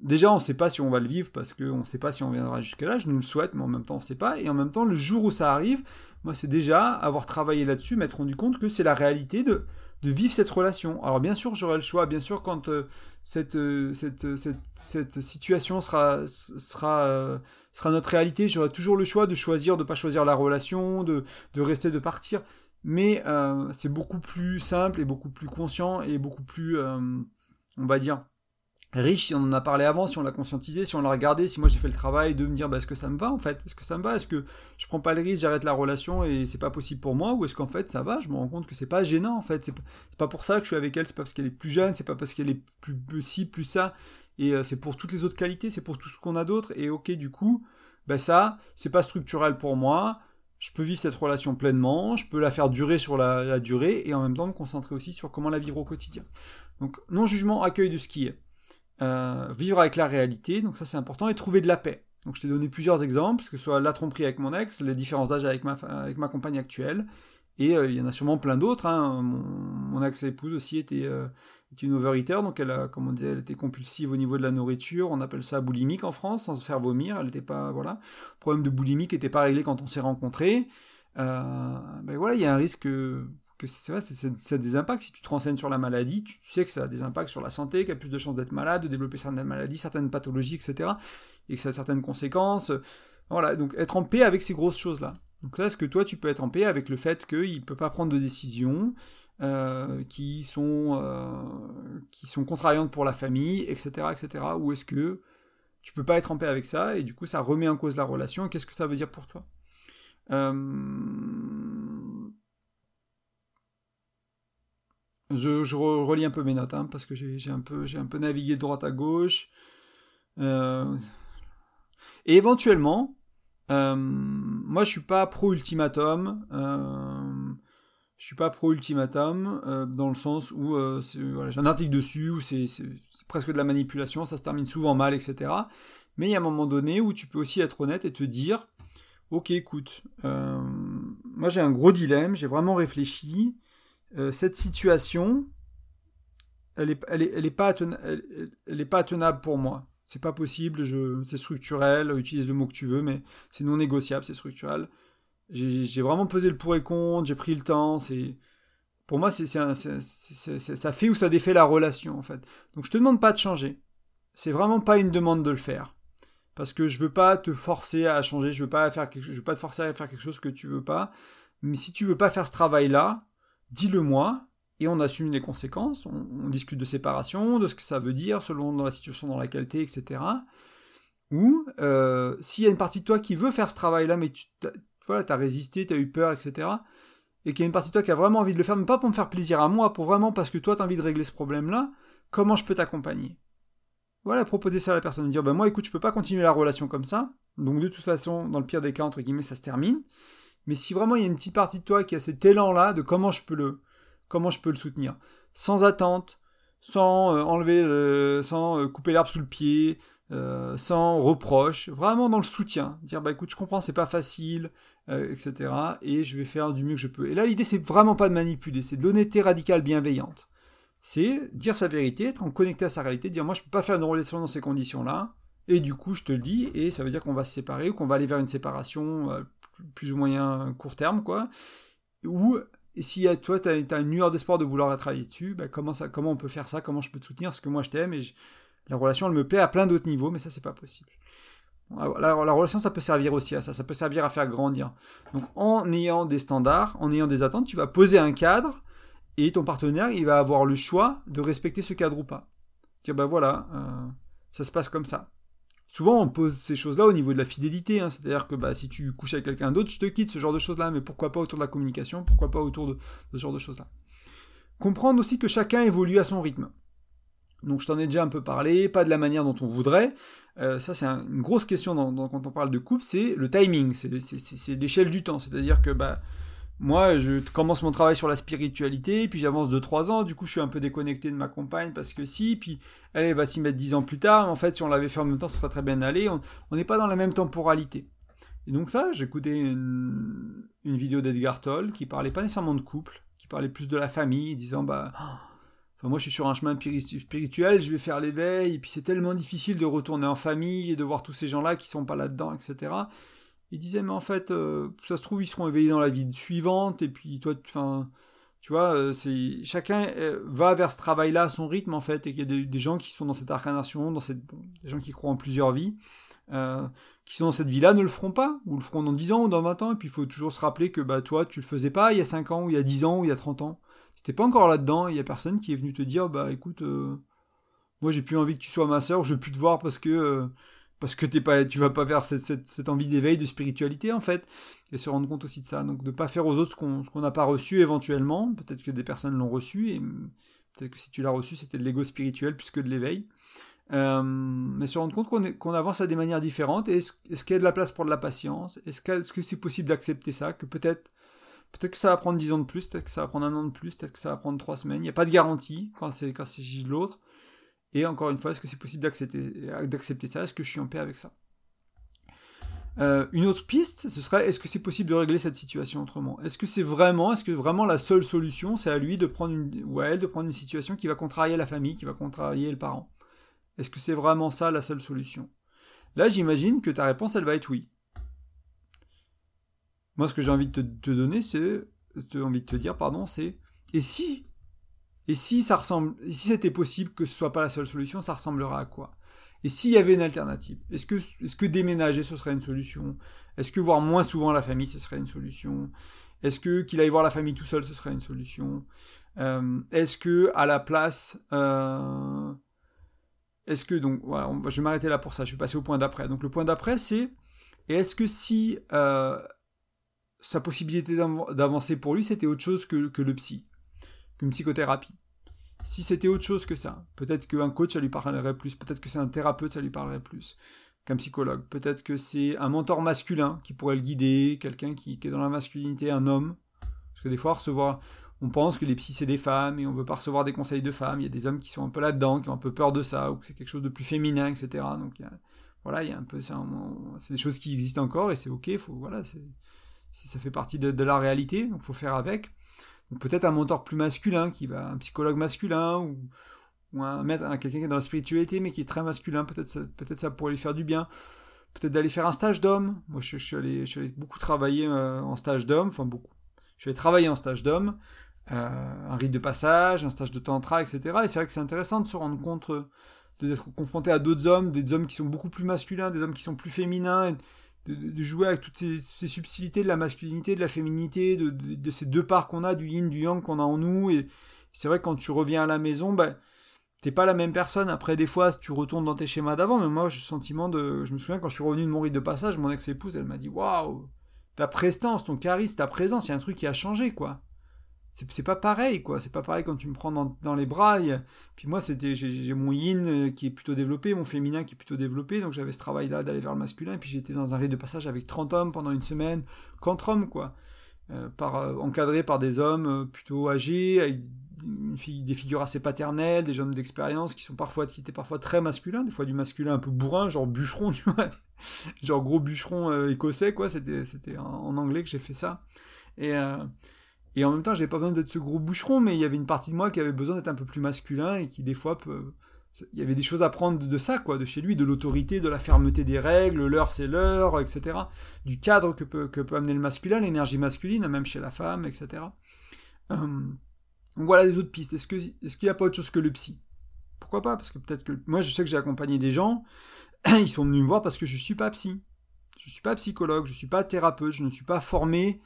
déjà, on ne sait pas si on va le vivre parce qu'on ne sait pas si on viendra jusque-là. Je nous le souhaite, mais en même temps, on ne sait pas. Et en même temps, le jour où ça arrive, moi, c'est déjà avoir travaillé là-dessus, m'être rendu compte que c'est la réalité de, de vivre cette relation. Alors, bien sûr, j'aurai le choix. Bien sûr, quand euh, cette, euh, cette, situation sera, sera, sera notre réalité, j'aurai toujours le choix de choisir, de ne pas choisir la relation, de, de rester, de partir. Mais c'est beaucoup plus simple et beaucoup plus conscient et beaucoup plus, on va dire, riche si on en a parlé avant, si on l'a conscientisé, si on l'a regardé, si moi j'ai fait le travail de me dire bah, est-ce que ça me va en fait? Est-ce que ça me va? Est-ce que je prends pas le risque, j'arrête la relation et c'est pas possible pour moi? Ou est-ce qu'en fait ça va? Je me rends compte que c'est pas gênant en fait. C'est pas, pour ça que je suis avec elle, c'est pas parce qu'elle est plus jeune, c'est pas parce qu'elle est plus ci, plus ça. Et euh, c'est pour toutes les autres qualités, c'est pour tout ce qu'on a d'autre. Et ok, du coup, bah ça, c'est pas structurel pour moi. Je peux vivre cette relation pleinement, je peux la faire durer sur la, la durée et en même temps me concentrer aussi sur comment la vivre au quotidien. Donc non jugement, accueil de ce qui est. Euh, vivre avec la réalité, donc ça c'est important, et trouver de la paix. Donc je t'ai donné plusieurs exemples, que ce soit la tromperie avec mon ex, les différences d'âge avec ma, compagne actuelle, et euh, il y en a sûrement plein d'autres. Hein. Mon, ex-épouse aussi était, euh, était, une overeater, donc elle a, comme on elle était compulsive au niveau de la nourriture. On appelle ça boulimique en France, sans se faire vomir. Elle n'était pas, voilà. Le problème de boulimique n'était pas réglé quand on s'est rencontrés. ben voilà, il y a un risque que c'est vrai, ça a des impacts. Si tu te renseignes sur la maladie, tu, sais que ça a des impacts sur la santé, qu'il y a plus de chances d'être malade, de développer certaines maladies, certaines pathologies, etc. Et que ça a certaines conséquences. Voilà, donc être en paix avec ces grosses choses-là. Donc là, est-ce que toi, tu peux être en paix avec le fait qu'il ne peut pas prendre de décisions euh, qui, sont, euh, qui sont contrariantes pour la famille, etc. etc. Ou est-ce que tu peux pas être en paix avec ça et du coup, ça remet en cause la relation Qu'est-ce que ça veut dire pour toi? Euh, Je, relis un peu mes notes, hein, parce que j'ai un, peu, navigué de droite à gauche. Euh, et éventuellement, euh, moi je suis pas pro ultimatum. Euh, je suis pas pro ultimatum dans le sens où j'ai un article dessus où c'est presque de la manipulation, ça se termine souvent mal, etc. Mais il y a un moment donné où tu peux aussi être honnête et te dire, ok, écoute, moi j'ai un gros dilemme, j'ai vraiment réfléchi. Euh, cette situation, elle n'est est, pas, elle, pas tenable pour moi. C'est pas possible, c'est structurel, utilise le mot que tu veux, mais c'est non négociable, c'est structurel. J'ai vraiment pesé le pour et contre, j'ai pris le temps, c'est... Pour moi, ça fait ou ça défait la relation, en fait. Donc je te demande pas de changer. C'est vraiment pas une demande de le faire. Parce que je veux pas te forcer à changer, je veux pas faire je veux pas te forcer à faire quelque chose que tu veux pas. Mais si tu veux pas faire ce travail-là, dis-le-moi, et on assume les conséquences, on, discute de séparation, de ce que ça veut dire selon la situation dans laquelle tu etc. Ou euh, s'il y a une partie de toi qui veut faire ce travail-là, mais tu voilà, as résisté, tu as eu peur, etc. Et qu'il y a une partie de toi qui a vraiment envie de le faire, mais pas pour me faire plaisir à moi, pour vraiment parce que toi tu as envie de régler ce problème-là, comment je peux t'accompagner? Voilà, proposer ça à la personne, dire, ben moi écoute, je peux pas continuer la relation comme ça, donc de toute façon, dans le pire des cas, entre guillemets, ça se termine. Mais si vraiment il y a une petite partie de toi qui a cet élan-là de comment je peux le, comment je peux le soutenir, sans attente, sans euh, enlever, sans euh, couper l'herbe sous le pied, euh, sans reproche, vraiment dans le soutien, dire bah écoute je comprends c'est pas facile, etc. Et je vais faire du mieux que je peux. Et là l'idée c'est vraiment pas de manipuler, c'est de l'honnêteté radicale bienveillante. C'est dire sa vérité, être en connecté à sa réalité, dire moi je peux pas faire une relation dans ces conditions-là, et du coup je te le dis, et ça veut dire qu'on va se séparer ou qu'on va aller vers une séparation plus ou moyen court terme, quoi. Ou si toi, tu as, une lueur d'espoir de vouloir travailler dessus, bah, comment, ça, comment on peut faire ça Comment je peux te soutenir Parce que moi, je t'aime et la relation, elle me plaît à plein d'autres niveaux, mais ça, c'est pas possible. La, la, relation, ça peut servir aussi à ça, ça peut servir à faire grandir. Donc, en ayant des standards, en ayant des attentes, tu vas poser un cadre et ton partenaire, il va avoir le choix de respecter ce cadre ou pas. Dire, ben voilà, euh, ça se passe comme ça. Souvent, on pose ces choses-là au niveau de la fidélité, hein. c'est-à-dire que bah, si tu couches avec quelqu'un d'autre, je te quitte, ce genre de choses-là, mais pourquoi pas autour de la communication, pourquoi pas autour de, ce genre de choses-là. comprendre aussi que chacun évolue à son rythme. Donc je t'en ai déjà un peu parlé, pas de la manière dont on voudrait. Euh, ça c'est une grosse question quand on parle de couple, c'est le timing, c'est l'échelle du temps. C'est-à-dire que bah, moi je commence mon travail sur la spiritualité, puis j'avance de 3 ans, du coup je suis un peu déconnecté de ma compagne parce que si, puis elle, va s'y mettre 10 ans plus tard, en fait si on l'avait fait en même temps ça serait très bien allé, on n'est pas dans la même temporalité. Et donc ça, j'écoutais une, vidéo d'Edgar Toll qui parlait pas nécessairement de couple, qui parlait plus de la famille, disant bah enfin moi je suis sur un chemin spirituel, je vais faire l'éveil, et puis c'est tellement difficile de retourner en famille et de voir tous ces gens-là qui sont pas là-dedans, etc. Il disait mais en fait euh, ça se trouve ils seront éveillés dans la vie suivante et puis toi enfin tu vois euh, c'est chacun euh, va vers ce travail-là à son rythme en fait et qu'il y a des, gens qui sont dans cette incarnation, dans cette des gens qui croient en plusieurs vies. qui sont dans cette vie-là ne le feront pas, ou le feront dans 10 ans ou dans 20 ans, et puis il faut toujours se rappeler que bah, toi, tu le faisais pas il y a 5 ans, ou il y a 10 ans, ou il y a 30 ans. T'es pas encore là-dedans, il y a personne qui est venu te dire, bah écoute, euh, moi j'ai plus envie que tu sois ma sœur, je veux plus te voir parce que parce que t'es pas, tu vas pas vers cette, cette, envie d'éveil, de spiritualité en fait, et se rendre compte aussi de ça. Donc de pas faire aux autres ce qu'on n'a pas reçu éventuellement, peut-être que des personnes l'ont reçu, et peut-être que si tu l'as reçu c'était de l'ego spirituel plus que de l'éveil. Euh, mais se rendre compte qu'on qu'on avance à des manières différentes, est-ce qu'il y a de la place pour de la patience? Est-ce que c'est possible d'accepter ça? Que peut-être Peut-être que ça va prendre 10 ans de plus, peut-être que ça va prendre un an de plus, peut-être que ça va prendre 3 semaines. Il n'y a pas de garantie quand c'est quand de l'autre. Et encore une fois, est-ce que c'est possible d'accepter ça? Est-ce que je suis en paix avec ça? Euh, une autre piste, ce serait est-ce que c'est possible de régler cette situation autrement? Est-ce que c'est vraiment, est-ce que vraiment la seule solution, c'est à lui de prendre une, ou à elle de prendre une situation qui va contrarier la famille, qui va contrarier le parent? Est-ce que c'est vraiment ça la seule solution? Là, j'imagine que ta réponse, elle va être oui. Moi, ce que j'ai envie de te, donner, c'est, envie de te dire, pardon, c'est, et si, et si ça ressemble, si c'était possible que ce soit pas la seule solution, ça ressemblera à quoi? Et s'il y avait une alternative Est-ce que, est-ce que déménager ce serait une solution? Est-ce que voir moins souvent la famille ce serait une solution? Est-ce que qu'il aille voir la famille tout seul ce serait une solution? Euh, Est-ce que à la place euh, est-ce que donc voilà, je vais m'arrêter là pour ça. Je vais passer au point d'après. Donc le point d'après c'est est-ce que si euh, sa possibilité d'avancer pour lui, c'était autre chose que, le psy, qu'une psychothérapie. Si c'était autre chose que ça, peut-être qu'un coach, ça lui parlerait plus, peut-être que c'est un thérapeute, ça lui parlerait plus qu'un psychologue, peut-être que c'est un mentor masculin qui pourrait le guider, quelqu'un qui, est dans la masculinité, un homme. Parce que des fois, recevoir, on pense que les psys, c'est des femmes, et on veut pas recevoir des conseils de femmes, il y a des hommes qui sont un peu là-dedans, qui ont un peu peur de ça, ou que c'est quelque chose de plus féminin, etc. Donc, voilà, il y a un peu, c'est des choses qui existent encore, et c'est ok, faut, voilà, ça fait partie de, la réalité, donc faut faire avec. Peut-être un mentor plus masculin, qui va, un psychologue masculin, ou, ou un quelqu'un qui est dans la spiritualité, mais qui est très masculin, peut-être ça, peut-être ça pourrait lui faire du bien. Peut-être d'aller faire un stage d'homme. Moi, je, suis allé, je, suis allé, beaucoup travailler euh, en stage d'homme, enfin beaucoup. Je suis allé travailler en stage d'homme, euh, un rite de passage, un stage de tantra, etc. Et c'est vrai que c'est intéressant de se rendre compte d'être confronté à d'autres hommes, des hommes qui sont beaucoup plus masculins, des hommes qui sont plus féminins, de, jouer avec toutes ces, subtilités de la masculinité, de la féminité, de, ces deux parts qu'on a, du yin, du yang qu'on a en nous. Et c'est vrai que quand tu reviens à la maison, bah, t'es pas la même personne. Après, des fois, tu retournes dans tes schémas d'avant, mais moi, j'ai le sentiment de. Je me souviens quand je suis revenu de mon rite de passage, mon ex-épouse, elle m'a dit Waouh, ta prestance, ton charisme, ta présence, il y a un truc qui a changé, quoi c'est pas pareil quoi. C'est pas pareil quand tu me prends dans, les bras. Puis moi c'était j'ai mon yin euh, qui est plutôt développé mon féminin qui est plutôt développé. Donc j'avais ce travail là d'aller vers le masculin. Et puis j'étais dans un rite de passage avec 30 hommes pendant une semaine qu'entre hommes quoi. Euh, par euh, encadré par des hommes plutôt âgés avec des figures assez paternelles des hommes d'expérience qui sont parfois qui étaient parfois très masculins des fois du masculin un peu bourrin genre bûcheron tu vois. Genre gros bûcheron écossais quoi. C'était c'était en, anglais que j'ai fait ça. Et et en même temps, j'avais pas besoin d'être ce gros boucheron, mais il y avait une partie de moi qui avait besoin d'être un peu plus masculin et qui, des fois, il y avait des choses à prendre de ça, quoi, de chez lui, de l'autorité, de la fermeté des règles, l'heure c'est l'heure, etc. Du cadre que peut, amener le masculin, l'énergie masculine, même chez la femme, etc. Hum. voilà des autres pistes. Est-ce qu'il n'y a pas autre chose que le psy? Pourquoi pas? Parce que peut-être que. Moi, je sais que j'ai accompagné des gens, ils sont venus me voir parce que je suis pas psy. Je suis pas psychologue, je suis pas thérapeute, je ne suis pas formé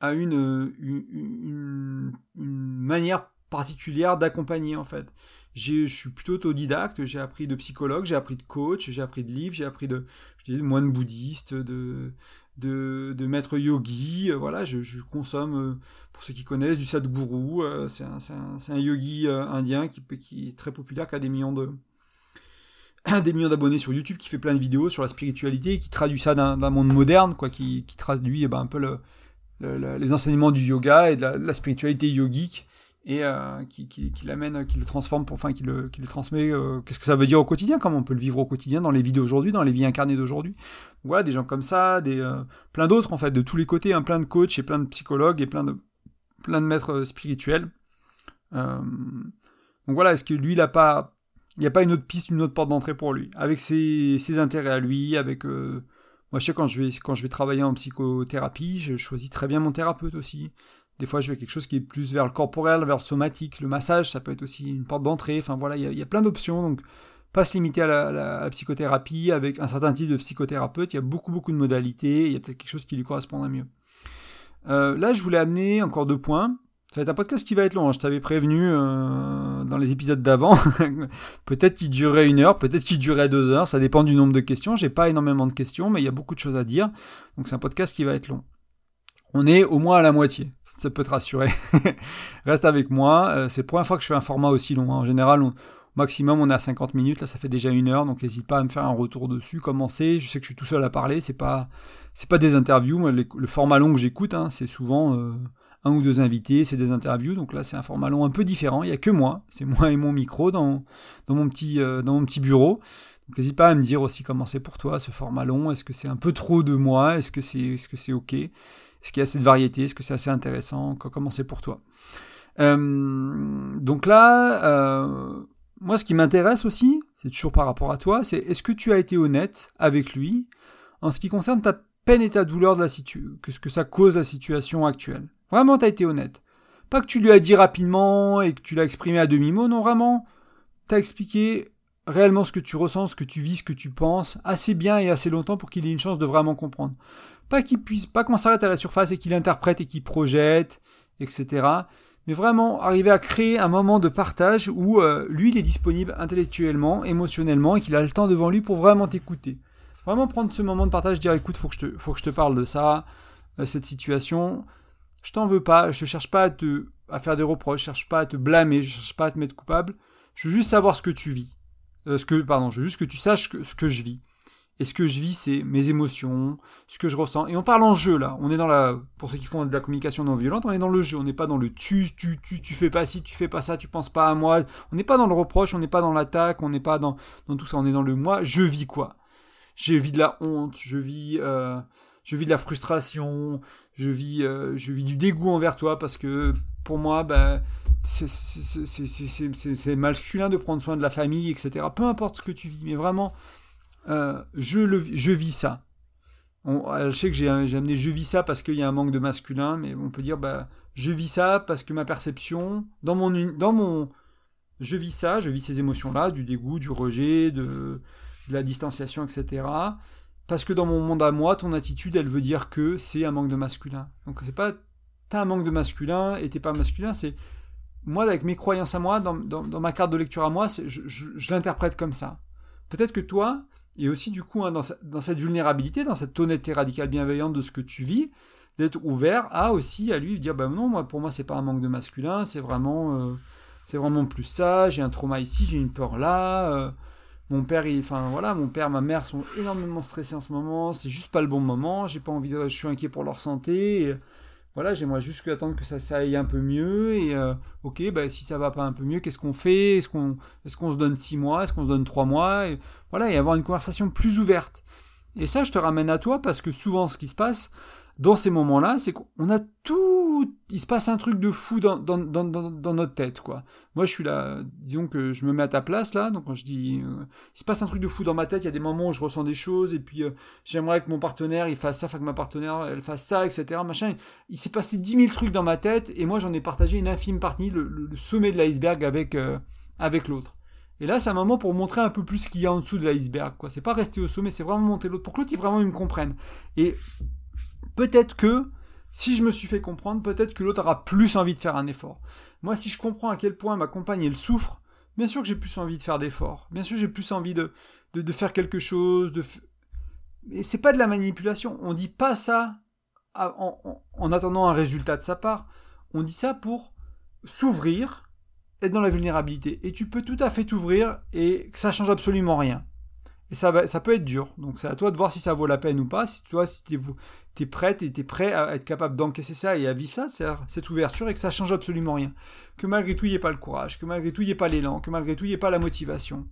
à une, une, manière particulière d'accompagner en fait. Je suis plutôt autodidacte, j'ai appris de psychologue, j'ai appris de coach, j'ai appris de livres, j'ai appris de, je dis, de moine bouddhiste, de, de, de maîtres yogis. voilà, je, consomme, pour ceux qui connaissent, du Sadhguru. c'est un, un, un, yogi indien qui, qui est très populaire, qui a des millions de des millions d'abonnés sur YouTube, qui fait plein de vidéos sur la spiritualité, qui traduit ça d'un monde moderne, quoi, qui, qui traduit eh ben, un peu le, les enseignements du yoga et de la, spiritualité yogique et euh, qui, qui, l'amène, qui le transforme, pour, enfin qui le, qui le transmet. Euh, qu'est-ce que ça veut dire au quotidien Comment on peut le vivre au quotidien dans les vies d'aujourd'hui, dans les vies incarnées d'aujourd'hui Voilà, des gens comme ça, des euh, plein d'autres en fait, de tous les côtés, hein, plein de coachs et plein de psychologues et plein de plein de maîtres spirituels. donc voilà, est-ce que lui, il a pas il n'y a pas une autre piste, une autre porte d'entrée pour lui? Avec ses, ses intérêts à lui, avec... Moi, je sais, quand je, vais, quand je vais travailler en psychothérapie, je choisis très bien mon thérapeute aussi. Des fois, je vais quelque chose qui est plus vers le corporel, vers le somatique. Le massage, ça peut être aussi une porte d'entrée. Enfin, voilà, il y, a plein d'options. Donc, pas se limiter à la, psychothérapie avec un certain type de psychothérapeute. Il y a beaucoup, beaucoup de modalités. Il y a peut-être quelque chose qui lui correspondrait mieux. Euh, là, je voulais amener encore deux points. Ça va être un podcast qui va être long, hein. je t'avais prévenu euh, dans les épisodes d'avant. peut-être qu'il durerait une heure, peut-être qu'il durerait deux heures, ça dépend du nombre de questions. J'ai pas énormément de questions, mais il y a beaucoup de choses à dire. Donc c'est un podcast qui va être long. On est au moins à la moitié, ça peut te rassurer. Reste avec moi, euh, c'est la première fois que je fais un format aussi long. Hein. En général, au maximum on est à 50 minutes, là ça fait déjà une heure, donc n'hésite pas à me faire un retour dessus, commencer. Je sais que je suis tout seul à parler, c'est pas, pas des interviews. le format long que j'écoute, hein, c'est souvent... Euh, un ou deux invités, c'est des interviews, donc là c'est un format long un peu différent, il n'y a que moi, c'est moi et mon micro dans, dans, mon, petit, euh, dans mon petit bureau. Donc n'hésite pas à me dire aussi comment c'est pour toi ce format long, est-ce que c'est un peu trop de moi, est-ce que c'est est -ce ok, est-ce qu'il y a assez de variété, est-ce que c'est assez intéressant, comment c'est pour toi? Euh, donc là, euh, moi ce qui m'intéresse aussi, c'est toujours par rapport à toi, c'est est-ce que tu as été honnête avec lui en ce qui concerne ta peine et ta douleur de la situation, que ce que ça cause la situation actuelle? Vraiment, t'as été honnête. Pas que tu lui as dit rapidement et que tu l'as exprimé à demi-mot, non, vraiment. T'as expliqué réellement ce que tu ressens, ce que tu vis, ce que tu penses, assez bien et assez longtemps pour qu'il ait une chance de vraiment comprendre. Pas qu'il puisse, pas qu'on s'arrête à la surface et qu'il interprète et qu'il projette, etc. Mais vraiment arriver à créer un moment de partage où euh, lui il est disponible intellectuellement, émotionnellement et qu'il a le temps devant lui pour vraiment t'écouter. Vraiment prendre ce moment de partage, dire écoute, faut que faut que je te parle de ça, euh, cette situation je t'en veux pas, je cherche pas à te faire des reproches, je cherche pas à te blâmer, je cherche pas à te mettre coupable, je veux juste savoir ce que tu vis. Euh, ce que pardon, je veux juste que tu saches ce que je vis. Et ce que je vis, c'est mes émotions, ce que je ressens. Et on parle en jeu là. On est dans la, pour ceux qui font de la communication non violente, on est dans le jeu. On n'est pas dans le tu, tu, tu, tu fais pas ci, tu fais pas ça, tu penses pas à moi. On n'est pas dans le reproche, on n'est pas dans l'attaque, on n'est pas dans, dans tout ça. On est dans le moi. Je vis quoi? Je vis de la honte, je vis, euh, je vis de la frustration, je vis, euh, je vis du dégoût envers toi parce que pour moi, bah, c'est masculin de prendre soin de la famille, etc. Peu importe ce que tu vis, mais vraiment, euh, je, le, je vis ça. Euh, je sais que j'ai amené je vis ça parce qu'il y a un manque de masculin, mais on peut dire bah, je vis ça parce que ma perception, dans mon, dans mon, je vis ça, je vis ces émotions-là, du dégoût, du rejet, de, de la distanciation, etc. Parce que dans mon monde à moi, ton attitude, elle veut dire que c'est un manque de masculin. Donc c'est pas t'as un manque de masculin et t'es pas masculin, c'est moi avec mes croyances à moi, dans, ma carte de lecture à moi, je, l'interprète comme ça. Peut-être que toi, et aussi du coup hein, dans, cette vulnérabilité, dans cette honnêteté radicale bienveillante de ce que tu vis, d'être ouvert à aussi à lui dire bah non moi pour moi c'est pas un manque de masculin, c'est vraiment euh, c'est vraiment plus ça, j'ai un trauma ici, j'ai une peur là. Euh, mon père, enfin voilà, mon père, ma mère sont énormément stressés en ce moment. C'est juste pas le bon moment. J'ai pas envie de, je suis inquiet pour leur santé. voilà, j'aimerais juste attendre que ça, ça aille un peu mieux. Et euh, ok, bah, si ça va pas un peu mieux, qu'est-ce qu'on fait? Est-ce qu'on est qu'on se donne six mois? Est-ce qu'on se donne trois mois? Voilà, et avoir une conversation plus ouverte. Et ça, je te ramène à toi parce que souvent, ce qui se passe dans ces moments-là, c'est qu'on a tout il se passe un truc de fou dans, dans, dans, dans, notre tête, quoi. Moi, je suis là, disons que je me mets à ta place, là, donc quand je dis, euh, il se passe un truc de fou dans ma tête, il y a des moments où je ressens des choses, et puis euh, j'aimerais que mon partenaire, il fasse ça, que ma partenaire, elle fasse ça, etc., machin. Il s'est passé dix mille trucs dans ma tête, et moi, j'en ai partagé une infime partie, le, sommet de l'iceberg avec, euh, avec l'autre. Et là, c'est un moment pour montrer un peu plus ce qu'il y a en dessous de l'iceberg, quoi. C'est pas rester au sommet, c'est vraiment monter l'autre, pour que l'autre, il vraiment, il me comprenne. Et peut-être que, si je me suis fait comprendre, peut-être que l'autre aura plus envie de faire un effort. Moi, si je comprends à quel point ma compagne elle souffre, bien sûr que j'ai plus envie de faire d'efforts. Bien sûr, j'ai plus envie de, de, faire quelque chose. De Mais c'est pas de la manipulation. On dit pas ça en, attendant un résultat de sa part. On dit ça pour s'ouvrir, être dans la vulnérabilité. Et tu peux tout à fait t'ouvrir et que ça change absolument rien. Et ça, va, ça peut être dur. Donc c'est à toi de voir si ça vaut la peine ou pas. Si toi, si tu es, prête et tu es prêt à être capable d'encaisser ça et à vivre ça, cette ouverture et que ça change absolument rien. Que malgré tout, il n'y ait pas le courage, que malgré tout, il n'y ait pas l'élan, que malgré tout, il n'y ait pas la motivation.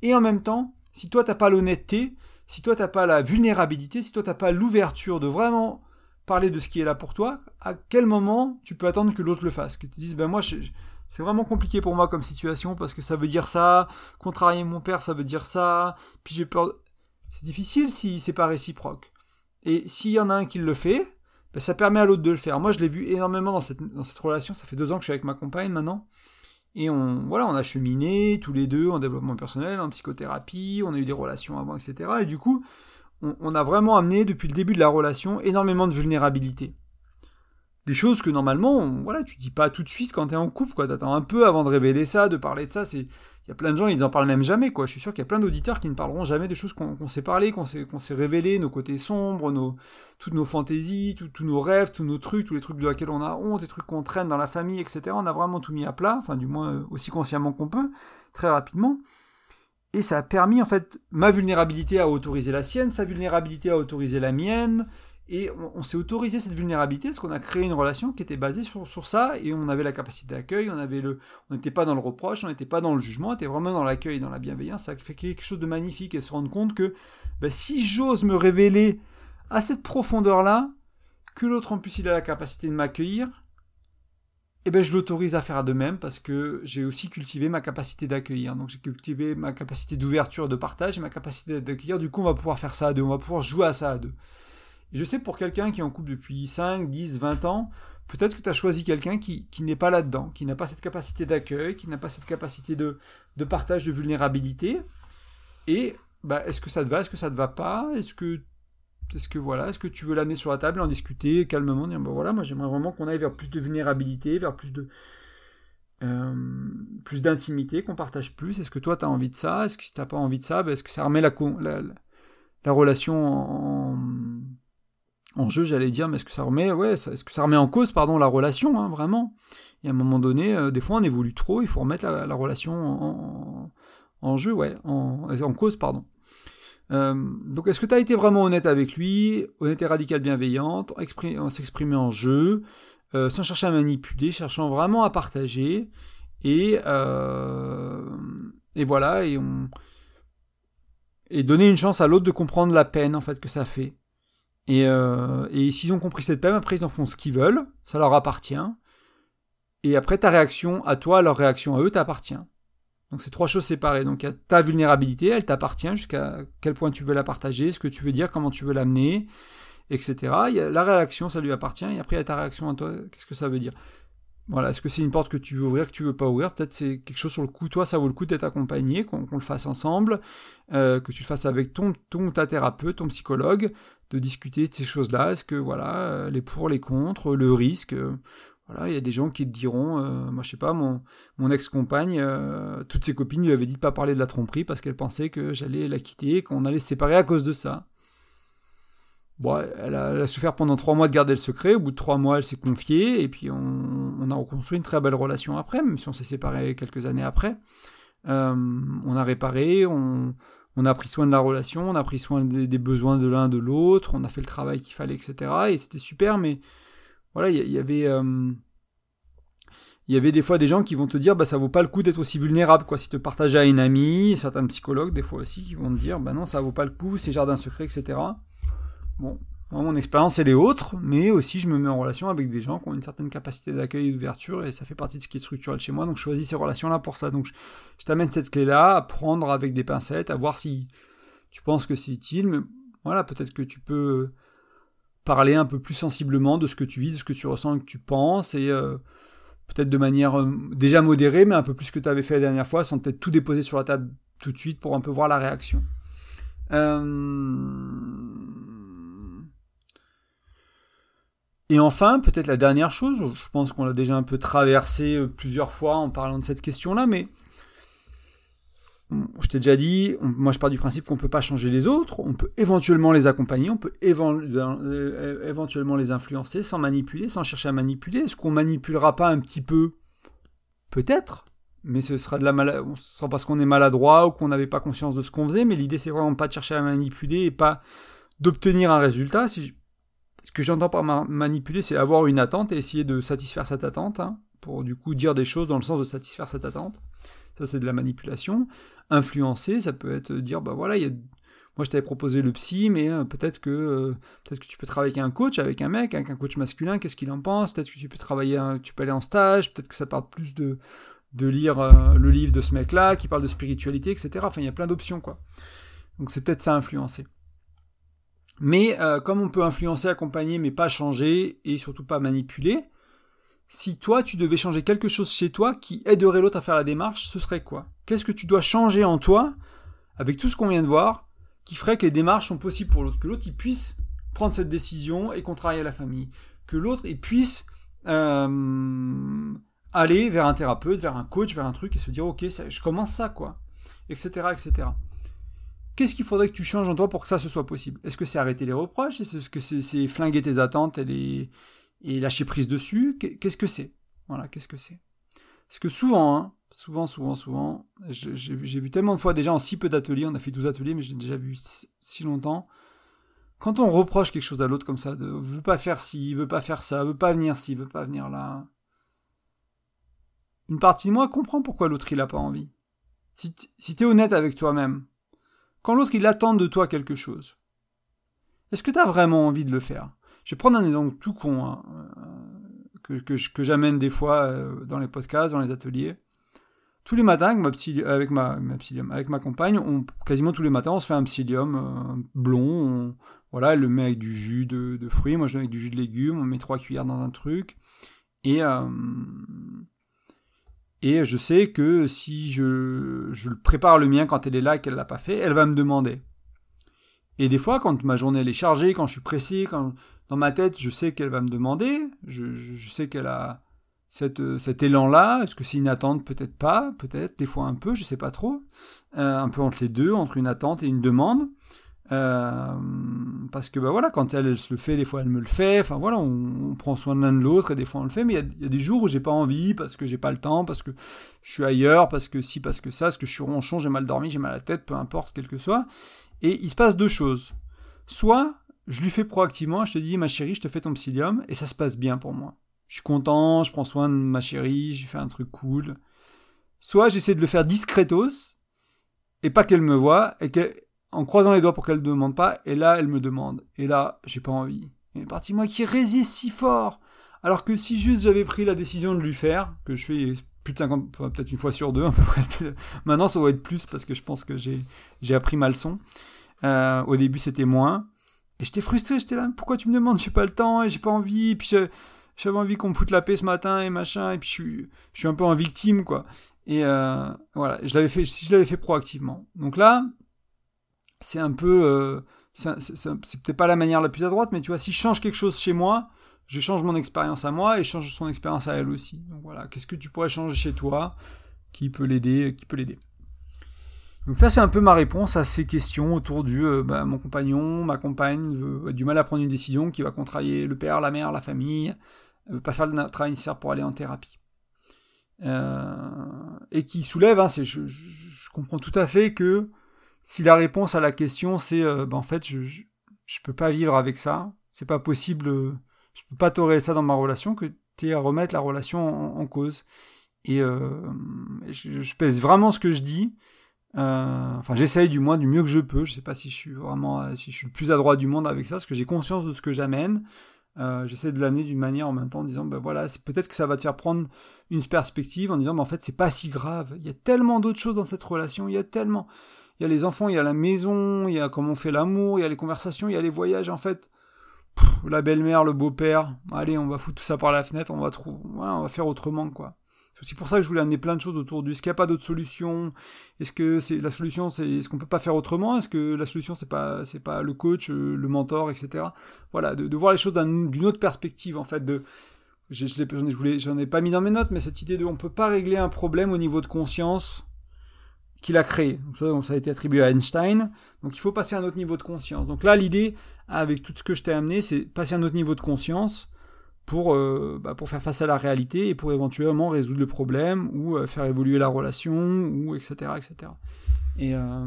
Et en même temps, si toi, t'as pas l'honnêteté, si toi, t'as pas la vulnérabilité, si toi, t'as pas l'ouverture de vraiment parler de ce qui est là pour toi, à quel moment tu peux attendre que l'autre le fasse? Que tu dises, ben moi, c'est vraiment compliqué pour moi comme situation parce que ça veut dire ça, contrarier mon père, ça veut dire ça, puis j'ai peur. C'est difficile si c'est pas réciproque. Et s'il y en a un qui le fait, ben ça permet à l'autre de le faire. Moi, je l'ai vu énormément dans cette, dans cette relation. Ça fait deux ans que je suis avec ma compagne maintenant. Et on, voilà, on a cheminé tous les deux en développement personnel, en psychothérapie, on a eu des relations avant, etc. Et du coup, on, a vraiment amené depuis le début de la relation énormément de vulnérabilité. Des choses que normalement, voilà, tu dis pas tout de suite quand tu es en couple, quoi. T'attends un peu avant de révéler ça, de parler de ça. C'est, il y a plein de gens, ils en parlent même jamais, quoi. Je suis sûr qu'il y a plein d'auditeurs qui ne parleront jamais des choses qu'on s'est parlé, qu'on s'est, qu'on nos côtés sombres, nos, toutes nos fantaisies, tous nos rêves, tous nos trucs, tous les trucs de laquelle on a honte, les trucs qu'on traîne dans la famille, etc. On a vraiment tout mis à plat, enfin, du moins, euh, aussi consciemment qu'on peut, très rapidement. Et ça a permis, en fait, ma vulnérabilité à autoriser la sienne, sa vulnérabilité à autoriser la mienne. Et on, s'est autorisé cette vulnérabilité parce qu'on a créé une relation qui était basée sur, sur ça et on avait la capacité d'accueil, on n'était pas dans le reproche, on n'était pas dans le jugement, on était vraiment dans l'accueil, dans la bienveillance. Ça fait quelque chose de magnifique et se rendre compte que ben, si j'ose me révéler à cette profondeur-là, que l'autre en plus il a la capacité de m'accueillir, eh ben, je l'autorise à faire de même parce que j'ai aussi cultivé ma capacité d'accueillir. Donc j'ai cultivé ma capacité d'ouverture, de partage et ma capacité d'accueillir. Du coup, on va pouvoir faire ça à deux, on va pouvoir jouer à ça à deux. Et je sais pour quelqu'un qui est en couple depuis 5, 10, 20 ans, peut-être que tu as choisi quelqu'un qui, qui n'est pas là-dedans, qui n'a pas cette capacité d'accueil, qui n'a pas cette capacité de, de partage, de vulnérabilité. Et bah, est-ce que ça te va, est-ce que ça te va pas? Est-ce que est-ce que voilà, est-ce que tu veux l'amener sur la table, en discuter calmement, dire ben voilà, moi j'aimerais vraiment qu'on aille vers plus de vulnérabilité, vers plus de euh, plus d'intimité, qu'on partage plus. Est-ce que toi tu as envie de ça? Est-ce que si t'as pas envie de ça, ben, est-ce que ça remet la, la, relation en, en jeu, j'allais dire, mais est-ce que ça remet, ouais, est-ce que ça remet en cause, pardon, la relation, hein, vraiment? Et à un moment donné, euh, des fois on évolue trop, il faut remettre la, relation en, jeu, ouais, en, en cause, pardon. Euh, donc, est-ce que tu as été vraiment honnête avec lui, honnête et radical bienveillante, en s'exprimer en jeu, euh, sans chercher à manipuler, cherchant vraiment à partager, et, euh, voilà, et et donner une chance à l'autre de comprendre la peine en fait que ça fait. Et, et s'ils ont compris cette peine, après ils en font ce qu'ils veulent, ça leur appartient. Et après ta réaction à toi, leur réaction à eux t'appartient. Donc c'est trois choses séparées. Donc ta vulnérabilité, elle t'appartient jusqu'à quel point tu veux la partager, ce que tu veux dire, comment tu veux l'amener, etc. La réaction, ça lui appartient, et après il y a ta réaction à toi, qu'est-ce que ça veut dire? Voilà, est-ce que c'est une porte que tu veux ouvrir, que tu veux pas ouvrir? Peut-être c'est quelque chose sur le coup, toi, ça vaut le coup d'être accompagné, qu'on le fasse ensemble, euh, que tu le fasses avec ton, ton ta thérapeute, ton psychologue, de discuter de ces choses-là. Est-ce que voilà, euh, les pour, les contre, le risque, euh, voilà, il y a des gens qui te diront, moi je sais pas, mon, mon ex-compagne, toutes ses copines lui avaient dit de pas parler de la tromperie parce qu'elle pensait que j'allais la quitter, qu'on allait se séparer à cause de ça. Elle a, souffert pendant trois mois de garder le secret. Au bout de trois mois, elle s'est confiée et puis on, a reconstruit une très belle relation après, même si on s'est séparés quelques années après. Euh, on a réparé, on, a pris soin de la relation, on a pris soin des, besoins de l'un de l'autre, on a fait le travail qu'il fallait, etc. Et c'était super, mais voilà, il y, avait euh, il y avait des fois des gens qui vont te dire bah ça vaut pas le coup d'être aussi vulnérable quoi si te partages à une amie certains psychologues des fois aussi qui vont te dire bah non ça vaut pas le coup c'est jardin secret etc bon moi, mon expérience elle est autre mais aussi je me mets en relation avec des gens qui ont une certaine capacité d'accueil et d'ouverture et ça fait partie de ce qui est structurel chez moi donc je choisis ces relations là pour ça donc je, t'amène cette clé là à prendre avec des pincettes à voir si tu penses que c'est utile mais voilà peut-être que tu peux parler un peu plus sensiblement de ce que tu vis, de ce que tu ressens, que tu penses, et euh, peut-être de manière euh, déjà modérée, mais un peu plus que tu avais fait la dernière fois, sans peut-être tout déposer sur la table tout de suite pour un peu voir la réaction. Euh, et enfin, peut-être la dernière chose, je pense qu'on l'a déjà un peu traversé plusieurs fois en parlant de cette question-là, mais je t'ai déjà dit, moi je pars du principe qu'on ne peut pas changer les autres, on peut éventuellement les accompagner, on peut euh, éventuellement les influencer sans manipuler, sans chercher à manipuler. Est-ce qu'on manipulera pas un petit peu? Peut-être, mais ce sera, de la mal... ce sera parce qu'on est maladroit ou qu'on n'avait pas conscience de ce qu'on faisait, mais l'idée c'est vraiment pas de chercher à manipuler et pas d'obtenir un résultat. Ce que j'entends par manipuler, c'est avoir une attente et essayer de satisfaire cette attente, hein, pour du coup dire des choses dans le sens de satisfaire cette attente. Ça, c'est de la manipulation. Influencer, ça peut être dire, bah voilà, moi je t'avais proposé le psy, mais euh, peut-être que euh, peut-être que tu peux travailler avec un coach, avec un mec, avec un coach masculin, qu'est-ce qu'il en pense? Peut-être que tu peux travailler, tu peux aller en stage, peut-être que ça parle plus de, de lire euh, le livre de ce mec-là qui parle de spiritualité, etc. Enfin, il y a plein d'options, quoi. Donc c'est peut-être ça influencer. Mais comme on peut influencer, accompagner, mais pas changer et surtout pas manipuler, si toi, tu devais changer quelque chose chez toi qui aiderait l'autre à faire la démarche, ce serait quoi? Qu'est-ce que tu dois changer en toi, avec tout ce qu'on vient de voir, qui ferait que les démarches sont possibles pour l'autre Que l'autre, puisse prendre cette décision et contrarier la famille? Que l'autre, puisse euh, aller vers un thérapeute, vers un coach, vers un truc et se dire, ok, je commence ça, quoi. Etc., etc. Qu'est-ce qu'il faudrait que tu changes en toi pour que ça se soit possible? Est-ce que c'est arrêter les reproches? Est-ce que c'est flinguer tes attentes et les et lâcher prise dessus, qu'est-ce que c'est? Voilà, qu'est-ce que c'est? Parce que souvent, hein, souvent, souvent, souvent, j'ai vu tellement de fois déjà en si peu d'ateliers, on a fait 12 ateliers, mais j'ai déjà vu si longtemps, quand on reproche quelque chose à l'autre comme ça, de veut pas faire ci, veut pas faire ça, veut pas venir ci, veut pas venir là, une partie de moi comprend pourquoi l'autre il a pas envie. Si tu es honnête avec toi-même, quand l'autre il attend de toi quelque chose, est-ce que tu as vraiment envie de le faire? Je vais prendre un exemple tout con hein, euh, que, j'amène des fois euh, dans les podcasts, dans les ateliers. Tous les matins, avec ma, avec ma, compagne, quasiment tous les matins, on se fait un psyllium euh, blond. voilà, elle le met avec du jus de, fruits, moi je le mets avec du jus de légumes, on met trois cuillères dans un truc. Et, et je sais que si je, je prépare le mien quand elle est là et qu'elle l'a pas fait, elle va me demander. Et des fois, quand ma journée est chargée, quand je suis pressé, quand dans ma tête, je sais qu'elle va me demander, je, sais qu'elle a cette, cet élan-là. Est-ce que c'est une attente? Peut-être pas, peut-être, des fois un peu, je sais pas trop. Euh, un peu entre les deux, entre une attente et une demande. Euh, parce que bah voilà, quand elle, se le fait, des fois elle me le fait. Enfin voilà, on, prend soin l'un de l'autre et des fois on le fait. Mais il y, a des jours où j'ai pas envie parce que j'ai pas le temps, parce que je suis ailleurs, parce que si, parce que ça, parce que je suis ronchon, j'ai mal dormi, j'ai mal à la tête, peu importe, quel que soit. Et il se passe deux choses. Soit je lui fais proactivement, je te dis, ma chérie, je te fais ton psyllium, et ça se passe bien pour moi. Je suis content, je prends soin de ma chérie, je fais un truc cool. Soit j'essaie de le faire discretos, et pas qu'elle me voit, et en croisant les doigts pour qu'elle ne demande pas, et là, elle me demande. Et là, j'ai pas envie. Il y a une partie de moi qui résiste si fort. Alors que si juste j'avais pris la décision de lui faire, que je fais plus de 50, peut-être une fois sur deux, Maintenant, ça va être plus parce que je pense que j'ai appris ma leçon. Euh, au début, c'était moins. Et j'étais frustré, j'étais là, pourquoi tu me demandes, j'ai pas le temps et j'ai pas envie, et puis j'avais envie qu'on me foute la paix ce matin et machin, et puis je suis, je suis un peu en victime, quoi. Et euh, voilà, je l'avais fait, si je l'avais fait proactivement. Donc là, c'est un peu, euh, c'est peut-être pas la manière la plus à droite, mais tu vois, si je change quelque chose chez moi, je change mon expérience à moi et je change son expérience à elle aussi. Donc voilà, qu'est-ce que tu pourrais changer chez toi qui peut l'aider, qui peut l'aider? Donc ça c'est un peu ma réponse à ces questions autour du euh, bah, mon compagnon, ma compagne a du mal à prendre une décision qui va contrarier le père, la mère, la famille, veut pas faire le travail nécessaire pour aller en thérapie. Euh, et qui soulève, hein, je, comprends tout à fait que si la réponse à la question c'est euh, bah, en fait je, je, peux pas vivre avec ça, c'est pas possible, je peux pas tolérer ça dans ma relation, que tu es à remettre la relation en, cause. Et je, je, pèse vraiment ce que je dis. Euh, enfin, j'essaye du moins du mieux que je peux. Je sais pas si je suis vraiment, euh, si je suis le plus adroit du monde avec ça, parce que j'ai conscience de ce que j'amène. Euh, j'essaie de l'amener d'une manière en même temps en disant, ben voilà, c'est peut-être que ça va te faire prendre une perspective en disant, ben en fait, c'est pas si grave. Il y a tellement d'autres choses dans cette relation. Il y a tellement, il y a les enfants, il y a la maison, il y a comment on fait l'amour, il y a les conversations, il y a les voyages. En fait, la belle-mère, le beau-père. Allez, on va foutre tout ça par la fenêtre. On va trouver, on va faire autrement, quoi. C'est aussi pour ça que je voulais amener plein de choses autour du. Est-ce qu'il n'y a pas d'autre solution Est-ce que c'est la solution C'est est-ce qu'on peut pas faire autrement? Est-ce que la solution c'est pas c'est pas le coach, euh, le mentor, etc. Voilà, de, voir les choses d'une autre perspective en fait. De j'en ai, ai pas mis dans mes notes, mais cette idée de on peut pas régler un problème au niveau de conscience qu'il a créé. Donc ça, ça a été attribué à Einstein. Donc il faut passer à un autre niveau de conscience. Donc là, l'idée, avec tout ce que je t'ai amené, c'est passer à un autre niveau de conscience pour, euh, bah, pour faire face à la réalité et pour éventuellement résoudre le problème ou euh, faire évoluer la relation ou etc. etc. Et euh,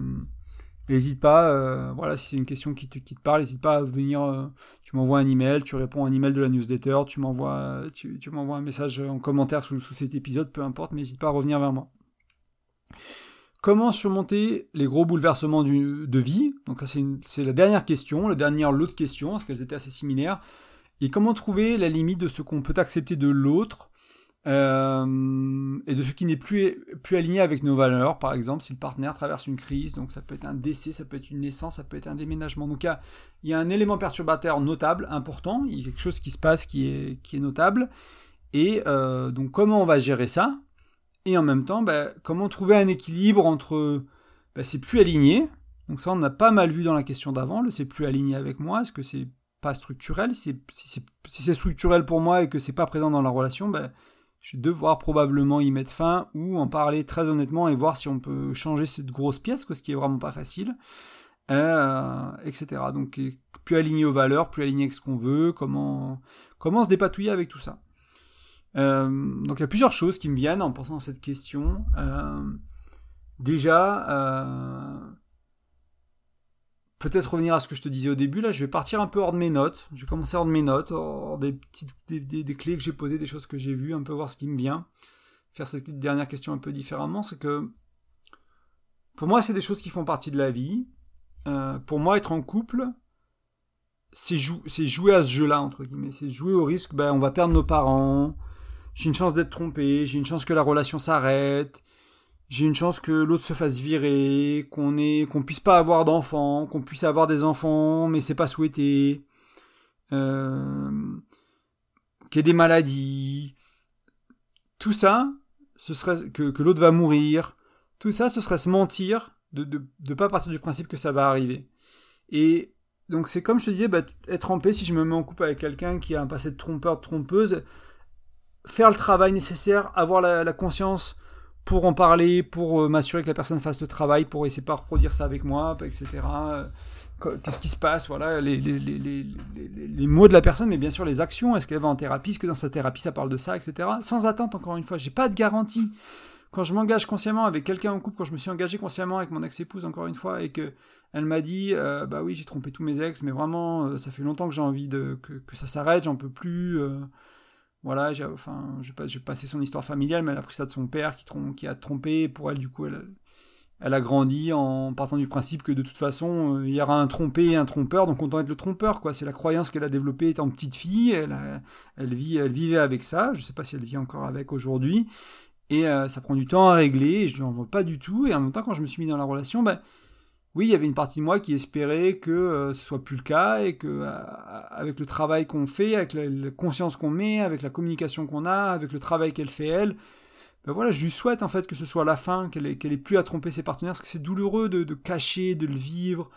n'hésite pas, voilà, si c'est une question qui te, qui te parle, n'hésite pas à venir, tu m'envoies un email, tu réponds à un email de la newsletter, tu m'envoies, tu, tu m'envoies un message en commentaire sous, sous cet épisode, peu importe, mais n'hésite pas à revenir vers moi. Comment surmonter les gros bouleversements de vie? Donc c'est la dernière question, la dernière lot de parce qu'elles étaient assez similaires. Et comment trouver la limite de ce qu'on peut accepter de l'autre euh, et de ce qui n'est plus, plus aligné avec nos valeurs, par exemple, si le partenaire traverse une crise, donc ça peut être un décès, ça peut être une naissance, ça peut être un déménagement. Donc il y a, un élément perturbateur notable, important, il y a quelque chose qui se passe qui est, qui est notable. Et euh, donc comment on va gérer ça? Et en même temps, bah, comment trouver un équilibre entre bah, c'est plus aligné. Donc ça, on a pas mal vu dans la question d'avant, le c'est plus aligné avec moi. Est-ce que c'est pas structurel? Si c'est structurel pour moi et que c'est pas présent dans la relation, bah, je vais devoir probablement y mettre fin ou en parler très honnêtement et voir si on peut changer cette grosse pièce, ce qui est vraiment pas facile, euh, etc. Donc plus aligné aux valeurs, plus aligné avec ce qu'on veut, comment, comment se dépatouiller avec tout ça. Euh, donc il y a plusieurs choses qui me viennent en pensant à cette question. Euh, déjà, euh, peut-être revenir à ce que je te disais au début. Là, je vais partir un peu hors de mes notes. Je vais commencer hors de mes notes, hors des petites des, clés que j'ai posées, des choses que j'ai vues, un peu voir ce qui me vient. Faire cette dernière question un peu différemment, c'est que pour moi, c'est des choses qui font partie de la vie. pour moi, être en couple, c'est jouer à ce jeu-là, entre guillemets. C'est jouer au risque, ben, on va perdre nos parents, j'ai une chance d'être trompé, j'ai une chance que la relation s'arrête, j'ai une chance que l'autre se fasse virer, qu'on ait, qu'on puisse pas avoir d'enfants, qu'on puisse avoir des enfants, mais c'est pas souhaité, euh, qu'il y ait des maladies, tout ça, ce serait que, l'autre va mourir, tout ça, ce serait se mentir de, de pas partir du principe que ça va arriver. Et donc c'est comme je te disais, bah, être trompé, si je me mets en couple avec quelqu'un qui a un passé de trompeur, de trompeuse, faire le travail nécessaire, avoir la, conscience pour en parler, pour euh, m'assurer que la personne fasse le travail, pour essayer de pas reproduire ça avec moi, etc. Euh, qu'est-ce qui se passe Voilà, les, mots de la personne, mais bien sûr les actions. Est-ce qu'elle va en thérapie? Est-ce que dans sa thérapie ça parle de ça, etc. Sans attente, encore une fois, j'ai pas de garantie. Quand je m'engage consciemment avec quelqu'un en couple, quand je me suis engagé consciemment avec mon ex-épouse, encore une fois, et que elle m'a dit, euh, bah oui, j'ai trompé tous mes ex, mais vraiment, ça fait longtemps que j'ai envie que ça s'arrête, j'en peux plus. Voilà, j'ai, enfin, j'ai, pas, passé son histoire familiale, mais elle a pris ça de son père qui, qui a trompé. Pour elle, du coup, elle, elle a grandi en partant du principe que de toute façon, euh, il y aura un trompé et un trompeur, donc autant être le trompeur, quoi. C'est la croyance qu'elle a développée étant petite fille. Elle, elle, vit, elle vivait avec ça. Je sais pas si elle vit encore avec aujourd'hui. Et euh, ça prend du temps à régler. Je lui en veux pas du tout. Et en même temps, quand je me suis mis dans la relation, ben oui, il y avait une partie de moi qui espérait que euh, ce soit plus le cas et que euh, avec le travail qu'on fait, avec la, conscience qu'on met, avec la communication qu'on a, avec le travail qu'elle fait elle, ben voilà, je lui souhaite en fait que ce soit la fin, qu'elle ait, qu'elle plus à tromper ses partenaires, parce que c'est douloureux de, cacher, de le vivre.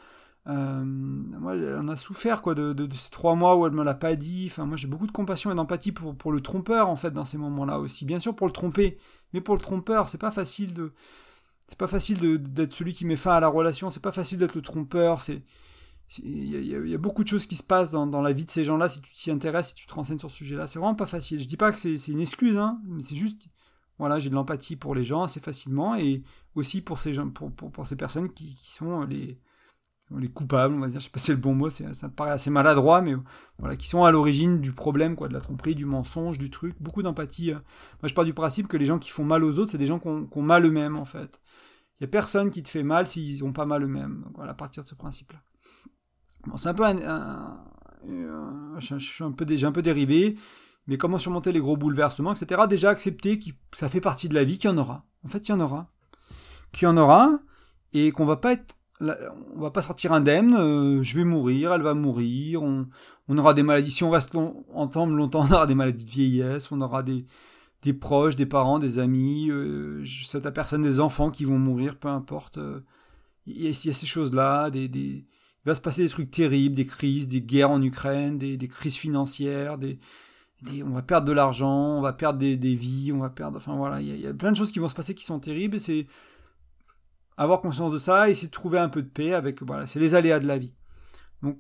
Euh, moi, elle en a souffert quoi de, de, ces trois mois où elle me l'a pas dit. Enfin, moi, j'ai beaucoup de compassion et d'empathie pour, pour le trompeur en fait dans ces moments-là aussi. Bien sûr pour le tromper, mais pour le trompeur, c'est pas facile de c'est pas facile d'être celui qui met fin à la relation, c'est pas facile d'être le trompeur, c'est il y, a beaucoup de choses qui se passent dans, la vie de ces gens-là si tu t'y intéresses, si tu te renseignes sur ce sujet-là. C'est vraiment pas facile. Je dis pas que c'est une excuse, hein, mais c'est juste, voilà, j'ai de l'empathie pour les gens assez facilement et aussi pour ces gens, personnes qui, qui sont les, les coupables, on va dire, je sais pas si c'est le bon mot, ça me paraît assez maladroit, mais voilà, qui sont à l'origine du problème, quoi, de la tromperie, du mensonge, du truc, beaucoup d'empathie. Euh. Moi, je pars du principe que les gens qui font mal aux autres, c'est des gens qui ont, mal eux-mêmes, en fait. Il y a personne qui te fait mal s'ils ont pas mal eux-mêmes. voilà, à partir de ce principe-là. Bon, c'est un peu un, je, suis un peu, j'ai un peu dérivé, mais comment surmonter les gros bouleversements, etc. Déjà accepter que ça fait partie de la vie, qu'il y en aura. En fait, il y en aura. Qu'il y en aura, et qu'on va pas être on va pas sortir indemne, euh, je vais mourir, elle va mourir, on, aura des maladies, si on reste ensemble longtemps, on aura des maladies de vieillesse, on aura des, des proches, des parents, des amis, euh, à personne des enfants qui vont mourir, peu importe. Euh, il, y a, ces choses-là, des, il va se passer des trucs terribles, des crises, des guerres en Ukraine, des, crises financières, des, on va perdre de l'argent, on va perdre des, vies, on va perdre, enfin voilà, il y, a, y, a, plein de choses qui vont se passer qui sont terribles, c'est avoir conscience de ça, et essayer de trouver un peu de paix avec, voilà, c'est les aléas de la vie. Donc,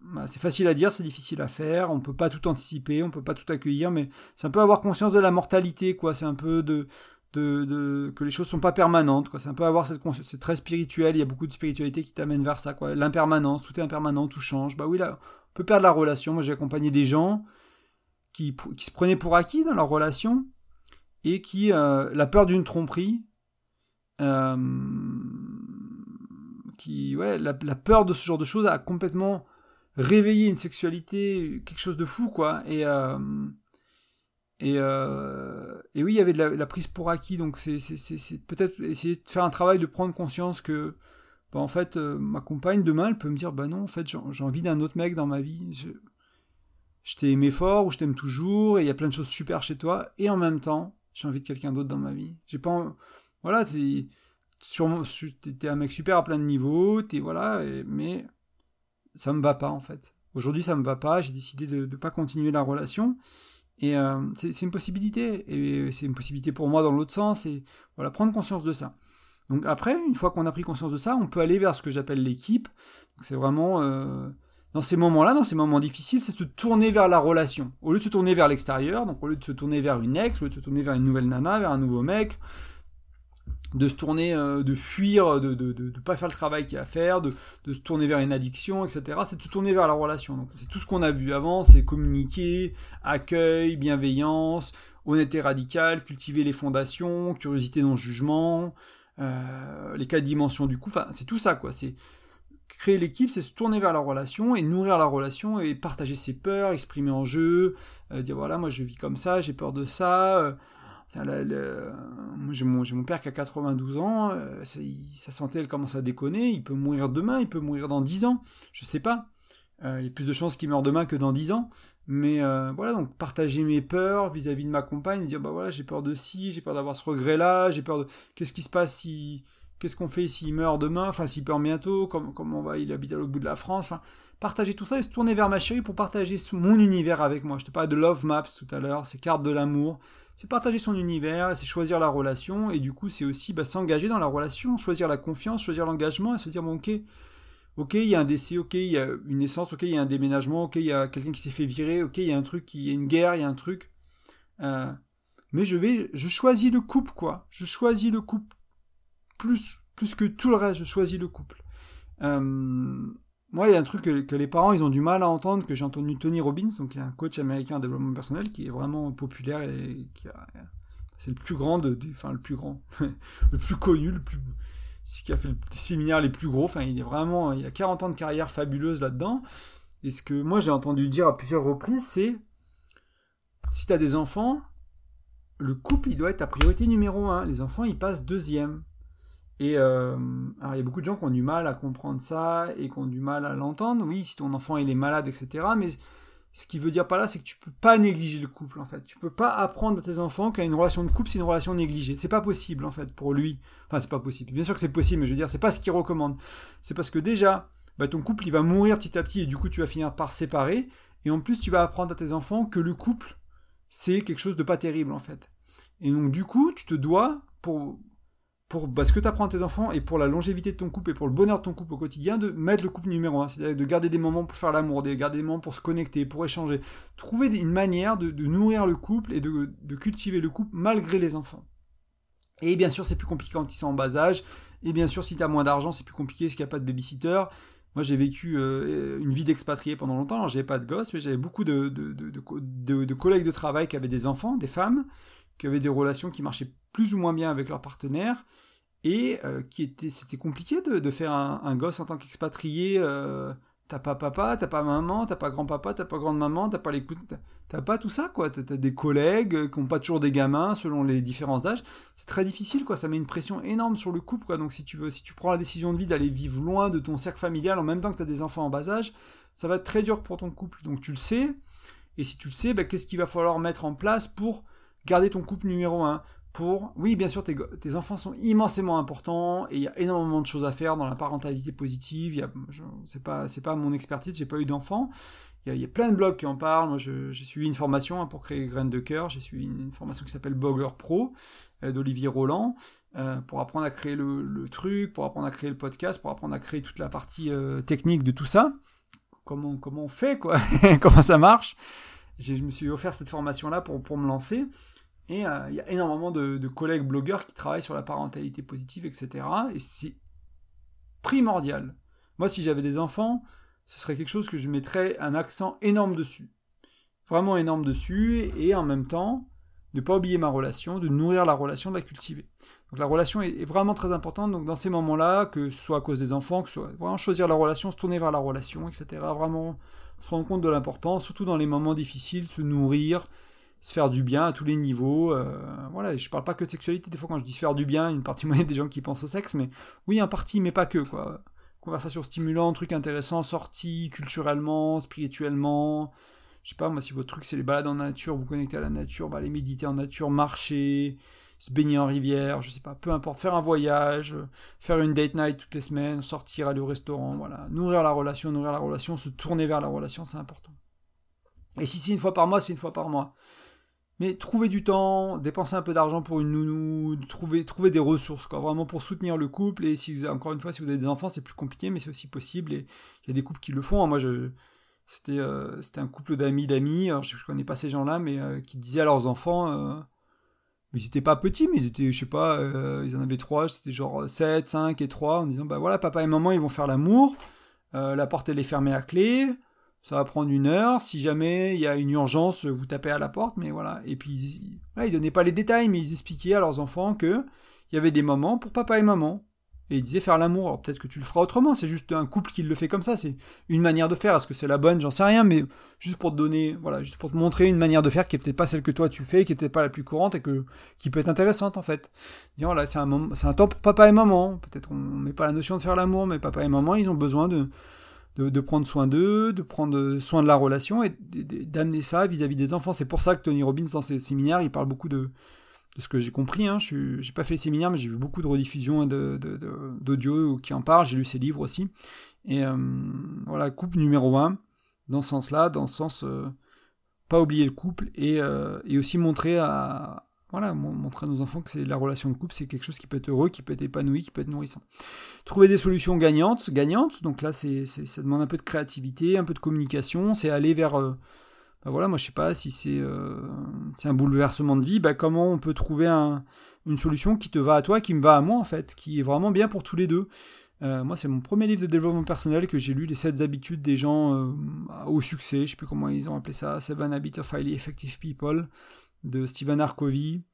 bah, c'est facile à dire, c'est difficile à faire, on peut pas tout anticiper, on peut pas tout accueillir, mais c'est un peu avoir conscience de la mortalité, quoi, c'est un peu de, de, de, que les choses sont pas permanentes, quoi, c'est un peu avoir cette conscience, c'est très spirituel, il y a beaucoup de spiritualité qui t'amène vers ça, quoi, l'impermanence, tout est impermanent, tout change, bah oui, là, on peut perdre la relation, moi j'ai accompagné des gens qui, qui se prenaient pour acquis dans leur relation, et qui, euh, la peur d'une tromperie, euh, qui, ouais, la, peur de ce genre de choses a complètement réveillé une sexualité, quelque chose de fou, quoi. Et, euh, et, et oui, il y avait de la, prise pour acquis, donc c'est peut-être essayer de faire un travail de prendre conscience que, bah, en fait, ma compagne, demain, elle peut me dire, bah non, en fait, j'ai envie d'un autre mec dans ma vie. Je, je t'ai aimé fort ou je t'aime toujours et il y a plein de choses super chez toi et en même temps j'ai envie de quelqu'un d'autre dans ma vie. J'ai pas. Voilà, t'es t'es un mec super à plein de niveaux, t'es voilà, mais ça me va pas en fait. Aujourd'hui, ça me va pas. J'ai décidé de ne pas continuer la relation. Et euh, c'est une possibilité. Et c'est une possibilité pour moi dans l'autre sens. Et voilà, prendre conscience de ça. Donc après, une fois qu'on a pris conscience de ça, on peut aller vers ce que j'appelle l'équipe. C'est vraiment euh, dans ces moments-là, dans ces moments difficiles, c'est se tourner vers la relation. Au lieu de se tourner vers l'extérieur, donc au lieu de se tourner vers une ex, au lieu de se tourner vers une nouvelle nana, vers un nouveau mec, de se tourner, euh, de fuir, de ne de, pas faire le travail qu'il y a à faire, de, de, se tourner vers une addiction, etc. C'est de se tourner vers la relation. Donc c'est tout ce qu'on a vu avant, c'est communiquer, accueil, bienveillance, honnêteté radicale, cultiver les fondations, curiosité non jugement, euh, les quatre dimensions du coup. Enfin, c'est tout ça quoi. C'est créer l'équipe, c'est se tourner vers la relation et nourrir la relation et partager ses peurs, exprimer en jeu, euh, dire voilà, moi je vis comme ça, j'ai peur de ça. Euh, j'ai mon, père qui a 92 ans, euh, sa santé elle commence à déconner, il peut mourir demain, il peut mourir dans 10 ans, je sais pas. il y a plus de chances qu'il meure demain que dans 10 ans. Mais voilà, donc partager mes peurs vis-à-vis de ma compagne, dire bah voilà, j'ai peur de ci, j'ai peur d'avoir ce regret-là, j'ai peur de. Qu'est-ce qui se passe si Qu'est-ce qu'on fait s'il meurt demain Enfin, s'il meurt bientôt Comment, on va Il habite à l'autre bout de la France Enfin, partager tout ça et se tourner vers ma chérie pour partager mon univers avec moi. Je te parlais de Love Maps tout à l'heure, c'est cartes de l'amour. C'est partager son univers, c'est choisir la relation, et du coup, c'est aussi bah, s'engager dans la relation, choisir la confiance, choisir l'engagement, et se dire, bon, ok, ok, il y a un décès, ok, il y a une naissance, ok, il y a un déménagement, ok, il y a quelqu'un qui s'est fait virer, ok, il y a un truc, il y a une guerre, il y a un truc. Euh, mais je vais, je choisis le couple, quoi. Je choisis le couple plus plus que tout le reste, je choisis le couple. Euh, moi, il y a un truc que, les parents ils ont du mal à entendre, que j'ai entendu Tony Robbins, donc qui est un coach américain de développement personnel, qui est vraiment populaire et qui c'est le plus grand, enfin le plus grand, le plus connu, le plus, qui a fait les séminaires les plus gros. Enfin, il est vraiment, il a 40 ans de carrière fabuleuse là-dedans. Et ce que moi j'ai entendu dire à plusieurs reprises, c'est si tu as des enfants, le couple il doit être ta priorité numéro un. Les enfants ils passent deuxième. Et euh, il y a beaucoup de gens qui ont du mal à comprendre ça et qui ont du mal à l'entendre. Oui, si ton enfant il est malade, etc. Mais ce qui veut dire pas là, c'est que tu peux pas négliger le couple en fait. Tu peux pas apprendre à tes enfants qu'une relation de couple c'est une relation négligée. C'est pas possible en fait pour lui. Enfin c'est pas possible. Bien sûr que c'est possible, mais je veux dire c'est pas ce qu'il recommande. C'est parce que déjà bah, ton couple il va mourir petit à petit et du coup tu vas finir par séparer. Et en plus tu vas apprendre à tes enfants que le couple c'est quelque chose de pas terrible en fait. Et donc du coup tu te dois pour pour bah, ce que tu apprends à tes enfants et pour la longévité de ton couple et pour le bonheur de ton couple au quotidien, de mettre le couple numéro un, c'est-à-dire de garder des moments pour faire l'amour, de garder des moments pour se connecter, pour échanger. Trouver une manière de, nourrir le couple et de, cultiver le couple malgré les enfants. Et bien sûr, c'est plus compliqué quand ils sont en bas âge. Et bien sûr, si tu as moins d'argent, c'est plus compliqué parce qu'il n'y a pas de babysitter. Moi, j'ai vécu euh, une vie d'expatrié pendant longtemps. Alors, j'avais pas de gosse, mais j'avais beaucoup de, de, collègues de travail qui avaient des enfants, des femmes, qui avaient des relations qui marchaient plus ou moins bien avec leurs partenaires et euh, c'était compliqué de, faire un, gosse en tant qu'expatrié euh, t'as pas papa t'as pas maman t'as pas grand papa t'as pas grande maman t'as pas les t'as pas tout ça quoi. T'as des collègues qui ont pas toujours des gamins selon les différents âges. C'est très difficile quoi. Ça met une pression énorme sur le couple quoi. Donc si tu si tu prends la décision de vie d'aller vivre loin de ton cercle familial en même temps que t'as des enfants en bas âge ça va être très dur pour ton couple. Donc tu le sais. Et si tu le sais bah, qu'est-ce qu'il va falloir mettre en place pour garder ton couple numéro un? Pour... Oui, bien sûr, tes, enfants sont immensément importants et il y a énormément de choses à faire dans la parentalité positive. Il c'est pas, c'est pas mon expertise, j'ai pas eu d'enfants. Il, y, a, plein de blogs qui en parlent. Moi, j'ai suivi une formation hein, pour créer Graines de cœur. J'ai suivi une, formation qui s'appelle Bogger Pro euh, d'Olivier Roland. euh, pour apprendre à créer le, truc, pour apprendre à créer le podcast, pour apprendre à créer toute la partie euh, technique de tout ça. Comment, on fait, quoi? Comment ça marche? Je me suis offert cette formation-là pour me lancer. Et euh, il y a énormément de, de, collègues blogueurs qui travaillent sur la parentalité positive, etc. Et c'est primordial. Moi, si j'avais des enfants, ce serait quelque chose que je mettrais un accent énorme dessus. Vraiment énorme dessus. Et en même temps, ne pas oublier ma relation, de nourrir la relation, de la cultiver. Donc la relation est, vraiment très importante. Donc dans ces moments-là, que ce soit à cause des enfants, que ce soit vraiment choisir la relation, se tourner vers la relation, etc. Vraiment se rendre compte de l'importance, surtout dans les moments difficiles, se nourrir, se faire du bien à tous les niveaux. Euh, voilà, je parle pas que de sexualité. Des fois, quand je dis faire du bien, une partie moyenne des gens qui pensent au sexe, mais oui, en partie, mais pas que quoi. Conversation stimulante, truc intéressant, sortie culturellement, spirituellement. Je sais pas, moi, si votre truc c'est les balades en nature, vous connectez à la nature, bah, aller méditer en nature, marcher, se baigner en rivière, je sais pas, peu importe, faire un voyage, faire une date night toutes les semaines, sortir, aller au restaurant, voilà. Nourrir la relation, nourrir la relation, se tourner vers la relation, c'est important. Et si c'est une fois par mois, c'est une fois par mois. Mais trouver du temps, dépenser un peu d'argent pour une nounou, trouver, trouver des ressources, quoi, vraiment pour soutenir le couple. Et si encore une fois, si vous avez des enfants, c'est plus compliqué, mais c'est aussi possible. Et il y a des couples qui le font. Moi, je, c'était, euh, c'était un couple d'amis d'amis. je, ne connais pas ces gens-là, mais euh, qui disaient à leurs enfants, euh, mais ils étaient pas petits, mais ils étaient, je sais pas, ils en avaient trois, c'était genre 7, 5 et 3, en disant, bah voilà, papa et maman, ils vont faire l'amour, la porte, elle est fermée à clé, ça va prendre une heure, si jamais il y a une urgence, vous tapez à la porte, mais voilà. Et puis, ils, voilà, ils donnaient pas les détails, mais ils expliquaient à leurs enfants que il y avait des moments pour papa et maman et il disait faire l'amour. Alors peut-être que tu le feras autrement, c'est juste un couple qui le fait comme ça, c'est une manière de faire. Est-ce que c'est la bonne? J'en sais rien, mais juste pour te donner, voilà, juste pour te montrer une manière de faire qui est peut-être pas celle que toi tu fais, qui est peut-être pas la plus courante et que qui peut être intéressante en fait. Voilà, c'est un, c'est un temps pour papa et maman. Peut-être on met pas la notion de faire l'amour, mais papa et maman, ils ont besoin de, de, prendre soin d'eux, de prendre soin de la relation et d'amener ça vis-à-vis des enfants. C'est pour ça que Tony Robbins, dans ses séminaires, il parle beaucoup de, de ce que j'ai compris, hein, je n'ai pas fait les séminaires, mais j'ai vu beaucoup de rediffusions d'audio qui en parlent, j'ai lu ses livres aussi. Et euh, voilà, couple numéro un, dans ce sens-là, dans le sens euh, pas oublier le couple et, euh, et, aussi montrer à voilà montrer à nos enfants que c'est la relation de couple, c'est quelque chose qui peut être heureux, qui peut être épanoui, qui peut être nourrissant. Trouver des solutions gagnantes, gagnantes. Donc là, c'est ça demande un peu de créativité, un peu de communication, c'est aller vers bah voilà, moi je sais pas si c'est euh, un bouleversement de vie, bah comment on peut trouver un, une solution qui te va à toi, qui me va à moi en fait, qui est vraiment bien pour tous les deux. Euh, moi c'est mon premier livre de développement personnel que j'ai lu, les 7 habitudes des gens euh, au succès, je sais plus comment ils ont appelé ça, Seven Habits of Highly Effective People, de Stephen Harcovy.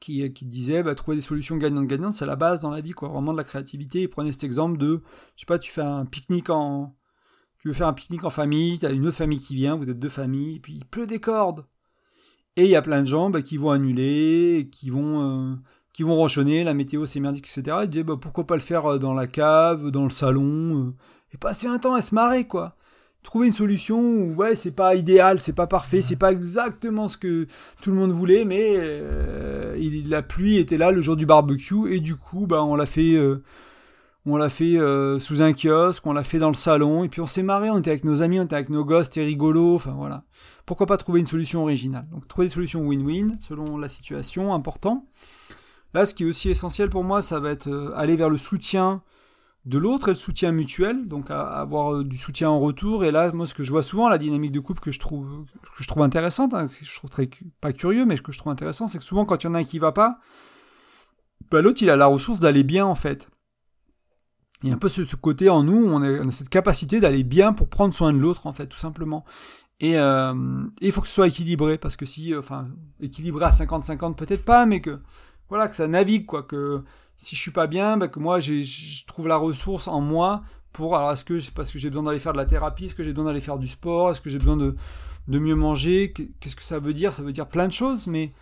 Qui, qui, disait bah, trouver des solutions gagnantes-gagnantes, c'est la base dans la vie, quoi, vraiment de la créativité. Il prenait cet exemple de, je sais pas, tu fais un pique-nique en, tu un pique-nique en famille, tu as une autre famille qui vient, vous êtes deux familles, et puis il pleut des cordes. Et il y a plein de gens bah, qui vont annuler, qui vont, euh, la météo c'est merdique, etc. Et disent bah, pourquoi pas le faire euh, dans la cave, dans le salon, euh, et passer un temps à se marrer, quoi. Trouver une solution où, ouais, c'est pas idéal, c'est pas parfait, c'est pas exactement ce que tout le monde voulait, mais la pluie était là le jour du barbecue, et du coup, bah, on l'a fait on l'a fait euh, sous un kiosque, on l'a fait dans le salon, et puis on s'est marré, on était avec nos amis, on était avec nos gosses, c'était rigolo, enfin voilà. Pourquoi pas trouver une solution originale? Donc trouver des solutions win-win, selon la situation, important. Là, ce qui est aussi essentiel pour moi, ça va être euh, aller vers le soutien de l'autre et le soutien mutuel, donc avoir euh, du soutien en retour. Et là, moi, ce que je vois souvent, la dynamique de couple que je trouve, que je trouve intéressante, hein, je trouve très, pas curieux, mais que je trouve intéressant, c'est que souvent, quand il y en a un qui va pas, bah, l'autre, il a la ressource d'aller bien, en fait il y a un peu ce, côté en nous, on, a cette capacité d'aller bien pour prendre soin de l'autre, en fait, tout simplement. Et, euh, il faut que ce soit équilibré, parce que si, euh, enfin, équilibré à 50-50, peut-être pas, mais que, voilà, que ça navigue, quoi, que si je suis pas bien, bah, que moi, je trouve la ressource en moi pour, alors, est-ce que c'est parce que j'ai besoin d'aller faire de la thérapie, est-ce que j'ai besoin d'aller faire du sport, est-ce que j'ai besoin de, de mieux manger, qu'est-ce que ça veut dire? Ça veut dire plein de choses, mais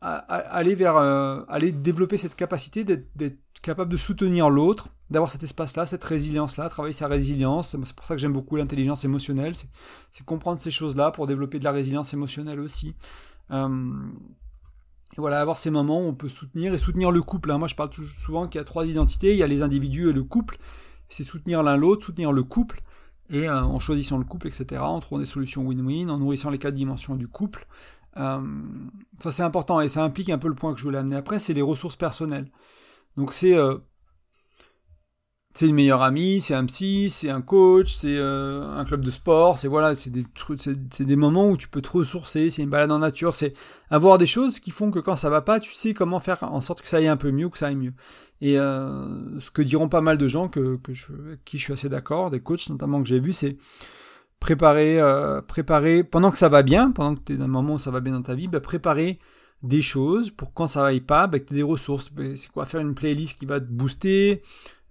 aller vers, euh, aller développer cette capacité d'être capable de soutenir l'autre, d'avoir cet espace-là, cette résilience-là, travailler sa résilience. C'est pour ça que j'aime beaucoup l'intelligence émotionnelle, c'est comprendre ces choses-là pour développer de la résilience émotionnelle aussi. Euh, et voilà, avoir ces moments où on peut soutenir et soutenir le couple. Hein. Moi, je parle souvent qu'il y a trois identités. Il y a les individus et le couple. C'est soutenir l'un l'autre, soutenir le couple. Et euh, en choisissant le couple, etc., en trouvant des solutions win-win, en nourrissant les quatre dimensions du couple, ça c'est important et ça implique un peu le point que je voulais amener après, c'est les ressources personnelles. Donc c'est c'est une meilleure amie, c'est un psy, c'est un coach, c'est euh, un club de sport, c'est voilà, c'est des trucs, c'est des moments où tu peux te ressourcer, c'est une balade en nature, c'est avoir des choses qui font que quand ça va pas, tu sais comment faire en sorte que ça aille un peu mieux, que ça aille mieux. Et euh, ce que diront pas mal de gens que, que je, qui je suis assez d'accord, des coachs notamment que j'ai vu, c'est préparer, euh, préparer pendant que ça va bien, pendant que tu es dans un moment où ça va bien dans ta vie, bah, préparer des choses pour quand ça va pas, bah, que tu des ressources. Bah, c'est quoi faire une playlist qui va te booster,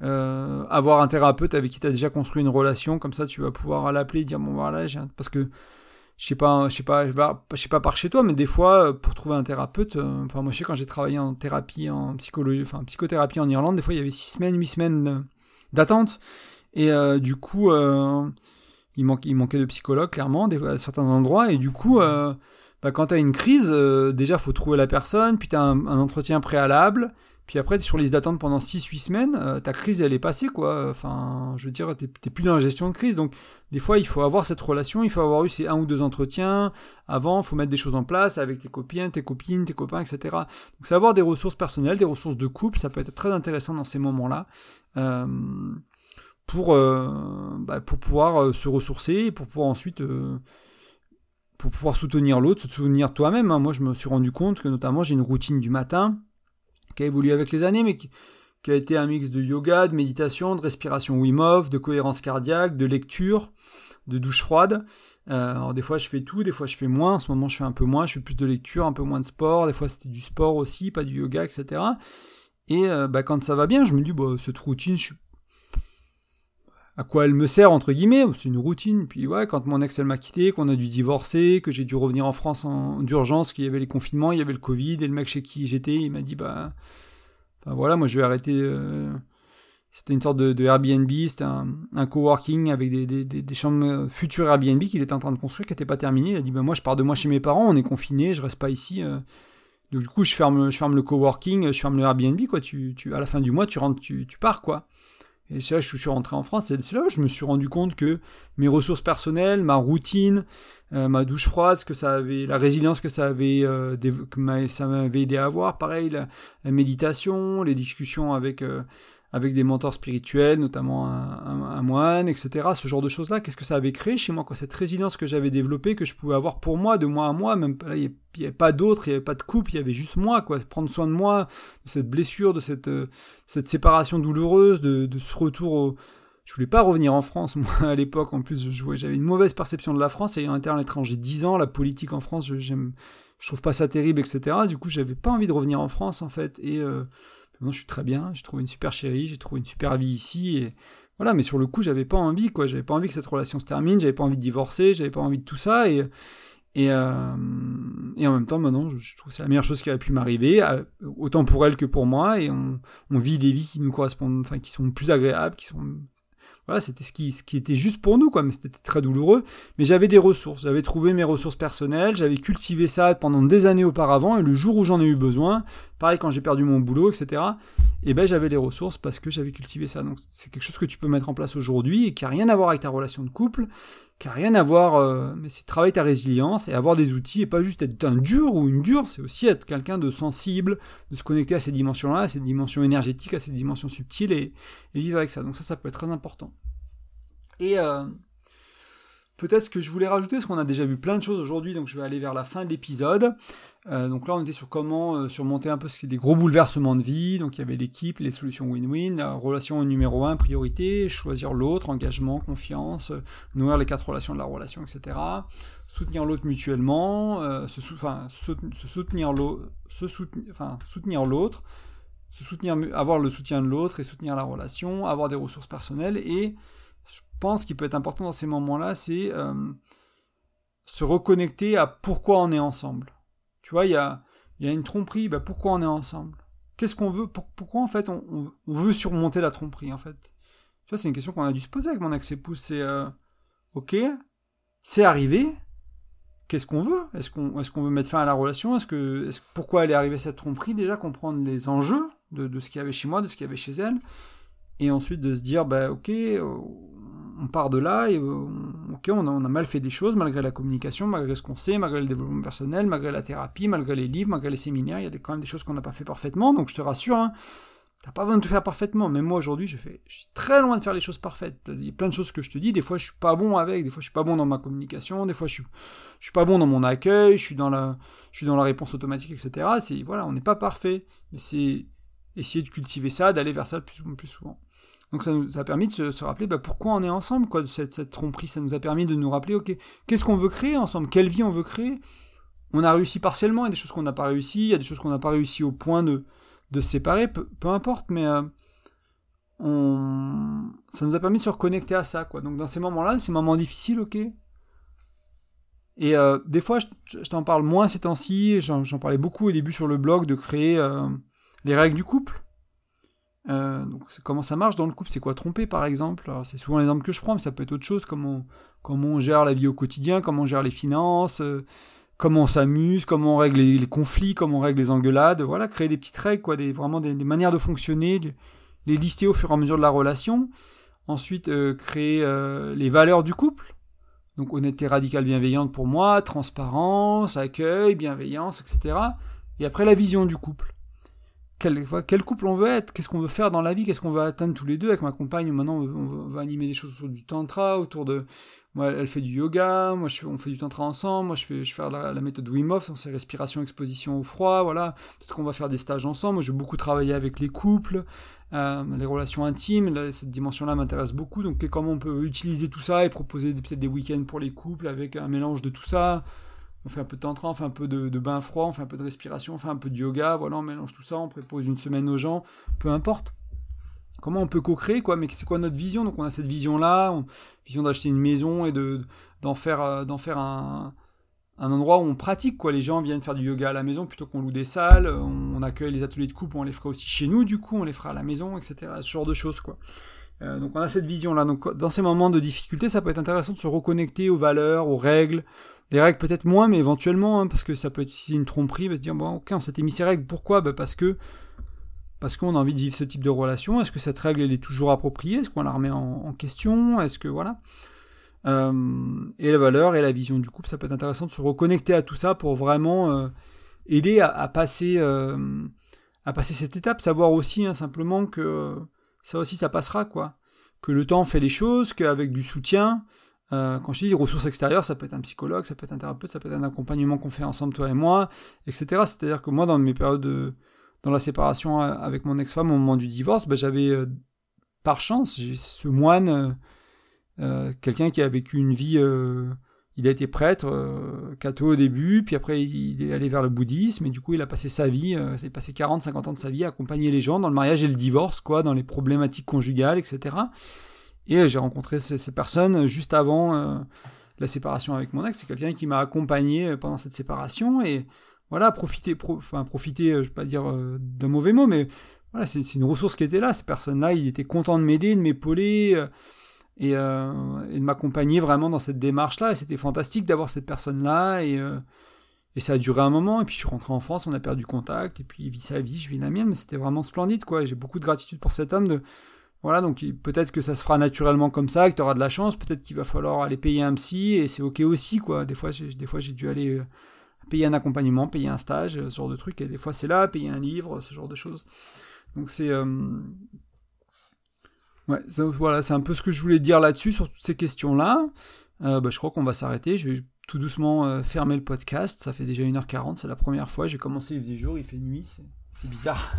euh, avoir un thérapeute avec qui tu as déjà construit une relation, comme ça tu vas pouvoir l'appeler et dire bon voilà, parce que je sais pas, je sais pas, je sais pas par chez toi, mais des fois euh, pour trouver un thérapeute, euh, enfin moi je sais quand j'ai travaillé en thérapie, en psychologie, enfin psychothérapie en Irlande, des fois il y avait 6 semaines, 8 semaines d'attente. Et du coup il, manque, il manquait de psychologues clairement à certains endroits. Et du coup bah, quand tu as une crise, déjà faut trouver la personne, puis tu as un entretien préalable puis après, sur liste d'attente pendant 6-8 semaines, euh, ta crise, elle est passée, quoi. Enfin, je veux dire, tu n'es plus dans la gestion de crise. Donc, des fois, il faut avoir cette relation, il faut avoir eu ces un ou deux entretiens. Avant, il faut mettre des choses en place avec tes copines, tes copines, tes copains, etc. Donc, c'est avoir des ressources personnelles, des ressources de couple, ça peut être très intéressant dans ces moments-là. Euh, pour, euh, bah, pour pouvoir se ressourcer et pour pouvoir ensuite pour pouvoir soutenir l'autre, se soutenir toi-même. Hein. Moi, je me suis rendu compte que notamment j'ai une routine du matin qui a évolué avec les années, mais qui, a été un mix de yoga, de méditation, de respiration Wim de cohérence cardiaque, de lecture, de douche froide. Euh, alors des fois je fais tout, des fois je fais moins. En ce moment je fais un peu moins, je fais plus de lecture, un peu moins de sport. Des fois c'était du sport aussi, pas du yoga, etc. Et euh, bah, quand ça va bien, je me dis bah, cette routine, je à quoi elle me sert entre guillemets C'est une routine. Puis ouais, quand mon ex elle m'a quitté, qu'on a dû divorcer, que j'ai dû revenir en France en d'urgence, qu'il y avait les confinements, il y avait le Covid, et le mec chez qui j'étais, il m'a dit bah, voilà, moi je vais arrêter. Euh, c'était une sorte de, Airbnb, c'était un, coworking avec des, des, des, chambres futures Airbnb qu'il était en train de construire, qui n'était pas terminé. Il a dit bah moi je pars de moi chez mes parents, on est confinés, je reste pas ici. Euh. Donc du coup je ferme, je ferme le coworking, je ferme le Airbnb quoi. Tu, tu, à la fin du mois tu rentres, tu pars quoi. Et c'est là que je suis rentré en France, c'est là où je me suis rendu compte que mes ressources personnelles, ma routine, euh, ma douche froide, ce que ça avait, la résilience que ça avait, euh, que ça m'avait aidé à avoir, pareil, la, méditation, les discussions avec euh, avec des mentors spirituels, notamment un, moine, etc. Ce genre de choses-là, qu'est-ce que ça avait créé chez moi, quoi, cette résilience que j'avais développée, que je pouvais avoir pour moi, de moi à moi, même là, il n'y avait pas d'autres, il n'y avait pas de couple, il y avait juste moi, quoi, prendre soin de moi, de cette blessure, de cette, euh, séparation douloureuse, de, ce retour au... Je voulais pas revenir en France, moi, à l'époque, en plus, j'avais une mauvaise perception de la France, ayant été à l'étranger 10 ans, la politique en France, je, je trouve pas ça terrible, etc. Du coup, j'avais pas envie de revenir en France, en fait, et... Euh, Maintenant, je suis très bien, j'ai trouvé une super chérie, j'ai trouvé une super vie ici, et voilà, mais sur le coup, j'avais pas envie, quoi. J'avais pas envie que cette relation se termine, j'avais pas envie de divorcer, j'avais pas envie de tout ça, et. Et, euh, et, en même temps, maintenant, je trouve que c'est la meilleure chose qui aurait pu m'arriver, euh, autant pour elle que pour moi, et on, on, vit des vies qui nous correspondent, enfin, qui sont plus agréables, qui sont voilà, c'était ce qui, ce qui était juste pour nous, quoi, mais c'était très douloureux. Mais j'avais des ressources, j'avais trouvé mes ressources personnelles, j'avais cultivé ça pendant des années auparavant, et le jour où j'en ai eu besoin, pareil quand j'ai perdu mon boulot, etc., et eh ben j'avais les ressources parce que j'avais cultivé ça. Donc c'est quelque chose que tu peux mettre en place aujourd'hui et qui a rien à voir avec ta relation de couple, qui rien à voir, euh, mais c'est travailler ta résilience et avoir des outils et pas juste être un dur ou une dure, c'est aussi être quelqu'un de sensible, de se connecter à ces dimensions-là, à ces dimensions énergétiques, à ces dimensions subtiles et, vivre avec ça. Donc ça, ça peut être très important. Et euh, peut-être ce que je voulais rajouter, parce qu'on a déjà vu plein de choses aujourd'hui, donc je vais aller vers la fin de l'épisode. Euh, donc là, on était sur comment euh, surmonter un peu des gros bouleversements de vie. Donc il y avait l'équipe, les solutions win-win, la relation numéro un, priorité, choisir l'autre, engagement, confiance, euh, nourrir les quatre relations de la relation, etc. Soutenir l'autre mutuellement, se, soutenir l'autre, se soutenir, avoir le soutien de l'autre et soutenir la relation, avoir des ressources personnelles. Et je pense qu'il peut être important dans ces moments-là, c'est se reconnecter à pourquoi on est ensemble. Tu vois, il y a, une tromperie, bah, pourquoi on est ensemble? Qu'est-ce qu'on veut? Pourquoi en fait on, veut surmonter la tromperie en fait? Tu vois, c'est une question qu'on a dû se poser avec mon ex-épouse. C'est euh, ok, c'est arrivé. Qu'est-ce qu'on veut? Est-ce qu'on veut mettre fin à la relation? Est-ce que pourquoi elle est arrivée cette tromperie? Déjà comprendre les enjeux de, ce qu'il y avait chez moi, de ce qu'il y avait chez elle, et ensuite de se dire bah ok, euh, on part de là et euh, on a, mal fait des choses, malgré la communication, malgré ce qu'on sait, malgré le développement personnel, malgré la thérapie, malgré les livres, malgré les séminaires, il y a quand même des choses qu'on n'a pas fait parfaitement, donc je te rassure, hein, T'as pas besoin de tout faire parfaitement. Même moi aujourd'hui, je fais, suis très loin de faire les choses parfaites. Il y a plein de choses que je te dis. Des fois, je suis pas bon avec. Des fois, je suis pas bon dans ma communication. Des fois, je suis, suis pas bon dans mon accueil. Je suis dans la, réponse automatique, etc. C'est voilà, on n'est pas parfait. Mais c'est essayer de cultiver ça, d'aller vers ça le plus, plus souvent. Donc ça nous a permis de se, rappeler bah, pourquoi on est ensemble, quoi, de cette, tromperie. Ça nous a permis de nous rappeler, ok, qu'est-ce qu'on veut créer ensemble, quelle vie on veut créer? On a réussi partiellement, il y a des choses qu'on n'a pas réussi, il y a des choses qu'on n'a pas réussi au point de, de se séparer, peu, importe, mais euh, on... ça nous a permis de se reconnecter à ça. Donc dans ces moments-là, ces moments difficiles, ok. Et euh, des fois, je, t'en parle moins ces temps-ci, j'en parlais beaucoup au début sur le blog de créer euh, les règles du couple. Donc comment ça marche dans le couple, c'est quoi tromper par exemple? C'est souvent l'exemple que je prends, mais ça peut être autre chose, comment, comment on gère la vie au quotidien, comment on gère les finances, comment on s'amuse, comment on règle les, conflits, comment on règle les engueulades, voilà, créer des petites règles, quoi, vraiment des, manières de fonctionner, les lister au fur et à mesure de la relation. Ensuite, euh, créer euh, les valeurs du couple. Donc honnêteté radicale bienveillante pour moi, transparence, accueil, bienveillance, etc. Et après la vision du couple. Quel, couple on veut être Qu'est-ce qu'on veut faire dans la vie Qu'est-ce qu'on veut atteindre tous les deux Avec ma compagne, maintenant on va animer des choses autour du tantra, autour de moi, elle fait du yoga, moi, je on fait du tantra ensemble, moi, je fais, je fais la, méthode Wim Hof, c'est respiration, exposition au froid, voilà. Peut-être qu'on va faire des stages ensemble. Moi, j'ai beaucoup travaillé avec les couples, euh, les relations intimes, cette dimension-là m'intéresse beaucoup. Donc, comment on peut utiliser tout ça et proposer peut-être des week-ends pour les couples avec un mélange de tout ça. On fait un peu de tantra, on fait un peu de, bain froid, on fait un peu de respiration, on fait un peu de yoga, voilà, on mélange tout ça, on propose une semaine aux gens, peu importe. Comment on peut co-créer quoi mais c'est quoi notre vision? Donc on a cette vision là vision d'acheter une maison et de d'en faire euh, un, un endroit où on pratique quoi. Les gens viennent faire du yoga à la maison plutôt qu'on loue des salles on, accueille les ateliers de coupe on les fera aussi chez nous du coup on les fera à la maison etc ce genre de choses quoi euh, donc on a cette vision là donc dans ces moments de difficulté ça peut être intéressant de se reconnecter aux valeurs aux règles. Les règles peut-être moins mais éventuellement hein, parce que ça peut être aussi une tromperie de se dire bon ok on s'était mis ces règles. Pourquoi? Bah, parce que parce qu'on a envie de vivre ce type de relation. Est-ce que cette règle elle est toujours appropriée? Est-ce qu'on la remet en, question? Est-ce que voilà. Euh, Et la valeur et la vision du couple, ça peut être intéressant de se reconnecter à tout ça pour vraiment euh, aider à, passer à passer cette étape. Savoir aussi hein, simplement que ça aussi ça passera quoi. Que le temps fait les choses, qu'avec du soutien, quand je dis ressources extérieures, ça peut être un psychologue, ça peut être un thérapeute, ça peut être un accompagnement qu'on fait ensemble toi et moi, etc. C'est-à-dire que moi dans mes périodes de dans la séparation euh, avec mon ex-femme au moment du divorce, ben, j'avais euh, par chance ce moine, euh, quelqu'un qui a vécu une vie, il a été prêtre, catho au début, puis après il est allé vers le bouddhisme, et du coup il a passé sa vie, il a passé 40-50 ans de sa vie à accompagner les gens dans le mariage et le divorce, quoi, dans les problématiques conjugales, etc. Et j'ai rencontré ces, personnes juste avant la séparation avec mon ex, c'est quelqu'un qui m'a accompagné pendant cette séparation, et voilà, profiter, enfin profiter, euh, je vais pas dire euh, d'un mauvais mot, mais voilà, c'est une ressource qui était là. Ces personnes-là, il était content de m'aider, de m'épauler euh, et, de m'accompagner vraiment dans cette démarche-là. Et c'était fantastique d'avoir cette personne-là. Et, et ça a duré un moment. Et puis je suis rentré en France, on a perdu contact. Et puis il vit sa vie, je vis la mienne. Mais c'était vraiment splendide, quoi. J'ai beaucoup de gratitude pour cet homme. De, voilà, donc peut-être que ça se fera naturellement comme ça, que tu auras de la chance. Peut-être qu'il va falloir aller payer un psy. Et c'est ok aussi, quoi. Des fois, j'ai dû aller payer un accompagnement, payer un stage, ce genre de trucs, et des fois c'est là, payer un livre, ce genre de choses. Donc c'est... Euh, ouais, voilà, c'est un peu ce que je voulais dire là-dessus, sur toutes ces questions-là. Euh, bah, je crois qu'on va s'arrêter, je vais tout doucement euh, fermer le podcast, ça fait déjà 1h40, c'est la première fois, j'ai commencé, il faisait jour, il fait nuit, c'est bizarre.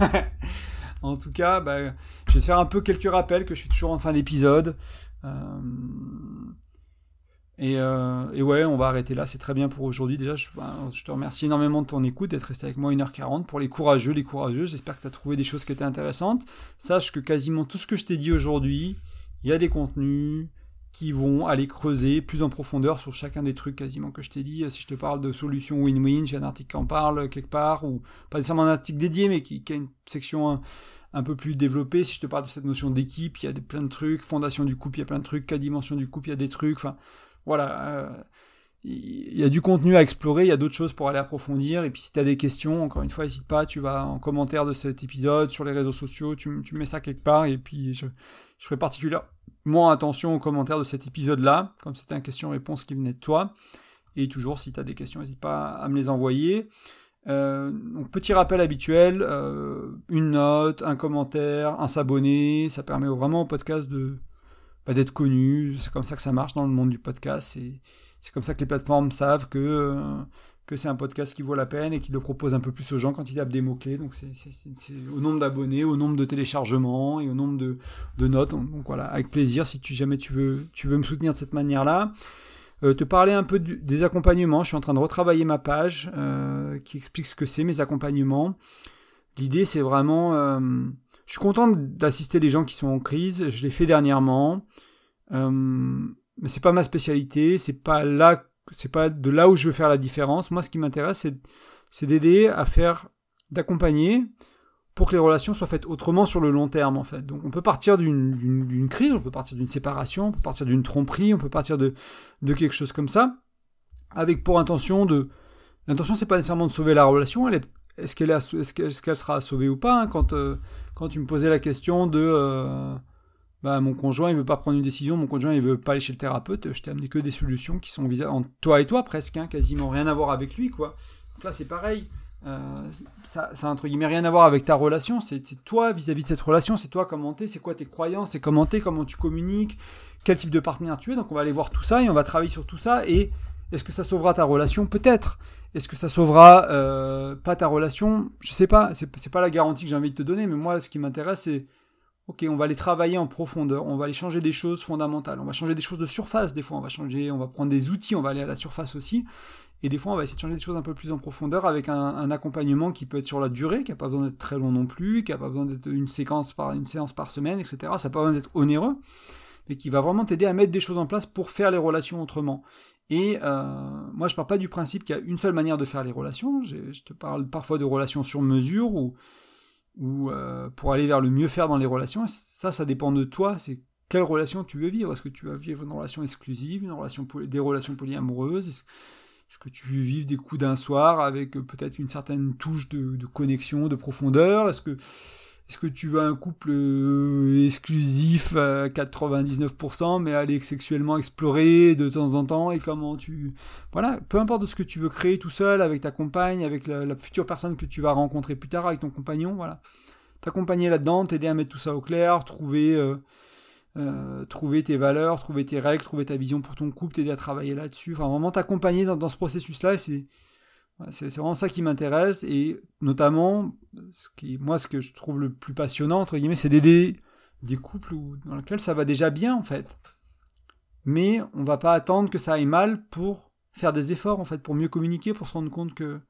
en tout cas, bah, je vais faire un peu quelques rappels que je suis toujours en fin d'épisode. Euh, et, ouais, on va arrêter là, c'est très bien pour aujourd'hui. Déjà, je, ben, te remercie énormément de ton écoute, d'être resté avec moi 1h40. Pour les courageux, les courageux, j'espère que tu as trouvé des choses qui étaient intéressantes. Sache que quasiment tout ce que je t'ai dit aujourd'hui, il y a des contenus qui vont aller creuser plus en profondeur sur chacun des trucs quasiment que je t'ai dit. Si je te parle de solutions win-win, j'ai un article qui en parle quelque part, ou pas nécessairement un article dédié, mais qui, a une section un, peu plus développée. Si je te parle de cette notion d'équipe, il y a des, plein de trucs. Fondation du couple, il y a plein de trucs. Cas dimension du couple, il y a des trucs. Enfin, voilà, euh, il y a du contenu à explorer, il y a d'autres choses pour aller approfondir. Et puis si tu as des questions, encore une fois, n'hésite pas, tu vas en commentaire de cet épisode, sur les réseaux sociaux, tu, tu mets ça quelque part, et puis je, ferai moins attention aux commentaires de cet épisode-là, comme c'était un question-réponse qui venait de toi. Et toujours, si tu as des questions, n'hésite pas à me les envoyer. Euh, donc petit rappel habituel, euh, une note, un commentaire, un s'abonner, ça permet vraiment au podcast de bah, d'être connu. C'est comme ça que ça marche dans le monde du podcast. C'est comme ça que les plateformes savent que euh, que c'est un podcast qui vaut la peine et qui le propose un peu plus aux gens quand il a des mots-clés. Donc c'est au nombre d'abonnés, au nombre de téléchargements et au nombre de, de notes. Donc, voilà, avec plaisir si tu, jamais tu veux, tu veux me soutenir de cette manière-là. Euh, te parler un peu des accompagnements. Je suis en train de retravailler ma page euh, qui explique ce que c'est mes accompagnements. L'idée c'est vraiment... Euh, je suis content d'assister les gens qui sont en crise. Je l'ai fait dernièrement. mais c'est pas ma spécialité. C'est pas là c'est pas de là où je veux faire la différence. Moi, ce qui m'intéresse, c'est d'aider à faire, d'accompagner pour que les relations soient faites autrement sur le long terme, en fait. Donc, on peut partir d'une crise, on peut partir d'une séparation, on peut partir d'une tromperie, on peut partir de, quelque chose comme ça, avec pour intention de. L'intention, c'est pas nécessairement de sauver la relation, est-ce qu'elle est, est qu'elle sera sauvée ou pas hein, quand, euh, quand tu me posais la question de euh, bah, mon conjoint il veut pas prendre une décision, mon conjoint il veut pas aller chez le thérapeute, je t'ai amené que des solutions qui sont visées en toi et toi presque, hein, quasiment rien à voir avec lui quoi. Donc là c'est pareil, euh, ça, ça entre guillemets rien à voir avec ta relation, c'est toi vis-à-vis de cette relation, c'est toi comment t'es, c'est quoi tes croyances, c'est comment t'es, comment tu communiques, quel type de partenaire tu es, donc on va aller voir tout ça et on va travailler sur tout ça et est-ce que ça sauvera ta relation? Peut-être. Est-ce que ça sauvera euh, pas ta relation? Je sais pas, c'est pas la garantie que j'ai envie de te donner, mais moi ce qui m'intéresse c'est ok, on va aller travailler en profondeur, on va aller changer des choses fondamentales, on va changer des choses de surface, des fois. On va changer, on va prendre des outils, on va aller à la surface aussi, et des fois on va essayer de changer des choses un peu plus en profondeur avec un, accompagnement qui peut être sur la durée, qui n'a pas besoin d'être très long non plus, qui n'a pas besoin d'être une séquence par une séance par semaine, etc. Ça n'a pas besoin d'être onéreux, mais qui va vraiment t'aider à mettre des choses en place pour faire les relations autrement. Et euh, moi, je pars pas du principe qu'il y a une seule manière de faire les relations. Je, te parle parfois de relations sur mesure ou euh, pour aller vers le mieux faire dans les relations. Ça, ça dépend de toi. C'est quelle relation tu veux vivre. Est-ce que tu veux vivre une relation exclusive, une relation des relations polyamoureuses Est-ce que tu veux vivre des coups d'un soir avec euh, peut-être une certaine touche de, de connexion, de profondeur? Est-ce que est-ce que tu veux un couple euh, exclusif à 99%, mais aller sexuellement explorer de temps en temps et comment tu... Voilà, peu importe de ce que tu veux créer tout seul, avec ta compagne, avec la, future personne que tu vas rencontrer plus tard, avec ton compagnon, voilà. T'accompagner là-dedans, t'aider à mettre tout ça au clair, trouver, euh, euh, tes valeurs, trouver tes règles, trouver ta vision pour ton couple, t'aider à travailler là-dessus. Enfin, vraiment t'accompagner dans, dans ce processus-là, c'est c'est vraiment ça qui m'intéresse et notamment, ce qui, moi, ce que je trouve le plus passionnant, entre guillemets, c'est d'aider des couples dans lesquels ça va déjà bien, en fait. Mais on va pas attendre que ça aille mal pour faire des efforts, en fait, pour mieux communiquer, pour se rendre compte que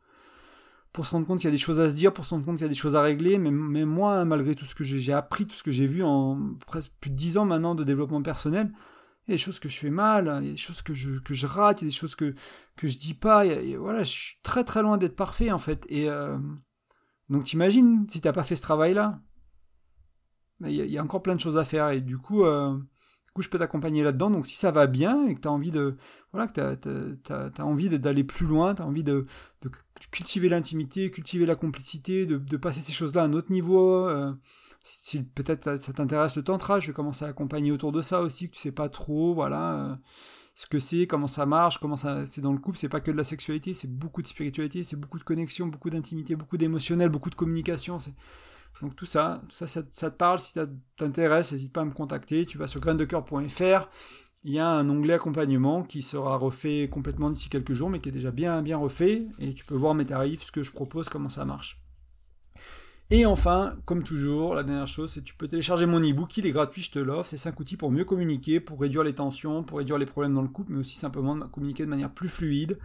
pour se rendre compte qu'il y a des choses à se dire, pour se rendre compte qu'il y a des choses à régler, mais, mais moi, malgré tout ce que j'ai appris, tout ce que j'ai vu en presque plus de dix ans maintenant de développement personnel, il y a des choses que je fais mal, il y a des choses que je, rate, il y a des choses que, que je dis pas. voilà, je suis très très loin d'être parfait en fait. Et euh, donc t'imagines si t'as pas fait ce travail-là, il y, a encore plein de choses à faire. Et du coup, euh, du coup je peux t'accompagner là-dedans. Donc si ça va bien et que tu as envie de, voilà, que t'as, as, envie d'aller plus loin, tu as envie de, cultiver l'intimité, cultiver la complicité, de, de passer ces choses-là à un autre niveau. Euh, si peut-être ça t'intéresse le tantra, je vais commencer à accompagner autour de ça aussi, que tu sais pas trop, voilà, euh, ce que c'est, comment ça marche, comment ça, c'est dans le couple, c'est pas que de la sexualité, c'est beaucoup de spiritualité, c'est beaucoup de connexion, beaucoup d'intimité, beaucoup d'émotionnel, beaucoup de communication, donc tout ça, ça, ça, te parle, si ça t'intéresse, n'hésite pas à me contacter, tu vas sur graindecoeur.fr, il y a un onglet accompagnement qui sera refait complètement d'ici quelques jours, mais qui est déjà bien bien refait, et tu peux voir mes tarifs, ce que je propose, comment ça marche. Et enfin, comme toujours, la dernière chose, c'est que tu peux télécharger mon e-book, il est gratuit, je te l'offre. C'est 5 outils pour mieux communiquer, pour réduire les tensions, pour réduire les problèmes dans le couple, mais aussi simplement communiquer de manière plus fluide.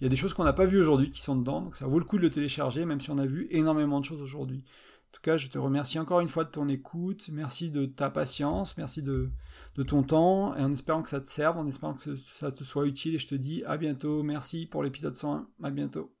Il y a des choses qu'on n'a pas vues aujourd'hui qui sont dedans, donc ça vaut le coup de le télécharger, même si on a vu énormément de choses aujourd'hui. En tout cas, je te remercie encore une fois de ton écoute, merci de ta patience, merci de, de ton temps, et en espérant que ça te serve, en espérant que ça te soit utile, et je te dis à bientôt, merci pour l'épisode 101, à bientôt.